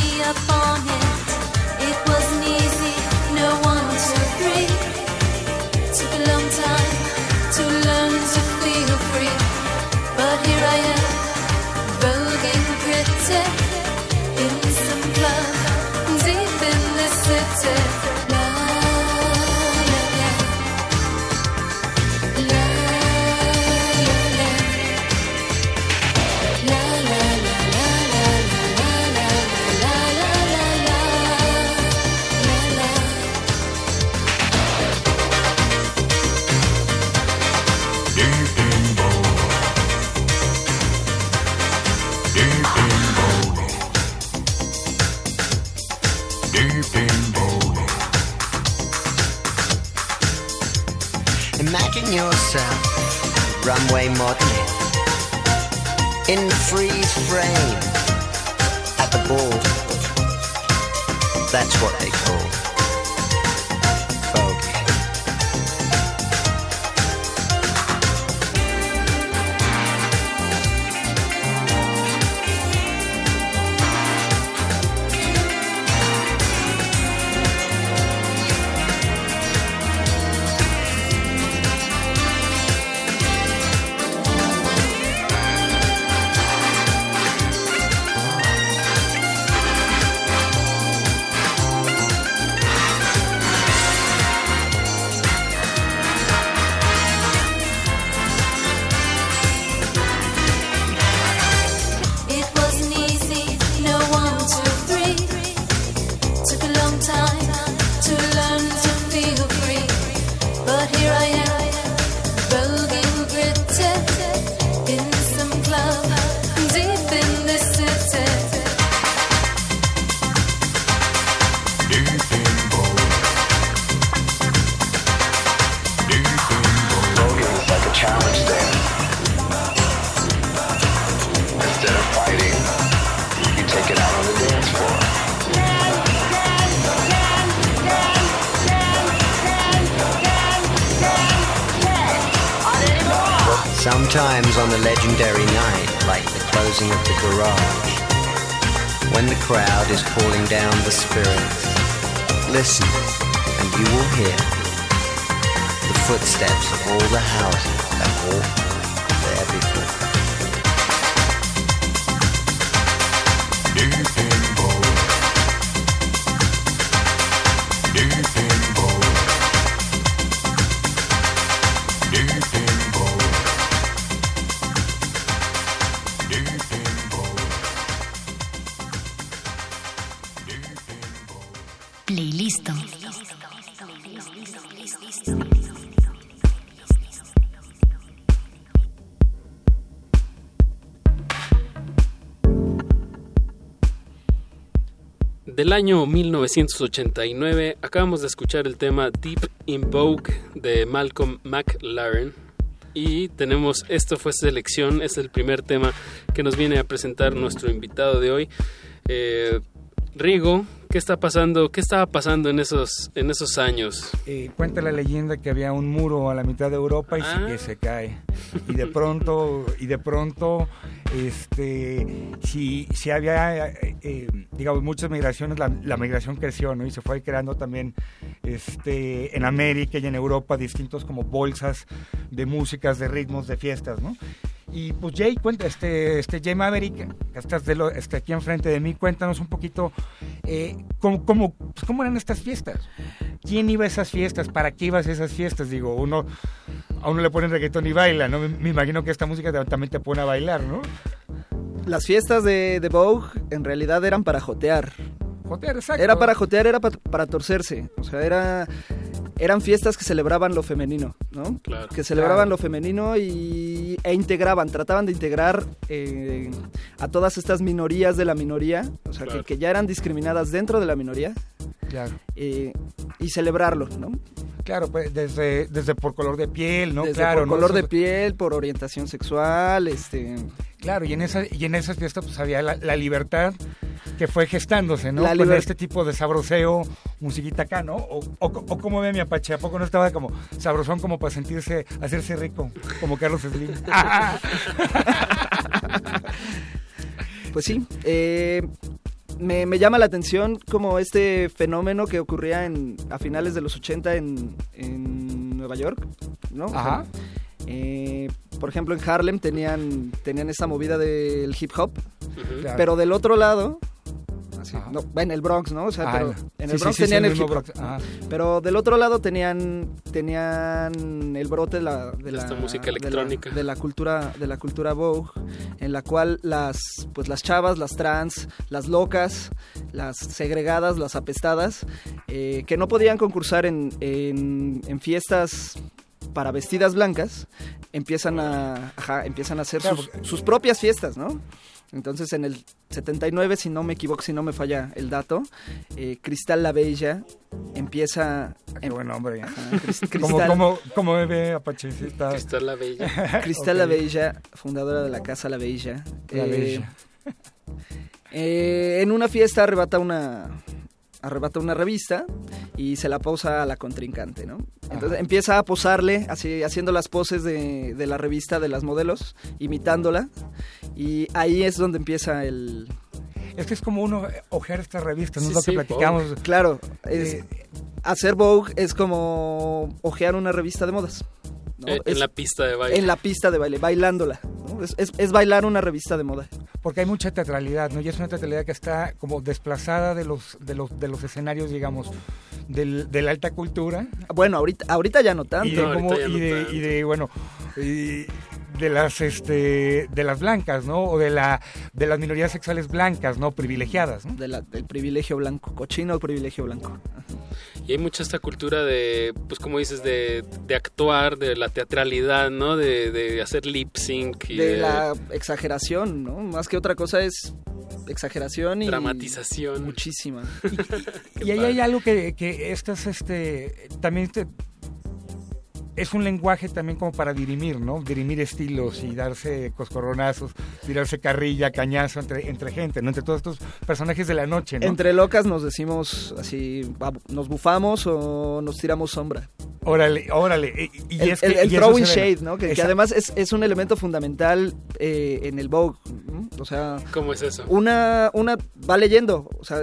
yourself runway modeling. In the freeze frame. At the ball. That's what they call Del año 1989 acabamos de escuchar el tema Deep in Vogue de Malcolm McLaren y tenemos, esto fue selección, es el primer tema que nos viene a presentar nuestro invitado de hoy. Eh, Rigo, ¿qué está pasando? ¿Qué estaba pasando en esos, en esos años? Eh, cuenta la leyenda que había un muro a la mitad de Europa y Ah. que se cae. Y de pronto, y de pronto, este, si, si había, eh, eh, digamos, muchas migraciones, la, la migración creció, ¿no? Y se fue creando también, este, en América y en Europa distintos como bolsas de músicas, de ritmos, de fiestas, ¿no? Y pues Jay, cuenta, este, este Jay Maverick, que estás de lo, este, aquí enfrente de mí, cuéntanos un poquito eh, cómo, cómo, pues, cómo eran estas fiestas. ¿Quién iba a esas fiestas? ¿Para qué ibas a esas fiestas? Digo, uno a uno le ponen reggaetón y baila, ¿no? Me, me imagino que esta música también te pone a bailar, ¿no? Las fiestas de, de Vogue en realidad eran para jotear. Jotear, exacto. Era para jotear, era pa- para torcerse. O sea, era eran fiestas que celebraban lo femenino, ¿no? Claro. Que celebraban Claro. lo femenino y, e integraban, trataban de integrar eh, a todas estas minorías de la minoría, o sea, Claro. que, que ya eran discriminadas dentro de la minoría, Claro. eh, y celebrarlo, ¿no? Claro, pues desde, desde por color de piel, ¿no? Desde claro, por ¿no? color de piel, por orientación sexual, este... Claro, y en esa y en esas fiestas pues había la, la libertad que fue gestándose, ¿no? Con este tipo de sabroseo, musiquita acá, ¿no? O, o, o como ve mi Apache, ¿a poco no estaba como sabrosón como para sentirse, hacerse rico, como Carlos Slim? Pues sí, eh, me, me llama la atención como este fenómeno que ocurría en, a finales de los 80 en, en Nueva York, ¿no? O sea, Ajá. eh, por ejemplo, en Harlem tenían, tenían esta movida del hip hop, pero del otro lado, no, en el Bronx, ¿no? O sea, Ah, pero en- el sí, Bronx sí, sí, tenían en el el hip hop. Pero del otro lado tenían, tenían el brote de la, de la Esta música de la- electrónica. de la, cultura de la cultura Vogue, en la cual las pues las chavas, las trans, las locas, las segregadas, las apestadas, eh, que no podían concursar en, en, en fiestas para vestidas blancas, empiezan a, ajá, empiezan a hacer Claro, sus, sus propias fiestas, ¿no? Entonces en el 79, si no me equivoco, si no me falla el dato, eh, Cristal la Bella empieza... Qué buen nombre, ¿eh? Ajá, Cris- ¿Cómo, Cristal- cómo bebe Apache? Sí, está- Cristal la Bella. Cristal la Bella, fundadora de la Casa La Bella. La eh, Bella. eh, en una fiesta arrebata una arrebata una revista y se la posa a la contrincante, ¿no? Entonces Ajá. empieza a posarle, así, haciendo las poses de, de la revista de las modelos, imitándola, y ahí es donde empieza el... Es que es como uno eh, ojear esta revista, ¿no? Sí, es lo sí, que platicamos. Vogue. Claro, es- Eh, hacer Vogue es como ojear una revista de modas. ¿No? Eh, Es- en la pista de baile. En la pista de baile, bailándola. ¿no? Es, es- es bailar una revista de moda. porque hay mucha teatralidad, ¿no? Y es una teatralidad que está como desplazada de los de los de los escenarios, digamos, del, de la alta cultura Bueno, ahorita, ahorita ya no tanto. y de, No, como- y no de, tanto. y de, bueno y de las este de las blancas, ¿no? O de la de las minorías sexuales blancas, ¿no? Privilegiadas, ¿no? De la- del privilegio blanco, cochino privilegio blanco. Y hay mucha esta cultura de, pues como dices, de, de actuar, de la teatralidad, ¿no? De, de hacer lip sync y De la exageración, ¿no? Más que otra cosa es exageración y... dramatización. Muchísima. Y ahí hay algo que, que estas, este, también te- es un lenguaje también como para dirimir, ¿no? Dirimir estilos y darse coscorronazos, tirarse carrilla, cañazo entre, entre gente, ¿no? Entre todos estos personajes de la noche, ¿no? Entre locas nos decimos así, nos bufamos o nos tiramos sombra. Órale, órale. Y, y el es que- el- el y eso throwing shade, ¿no? Que, además es, es un elemento fundamental eh, en el Vogue. ¿no? O sea, ¿Cómo es eso? una, una va leyendo. O sea,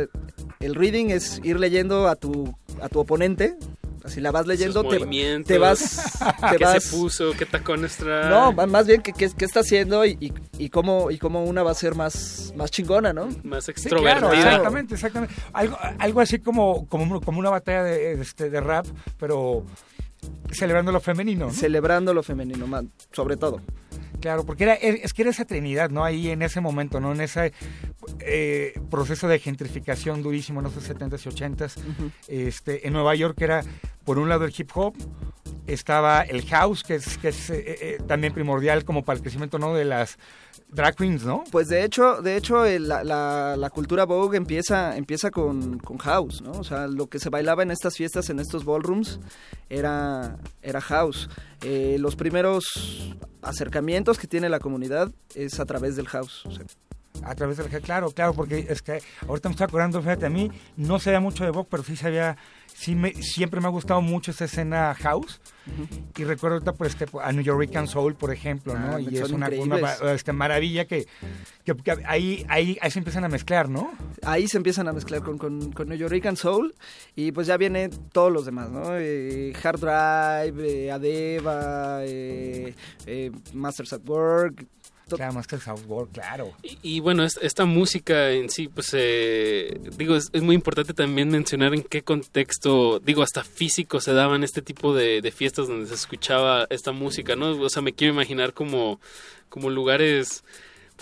el reading es ir leyendo a tu, a tu oponente. Así la vas leyendo, te, te vas... Te ¿Qué vas se puso? ¿Qué tacones trae? no, más bien qué, qué, qué está haciendo y, y, y cómo, y cómo una va a ser más, más chingona, ¿no? Más Sí, extrovertida. claro, exactamente, exactamente. Algo, algo así como, como, como una batalla de, este, de rap, pero celebrando lo femenino, ¿no? Celebrando lo femenino, ma- sobre todo. Claro, porque era, es que era esa trinidad, ¿no? Ahí en ese momento, ¿no? En ese eh, proceso de gentrificación durísimo en los 70s y 80s. este, en Nueva York era, por un lado, el hip hop, estaba el house, que es, que es eh, eh, también primordial como para el crecimiento, ¿no? De las drag queens, ¿no? Pues de hecho, de hecho el- la, la- la cultura Vogue empieza, empieza con, con house, ¿no? O sea, lo que se bailaba en estas fiestas, en estos ballrooms, era, era house. Eh, los primeros acercamientos que tiene la comunidad es a través del house. o sea, A través del claro, claro, porque es que ahorita me estoy acordando, fíjate, a mí no sabía mucho de Vogue, pero sí sabía, sí me, siempre me ha gustado mucho esa escena house. Y recuerdo ahorita pues, este, a New York Soul, por ejemplo, ¿no? Ah, y es una, este, maravilla que, que- que ahí, ahí, ahí se empiezan a mezclar, ¿no? ahí se empiezan a mezclar con, con, con New York Soul y pues ya vienen todos los demás, ¿no? Eh, Hard Drive, eh, Adeva, eh, Masters at Work. Claro, Master Southworld, claro. Y, y bueno, es- esta música en sí, pues eh, digo, es, es muy importante también mencionar en qué contexto, digo, hasta físico se daban este tipo de, de fiestas donde se escuchaba esta música, ¿no? O sea, me quiero imaginar como, como lugares,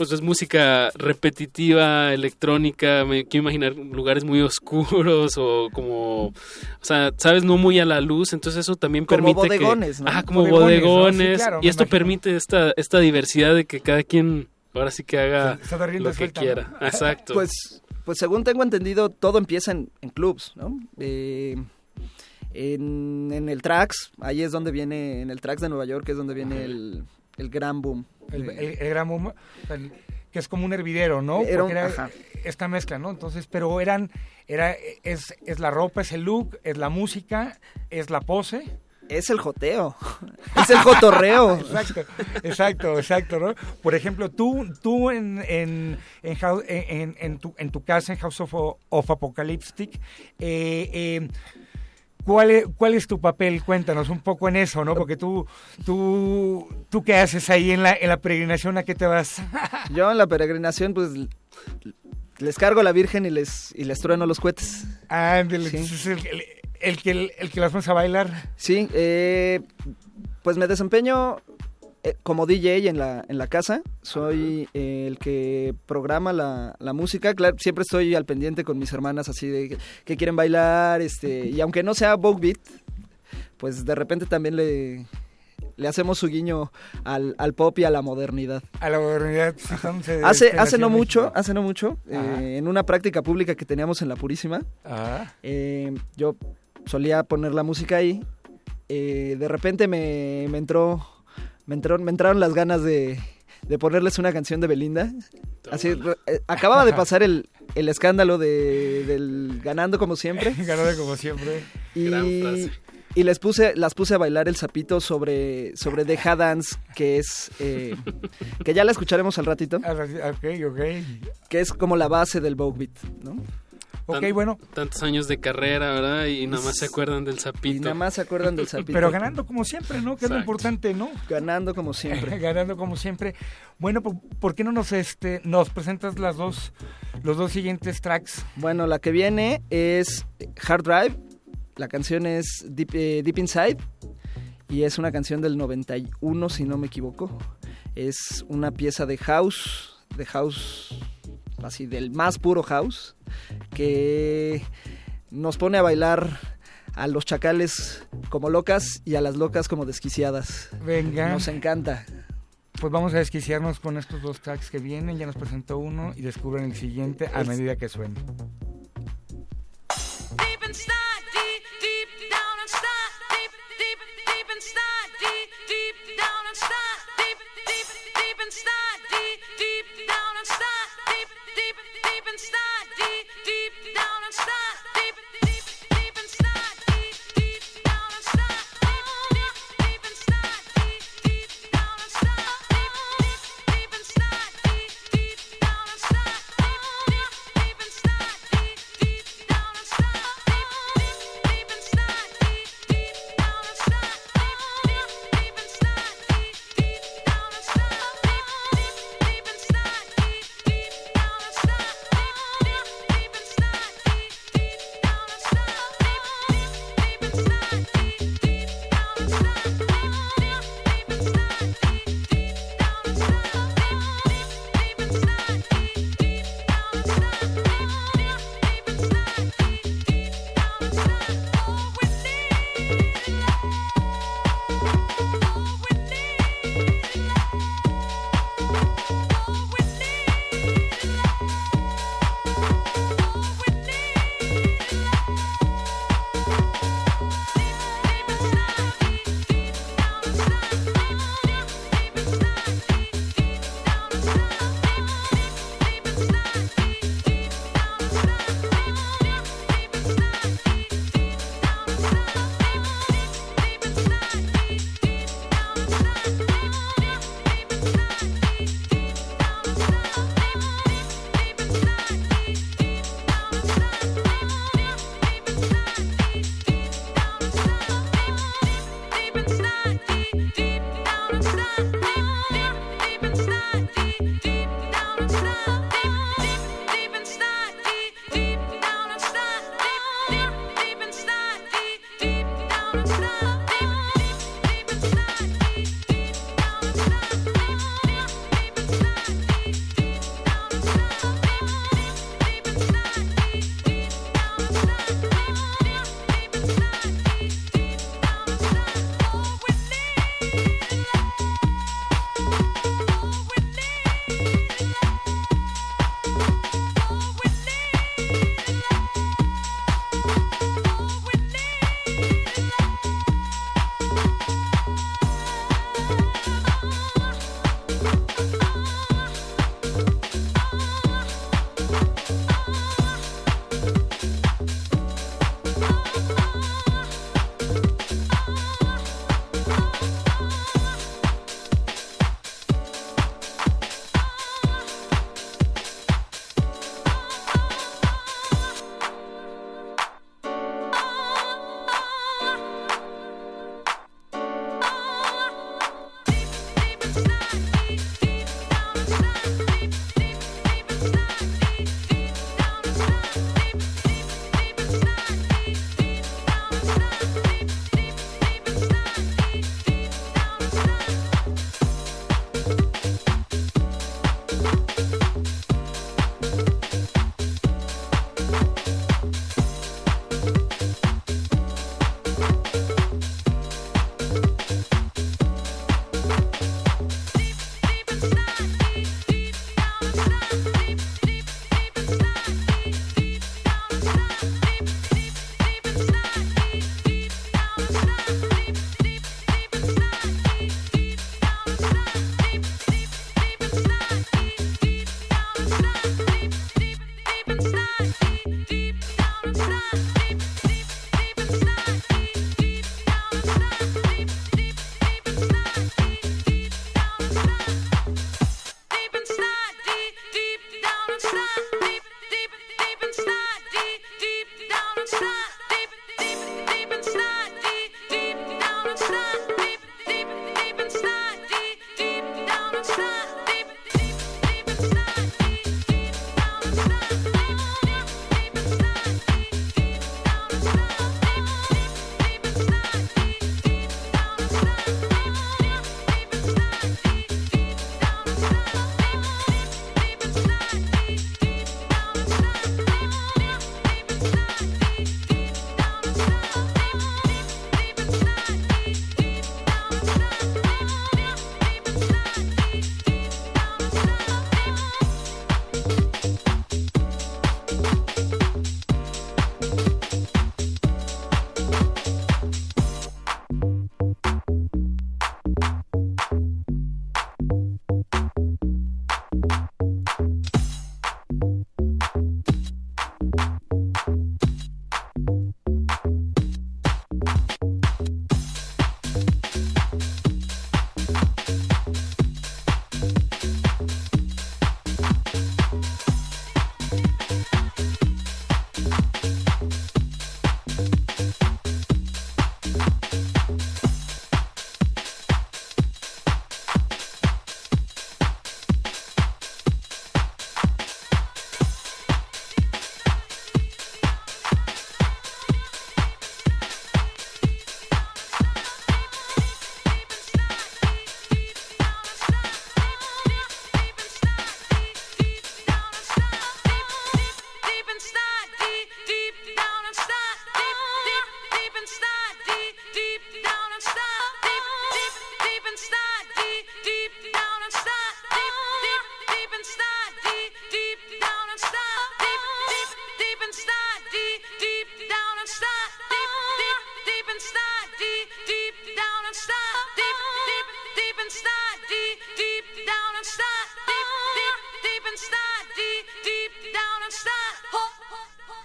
pues es música repetitiva, electrónica, me quiero imaginar lugares muy oscuros o como, o sea, sabes, no muy a la luz, entonces eso también Como permite bodegones, que... ¿no? Ajá, como Bodegones, bodegones, ¿no? Sí, claro, y esto imagino. permite esta, esta diversidad de que cada quien ahora sí que haga Se- lo que quiera. Exacto. Pues, pues según tengo entendido, todo empieza en, en clubs, ¿no? Eh, en, en el Trax, ahí es donde viene, en el Trax de Nueva York es donde viene el, el gran boom. El, el- el gran el- que es como un hervidero, ¿no? Era un- era esta mezcla, ¿no? Entonces, pero eran, era, es, es la ropa, es el look, es la música, es la pose. Es el joteo, es el jotorreo. exacto, exacto, exacto, ¿no? Por ejemplo, tú, tú en, en, en, Hou- en- en- en tu, en tu casa, en House of, of Apocalyptic, eh, eh, ¿Cuál es, ¿Cuál es tu papel? Cuéntanos un poco en eso, ¿no? Porque tú, tú, tú qué haces ahí en la, en la peregrinación, ¿a qué te vas? Yo en la peregrinación, pues les cargo a la Virgen y les, y les trueno los cohetes. Ándale, entonces el, el- el que, el, el que las pones a bailar. Sí, eh, pues me desempeño eh, como DJ en la, en la casa. Soy eh, el que programa la, la música. Claro, siempre estoy al pendiente con mis hermanas así de que, que quieren bailar. este Y aunque no sea Vogue Beat, pues de repente también le, le hacemos su guiño al, al pop y a la modernidad. A la modernidad. Hace, hace no mucho, hace no mucho, eh, en una práctica pública que teníamos en La Purísima, eh, yo solía poner la música ahí. eh, de repente me, me entró, me entró, me entraron las ganas de, de ponerles una canción de Belinda. Así, eh, acababa de pasar el, el escándalo de, del ganando como siempre. Ganando como siempre. Gran Y, frase. y les puse, las puse a bailar el sapito sobre, sobre The Ha Dance, que es, eh, que ya la escucharemos al ratito. Ok, ok. Que es como la base del Vogue Beat, ¿no? Tan- bueno. Tantos años de carrera, ¿verdad? Y nada más se acuerdan del sapito. Y nada más se acuerdan del sapito. Pero ganando como siempre, ¿no? Que es lo importante, ¿no? Ganando como siempre. ganando como siempre. Bueno, ¿por, por qué no nos este nos presentas las dos los dos siguientes tracks? Bueno, la que viene es Hard Drive. La canción es Deep, eh, Deep Inside. Y es una canción del 91, si no me equivoco. Es una pieza de house. De house. Así, del más puro house. Que nos pone a bailar a los chacales como locas y a las locas como desquiciadas. Venga. Nos encanta. Pues vamos a desquiciarnos con estos dos tracks que vienen. Ya nos presentó uno y descubren el siguiente a medida que suene.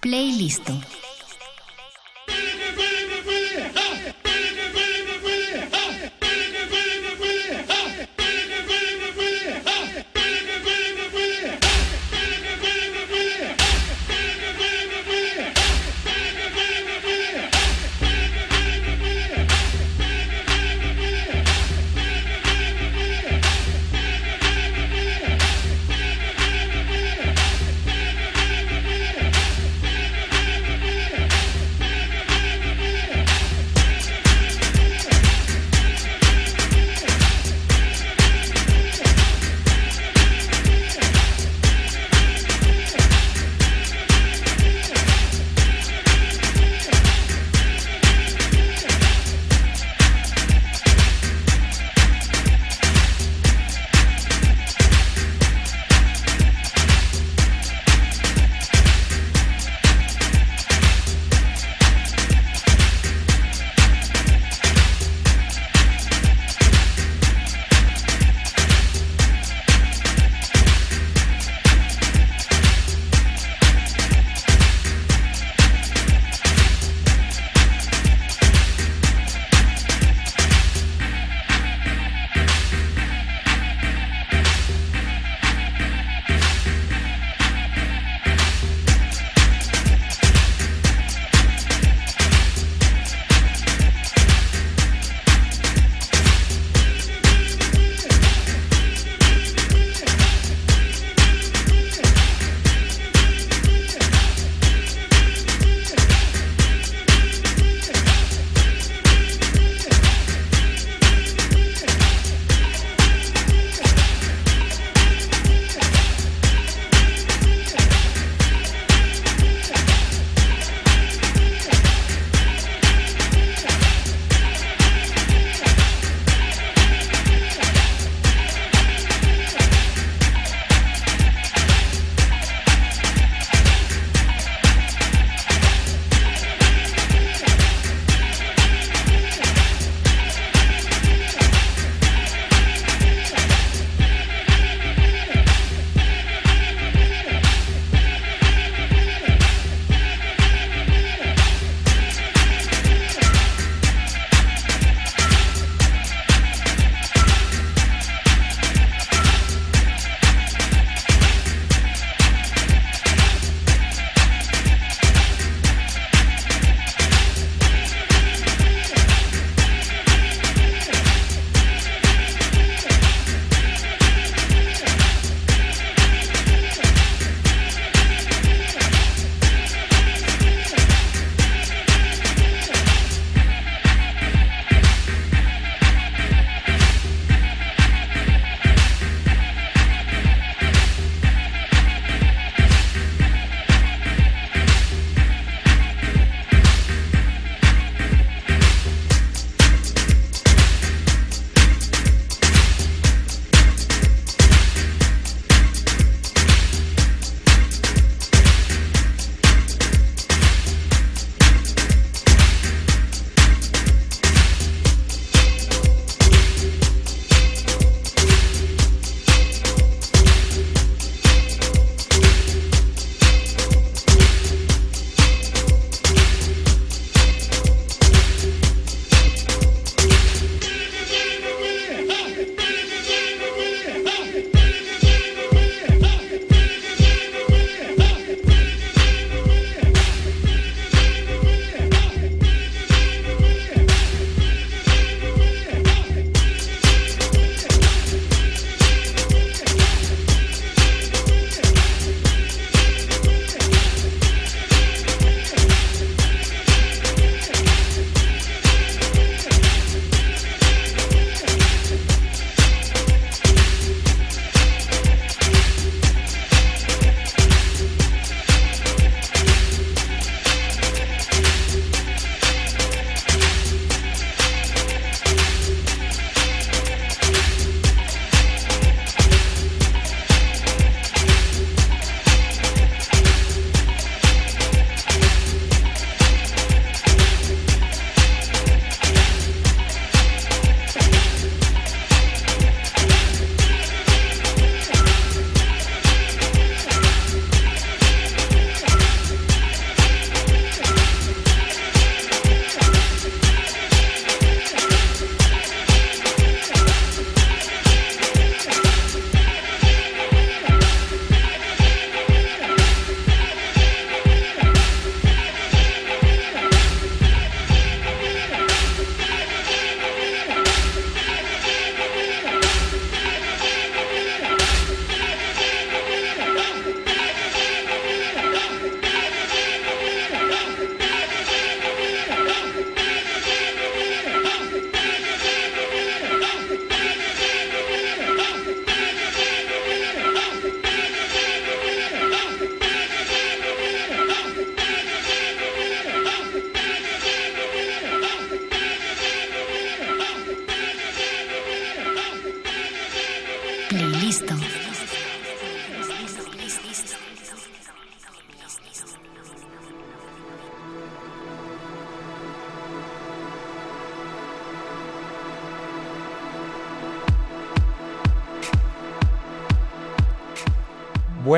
Playlisto. Thank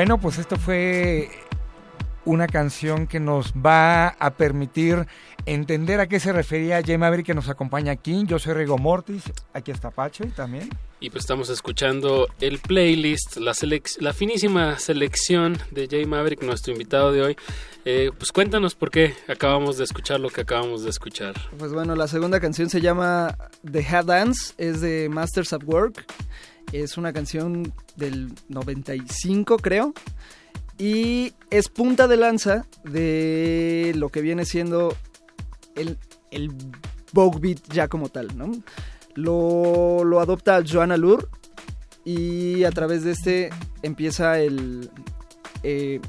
Bueno, pues esto fue una canción que nos va a permitir entender a qué se refería Jay Maverick que nos acompaña aquí. Yo soy Rigo Mortis, aquí está Pache también. Y pues estamos escuchando el playlist, la, selec- la finísima selección de Jay Maverick, nuestro invitado de hoy. Eh, pues cuéntanos por qué acabamos de escuchar lo que acabamos de escuchar. Pues bueno, la segunda canción se llama The Head Dance, es de Masters at Work. Es una canción del 95, creo. Y es punta de lanza de lo que viene siendo el, el Vogue Beat ya como tal, ¿no? Lo, lo adopta Joanna Lur y a través de este empieza el, eh,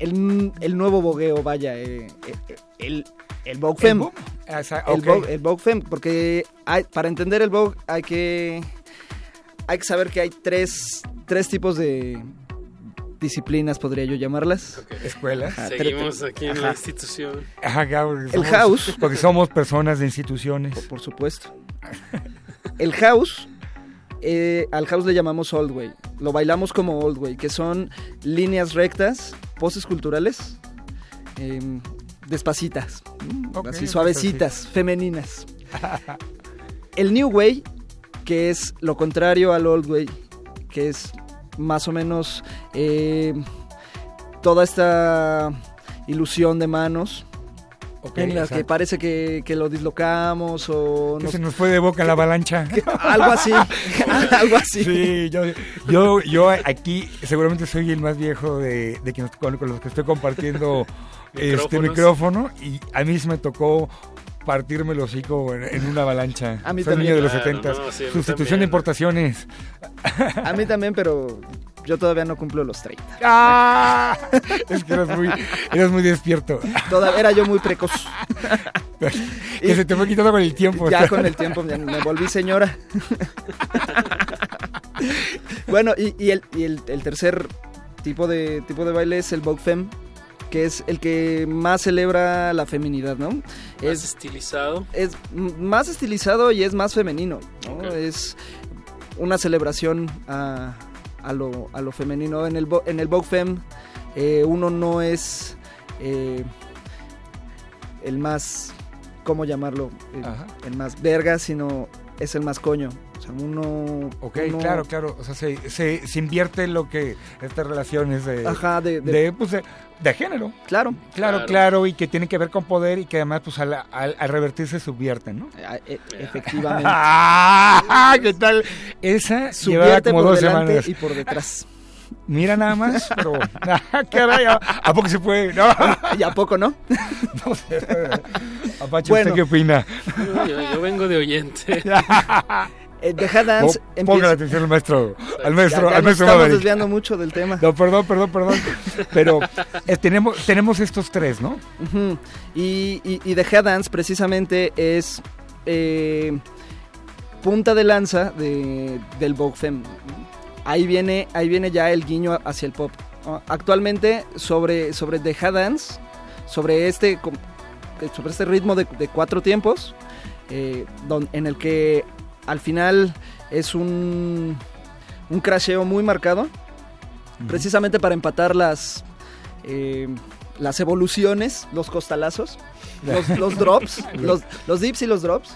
el, el nuevo bogueo, vaya, eh, eh, el, el Vogue ¿El Femme. Vogue? El. Vogue, el Vogue Femme, porque hay- para entender el Vogue hay que, hay que saber que hay tres, tres tipos de disciplinas, podría yo llamarlas. Escuelas. Ajá, Seguimos aquí en ajá. la institución. Ajá, El somos- house. Porque somos personas de instituciones. Por supuesto. El house, eh, al house le llamamos old way. Lo bailamos como old way, que son líneas rectas, poses culturales, em, despacitas. Ok, así suavecitas, femeninas. El new way, que es lo contrario al old way, que es más o menos eh, toda esta ilusión de manos. En la que parece que, que lo dislocamos o Que nos- se nos fue de boca la avalancha. algo así, algo así. Sí, yo, yo, yo aquí seguramente soy el más viejo de, de quienes- con, con los que estoy compartiendo este micrófono y a mí se me tocó partirme el hocico en, en una avalancha. A mí Soy también. niño de los Claro, 70 no, sí, Sustitución de importaciones. A mí también, pero yo todavía no cumplo los 30. ¡Ah! Es que eras muy, eras muy despierto. Todavía era yo muy precoz. Que se te fue quitando con el tiempo. Ya con el tiempo me volví señora. bueno, y, y el, y el- el tercer tipo de, tipo de baile es el Vogue Femme, que es el que más celebra la feminidad, ¿no? Más Es, estilizado. es más estilizado y es más femenino, ¿no? Es una celebración a, a lo, a lo femenino. En el, en el Vogue Femme eh, uno no es eh, el más, ¿cómo llamarlo? El, Ajá. el más verga, sino es el más coño. O sea, uno... Ok, uno- claro, claro. O sea, se, se, se invierte lo que estas relaciones de, Ajá, de- de- de, pues, de, de género. Claro. Claro, Claro. claro, y que tiene que ver con poder y que además, pues, al, al, al revertirse subvierten, ¿no? Ah, e- Efectivamente. ¡Ah! ¿Qué tal? Esa Subvierte como por dos delante semanas. y por detrás. Mira nada más, pero... ¡Ah, caray! ¿A, a poco se puede? No, ¿Y a poco no? no sé. Apache, Bueno. ¿usted qué opina? Yo vengo de oyente. Eh, The Head Dance Po- empieza- Ponga la atención al maestro, al maestro, Ya- ya al maestro estamos Maverick. desviando mucho del tema. No, perdón, perdón, perdón. Pero eh, tenemos, tenemos estos tres, ¿no? Y, y, y The Head Dance precisamente es eh, punta de lanza de, del Vogue Femme. Ahí viene, ahí viene ya el guiño hacia el pop. Actualmente sobre, sobre The Head Dance, sobre este, eh, sobre este ritmo de, de cuatro tiempos, eh, don- en el que al final es un, un crasheo muy marcado, precisamente para empatar las, eh, las evoluciones, los costalazos, los, los drops, los, los dips y los drops.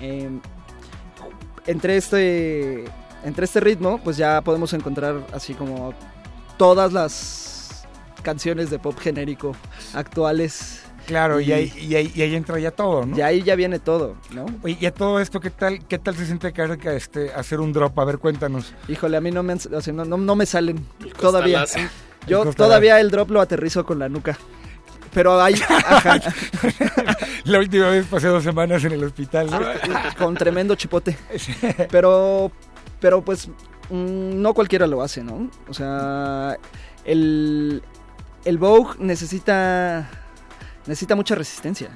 Eh, entre, este, entre este ritmo, pues ya podemos encontrar así como todas las canciones de pop genérico actuales. Claro, y, Y- ahí, y, ahí, y ahí entra ya todo, ¿no? Y ahí ya viene todo, ¿no? Oye, y a todo esto, ¿qué tal, qué tal se siente que este, hacer un drop? A ver, cuéntanos. Híjole, a mí no me, han- o sea, no, no- no me salen todavía. costalazo. Yo El todavía el drop lo aterrizo con la nuca. Pero hay ajá, La última vez pasé dos semanas en el hospital, ¿no? con tremendo chipote. Pero, pero pues mm, no cualquiera lo hace, ¿no? O sea, el, el Vogue necesita, necesita mucha resistencia.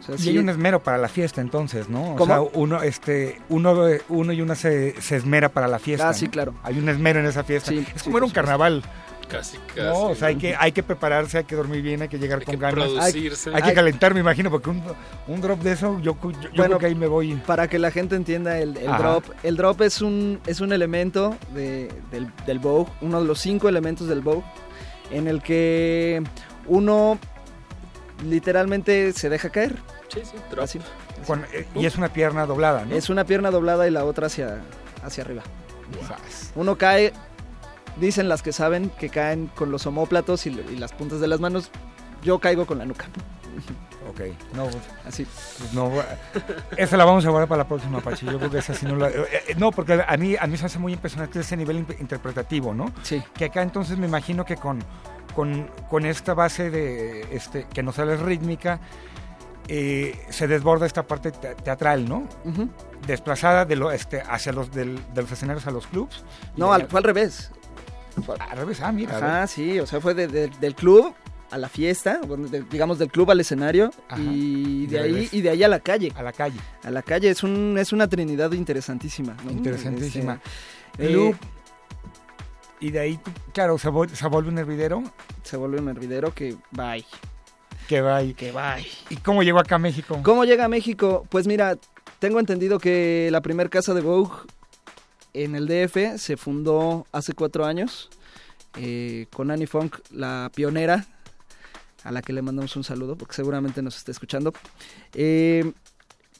O sea, Y sí- hay un esmero para la fiesta entonces, ¿no? O ¿Cómo? sea, uno, este, uno, uno y una se, se esmera para la fiesta. Ah, sí, ¿no? claro. Hay un esmero en esa fiesta. Sí, es sí, como era un carnaval. Casi, casi. No, o sea, hay que, hay que prepararse, hay que dormir bien, hay que llegar con que ganas. producirse. Hay, hay que Hay- calentar, me imagino, porque un, un drop de eso, yo, yo, yo Bueno, creo que ahí me voy. Para que la gente entienda el, drop, el drop es un, es un elemento de- del, del bow, uno de los cinco elementos del bow, en el que uno literalmente se deja caer. Sí, sí, drop. Así. Con- eh, y es una pierna doblada, ¿no? Es una pierna doblada y la otra hacia, hacia arriba. Uno cae, dicen las que saben que caen con los omóplatos y, y las puntas de las manos. Yo caigo con la nuca. Ok, no, Así. pues no, esa la vamos a guardar para la próxima, Pachi. Yo creo que esa sí no la... eh, eh, no, porque a mí, a mí se me hace muy impresionante ese nivel interpretativo, ¿no? Sí. Que acá entonces me imagino que con, con, con esta base de este que no sale rítmica, eh, se desborda esta parte te- teatral, ¿no? Desplazada de lo, este, hacia los, del- de los escenarios a los clubs. No, al, fue al revés. al revés, ah, mira. a ver. Ajá, sí, o sea, fue de- de- del club a la fiesta, bueno, de- digamos del club al escenario Ajá. y de de ahí regreso. y de ahí a la calle. A la calle. A la calle es un es una trinidad interesantísima, ¿no? Interesantísima. Este, eh, Club. Y de ahí, claro, se, vuel- se vuelve un hervidero se vuelve un hervidero que bye, que va ahí. que bye. ¿Y cómo llegó acá a México? ¿Cómo llega a México? Pues mira, tengo entendido que la primer casa de Vogue en el DF se fundó hace cuatro años eh, con Annie Funk, la pionera, a la que le mandamos un saludo porque seguramente nos está escuchando, eh,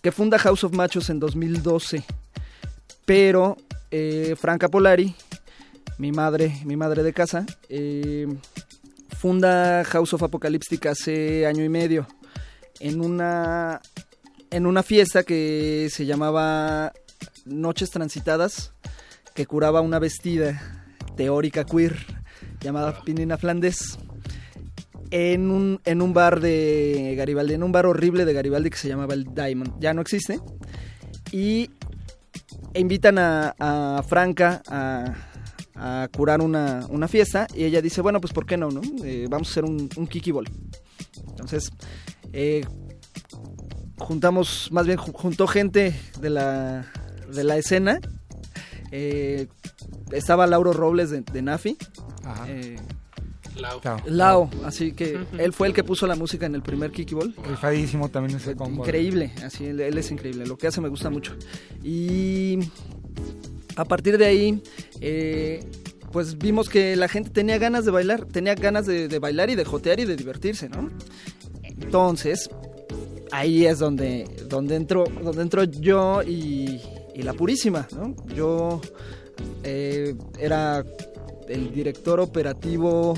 que funda House of Machos en 2012. Pero eh, Franca Polari, mi madre, mi madre de casa, eh, funda House of Apocalyptic hace año y medio en una en una fiesta que se llamaba Noches Transitadas, que curaba una vestida teórica queer llamada Pinina Flandes en un, en un bar de Garibaldi, en un bar horrible de Garibaldi que se llamaba el Diamond. Ya no existe. Y invitan a, a Franca a, a curar una, una fiesta y ella dice, bueno, pues ¿por qué no? no? Eh, vamos a hacer un, un Kiki Ball. Entonces, eh, juntamos, más bien ju- juntó gente de la, de la escena. Eh, estaba Lauro Robles de, de Nafi. Ajá. Lao, así que él fue el que puso la música en el primer Kiki Ball. Rifadísimo también ese combo. Increíble, así él, él es increíble, lo que hace me gusta mucho. Y a partir de ahí, eh, pues vimos que la gente tenía ganas de bailar, tenía ganas de, de bailar y de jotear y de divertirse, ¿no? Entonces, ahí es donde, donde entro, donde entro yo y, y la purísima, ¿no? Yo eh, era el director operativo,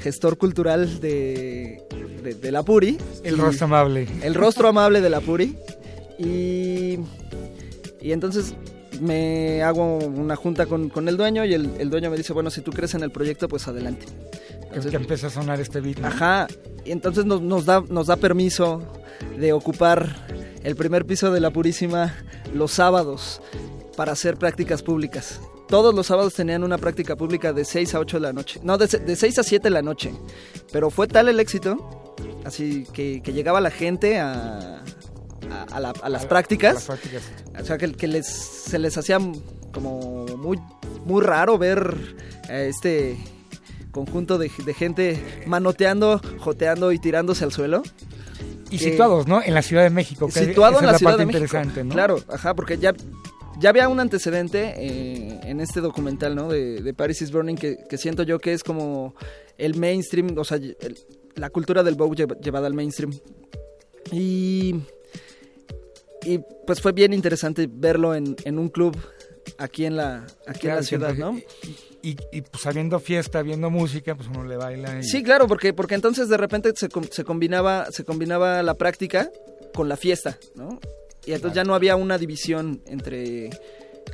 gestor cultural de, de, de la Puri. El rostro amable. el rostro amable de la Puri. Y, y entonces me hago una junta con, con el dueño y el, el dueño me dice, bueno, si tú crees en el proyecto, pues adelante. Que, Entonces, que empieza a sonar este beat. ¿no? Ajá, y entonces nos, nos da, nos da permiso de ocupar el primer piso de la Purísima los sábados para hacer prácticas públicas. Todos los sábados tenían una práctica pública de 6 a 8 de la noche. No, de, de 6 a 7 de la noche. Pero fue tal el éxito, así que, que llegaba la gente a, a, a la- a las A prácticas. las prácticas. O sea, que, que les, se les hacía como muy, muy raro ver a este conjunto de, de gente manoteando, joteando y tirándose al suelo. Y que- situados, ¿no? En la Ciudad de México. que Situado en la Ciudad parte de México. interesante, ¿no? Claro, ajá, porque ya, ya había un antecedente eh, en este documental, ¿no? De, de Paris is Burning, que, que siento yo que es como el mainstream, o sea, el- la cultura del Vogue lleva- llevada al mainstream. Y, y pues fue bien interesante verlo en, en un club aquí en la, aquí en la ciudad, siempre- ¿no? Y, y, y, pues habiendo fiesta, viendo música, pues uno le baila. Y... Sí, claro, porque, porque entonces de repente se, se combinaba, se combinaba la práctica con la fiesta, ¿no? Y entonces ya no había una división entre,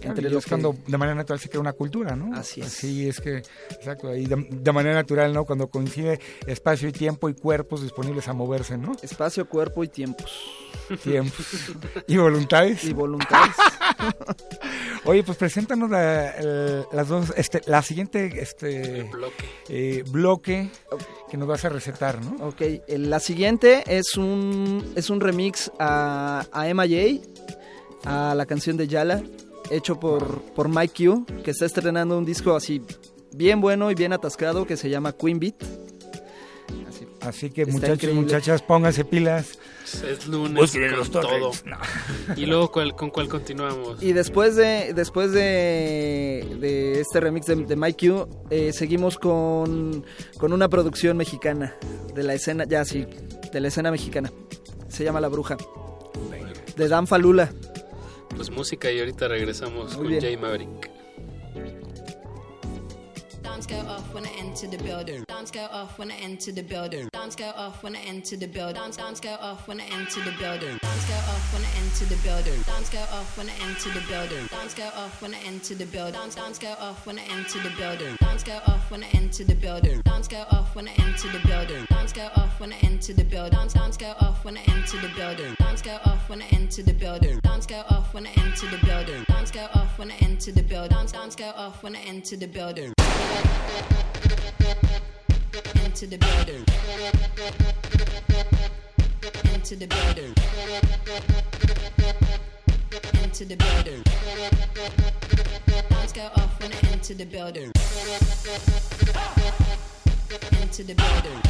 entre y los es cuando de manera natural se crea una cultura, ¿no? Así es. Así es que, exacto, ahí de, de manera natural, ¿no? Cuando coincide espacio y tiempo y cuerpos disponibles a moverse, ¿no? Espacio, cuerpo y tiempos. Tiempos. ¿Y voluntades? Y voluntades. Oye, pues preséntanos la, el- las dos, este, la siguiente este, eh, bloque que nos vas a recetar, ¿no? Ok, eh, la siguiente es un, es un remix a, a Emma J, a la canción de Yala, hecho por, por Mike Q, que está estrenando un disco así bien bueno y bien atascado que se llama Queen Beat. Así que Está muchachos y muchachas, pónganse pilas. Es lunes con los todo. No. Y luego, ¿cuál- ¿con cuál continuamos? Y después de, después de, de este remix de, de Mike Q, eh, seguimos con, con una producción mexicana de la escena, ya sí, de la escena mexicana. Se llama La Bruja. De Dan Falula. Pues música y ahorita regresamos Muy con bien. Jay Maverick. Dance go off when I enter the building. Dance go off when I enter the building. Dance go off when I enter the building. Dance dance go off when I enter the building. Dance go off when I enter the building. Dance go off when I enter the building. Dance go off when I enter the building. Dance dance go off when I enter the building. Dance go off when I enter the building. Dance go off when I enter the building. Dance go off when I enter the building. Go off when I enter the building. Dance go off when I enter the building. Dance go off when I enter the building. Dance go off when I enter the building. Dance go off when I enter the building. Into the building. Into the building. Into the building. Dance go off when I enter the building. Into the building.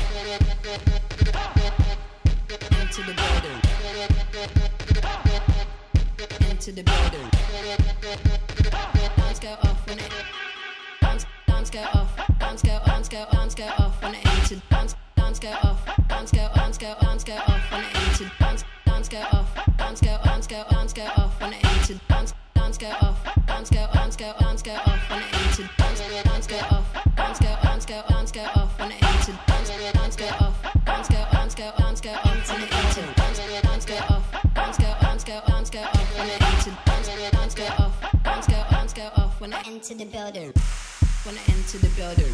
Into the building. Into the building. Go off when it. Go off. Go, go, go off when it. Into go off. Go, go, go off when it. Into go off. Go, go, go off when it. Into go off. Go, go. When I enter the building. When I enter the building,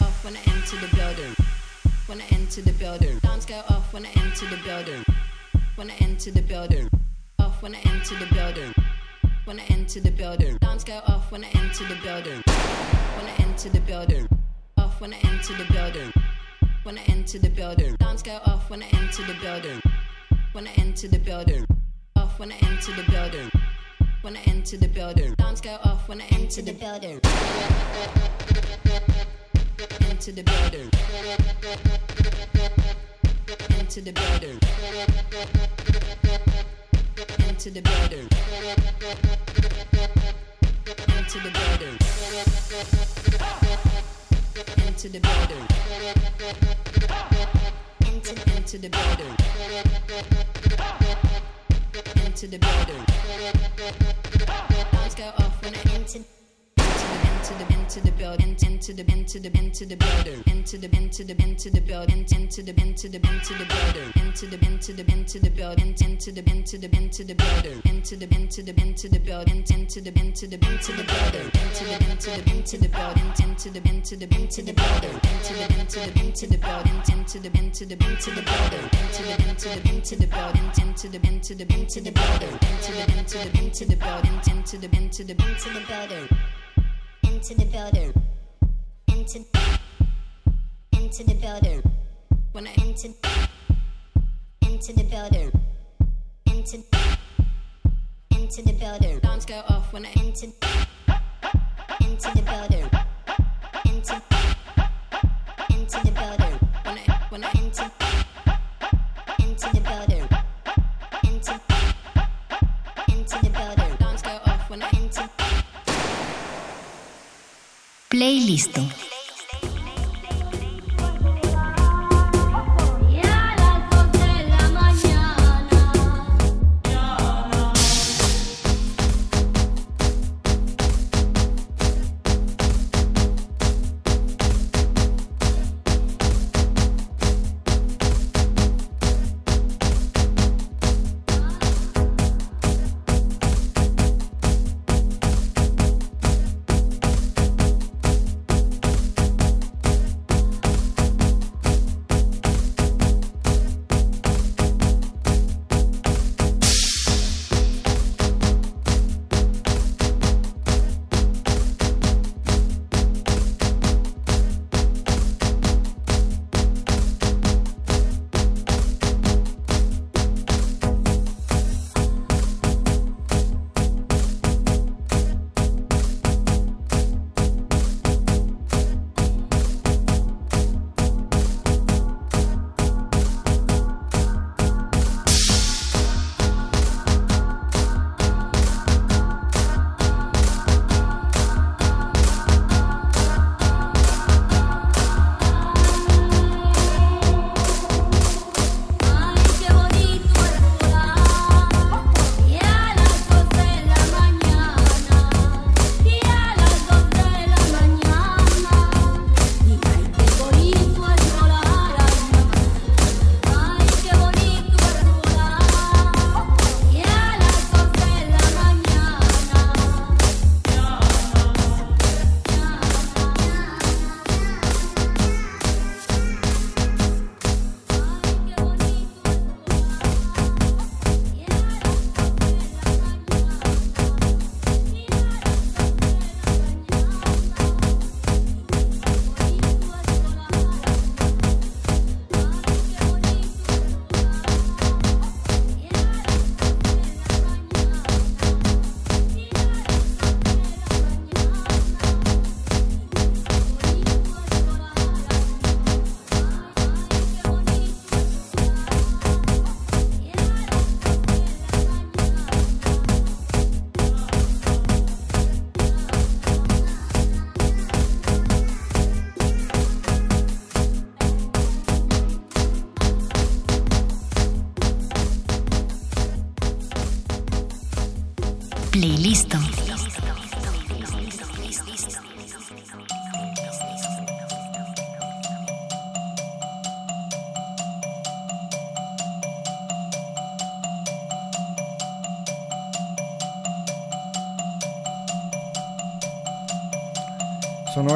off when I enter the building. When I enter the building, dance go off when I enter the building. When I enter the building, off when I enter the building. When I enter the building, dance go off when I enter the building. When I enter the building, off when I enter the building. When I enter the building, dance go off when I enter the building. When I enter the building, off when I enter the building. When I enter the building, dance go off when I enter the building. Into the building. Into the building. Into the building. Into the building. Into the building. Into the building. Into the building. Dance go off when I enter into the into the into the build into the into the into the building into the into the into the build into the into the into the building into the into the into the build into the into the into the building into the into the into the build into the into the into the building into the into the into the build into the into the into the building into the into the into the build into the into the into the building into the into the into the build into the into the into the building into the into the into the build into the into the into the building into the building. Into into the building. When I enter into the building. Into into the building. Dance go off when I enter into the building. Playlist.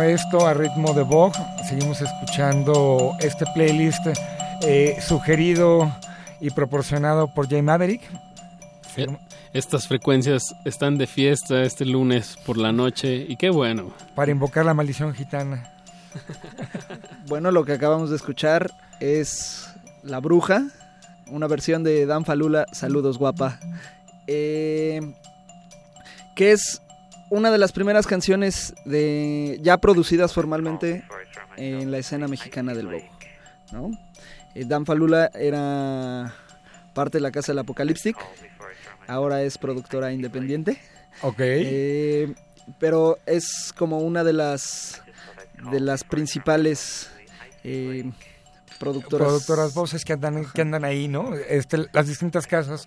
Esto a ritmo de Vogue. Seguimos escuchando este playlist eh, sugerido y proporcionado por Jay Maverick. Eh, Estas frecuencias están de fiesta este lunes por la noche y qué bueno. Para invocar la maldición gitana. Bueno, lo que acabamos de escuchar es La Bruja, una versión de Dan Falula, Saludos Guapa, eh, que es una de las primeras canciones de ya producidas formalmente en la escena mexicana del Vogue. ¿no? Eh, Dan Falula era parte de la casa del Apocalyptic, ahora es productora independiente. Ok. Eh, pero es como una de las de las principales eh, productoras. Productoras voces que andan, que andan ahí, ¿no? Este, las distintas casas.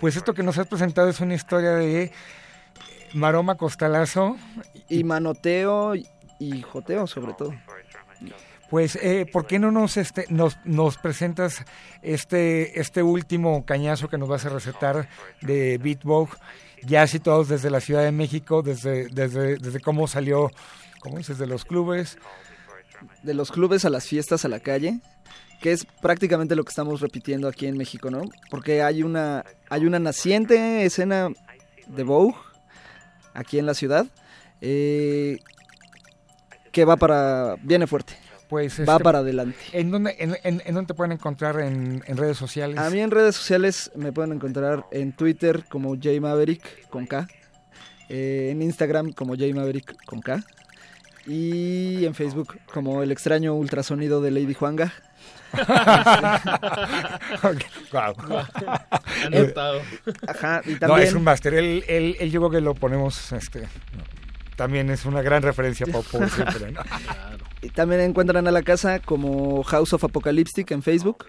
Pues esto que nos has presentado es una historia de Maroma Costalazo. Y manoteo y joteo sobre todo. Pues, eh, ¿por qué no nos, este, nos, nos presentas este, este último cañazo que nos vas a recetar de Beat Vogue, ya situados desde la Ciudad de México, desde, desde, desde cómo salió, ¿cómo dices? De los clubes. De los clubes a las fiestas a la calle, que es prácticamente lo que estamos repitiendo aquí en México, ¿no? Porque hay una, hay una naciente escena de Vogue aquí en la ciudad eh, que va para, viene fuerte. Pues va este, para adelante. ¿En dónde, en, en- en dónde te pueden encontrar en, en redes sociales? A mí en redes sociales me pueden encontrar en Twitter como J Maverick con K, eh, en Instagram como J Maverick con K y en Facebook como el extraño ultrasonido de Lady Juanga. Guau. Anotado. Ajá, y No, es un máster. Él, él, él yo creo que lo ponemos, este, también es una gran referencia para por siempre, ¿no? Y también encuentran a la casa como House of Apocalyptic en Facebook.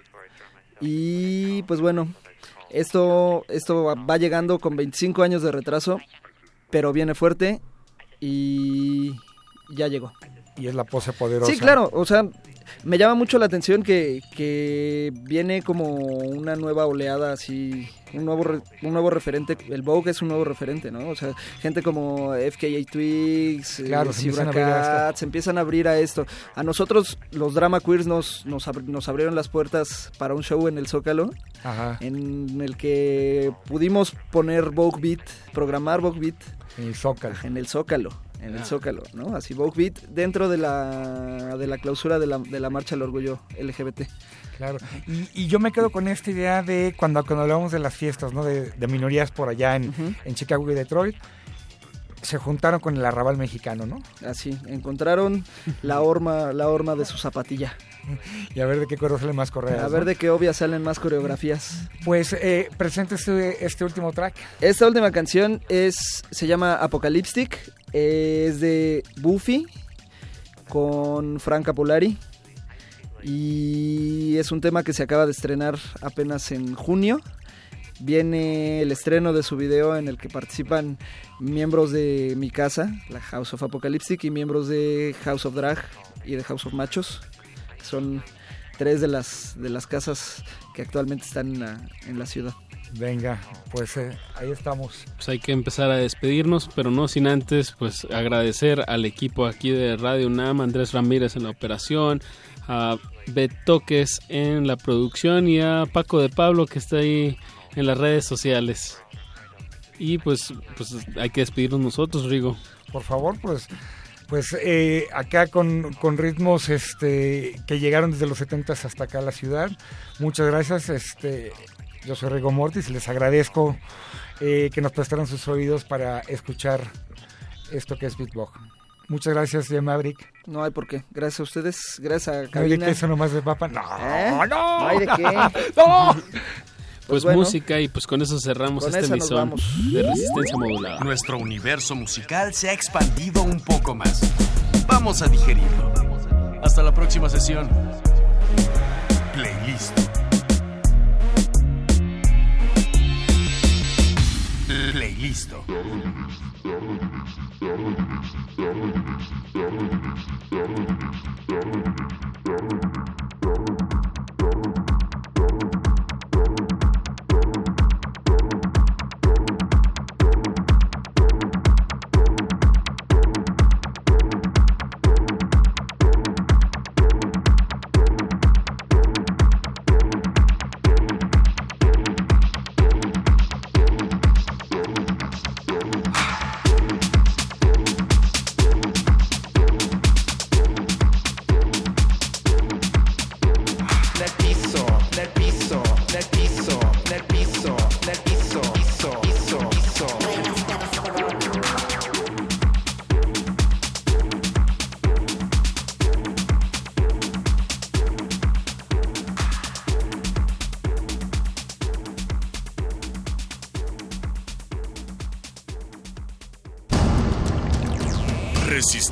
Y pues bueno, esto, esto va- va llegando con 25 años de retraso, pero viene fuerte y ya llegó. Y es la pose poderosa. Sí, claro, o sea, me llama mucho la atención que, que viene como una nueva oleada así, un nuevo re- un nuevo referente, el Vogue es un nuevo referente, ¿no? O sea, gente como FKA Twigs, Claro, eh, se empiezan Zebra a abrir a esto. Cat, se empiezan a abrir a esto. A nosotros los drama queers nos, nos abrieron las puertas para un show en el Zócalo, Ajá. en el que pudimos poner Vogue Beat, programar Vogue Beat En el Zócalo. en el Zócalo, en el Ah. Zócalo, ¿no? Así Vogue Beat dentro de la, de la clausura de la, de la marcha al orgullo LGBT. Claro. Y, y yo me quedo con esta idea de cuando, cuando hablamos de las fiestas, ¿no? De, de minorías por allá en, en Chicago y Detroit, se juntaron con el arrabal mexicano, ¿no? Así, encontraron la horma, la horma de su zapatilla. Y a ver de qué cuero salen más correas. A ¿no? ver de qué obvias salen más coreografías. Pues eh, presente este, este último track. Esta última canción es se llama Apocalyptic, es de Buffy con Frank Capolari y es un tema que se acaba de estrenar apenas en junio. Viene el estreno de su video en el que participan miembros de mi casa, la House of Apocalyptic, y miembros de House of Drag y de House of Machos. Son tres de las, de las casas que actualmente están en la, en la ciudad. Venga, pues eh, ahí estamos. Pues hay que empezar a despedirnos, pero no sin antes pues agradecer al equipo aquí de Radio UNAM, Andrés Ramírez en la operación, a Betoques en la producción y a Paco de Pablo que está ahí en las redes sociales. Y pues, pues hay que despedirnos nosotros, Rigo. Por favor, pues pues eh, acá con, con ritmos este que llegaron desde los 70 hasta acá a la ciudad. Muchas gracias. Este, yo soy Rigo Mortis y les agradezco eh, que nos prestaron sus oídos para escuchar esto que es Beatbox. Muchas gracias, Jay Maverick. No hay por qué. Gracias a ustedes. Gracias a ¿No hay de Cabina. queso nomás de papa? No, ¿Eh? no, No hay de qué. no. Pues, bueno, música y pues con eso cerramos con emisión vamos. de Resistencia Modulada. Nuestro universo musical se ha expandido un poco más. Vamos a digerirlo. Hasta la próxima sesión. Playlist. Playlist.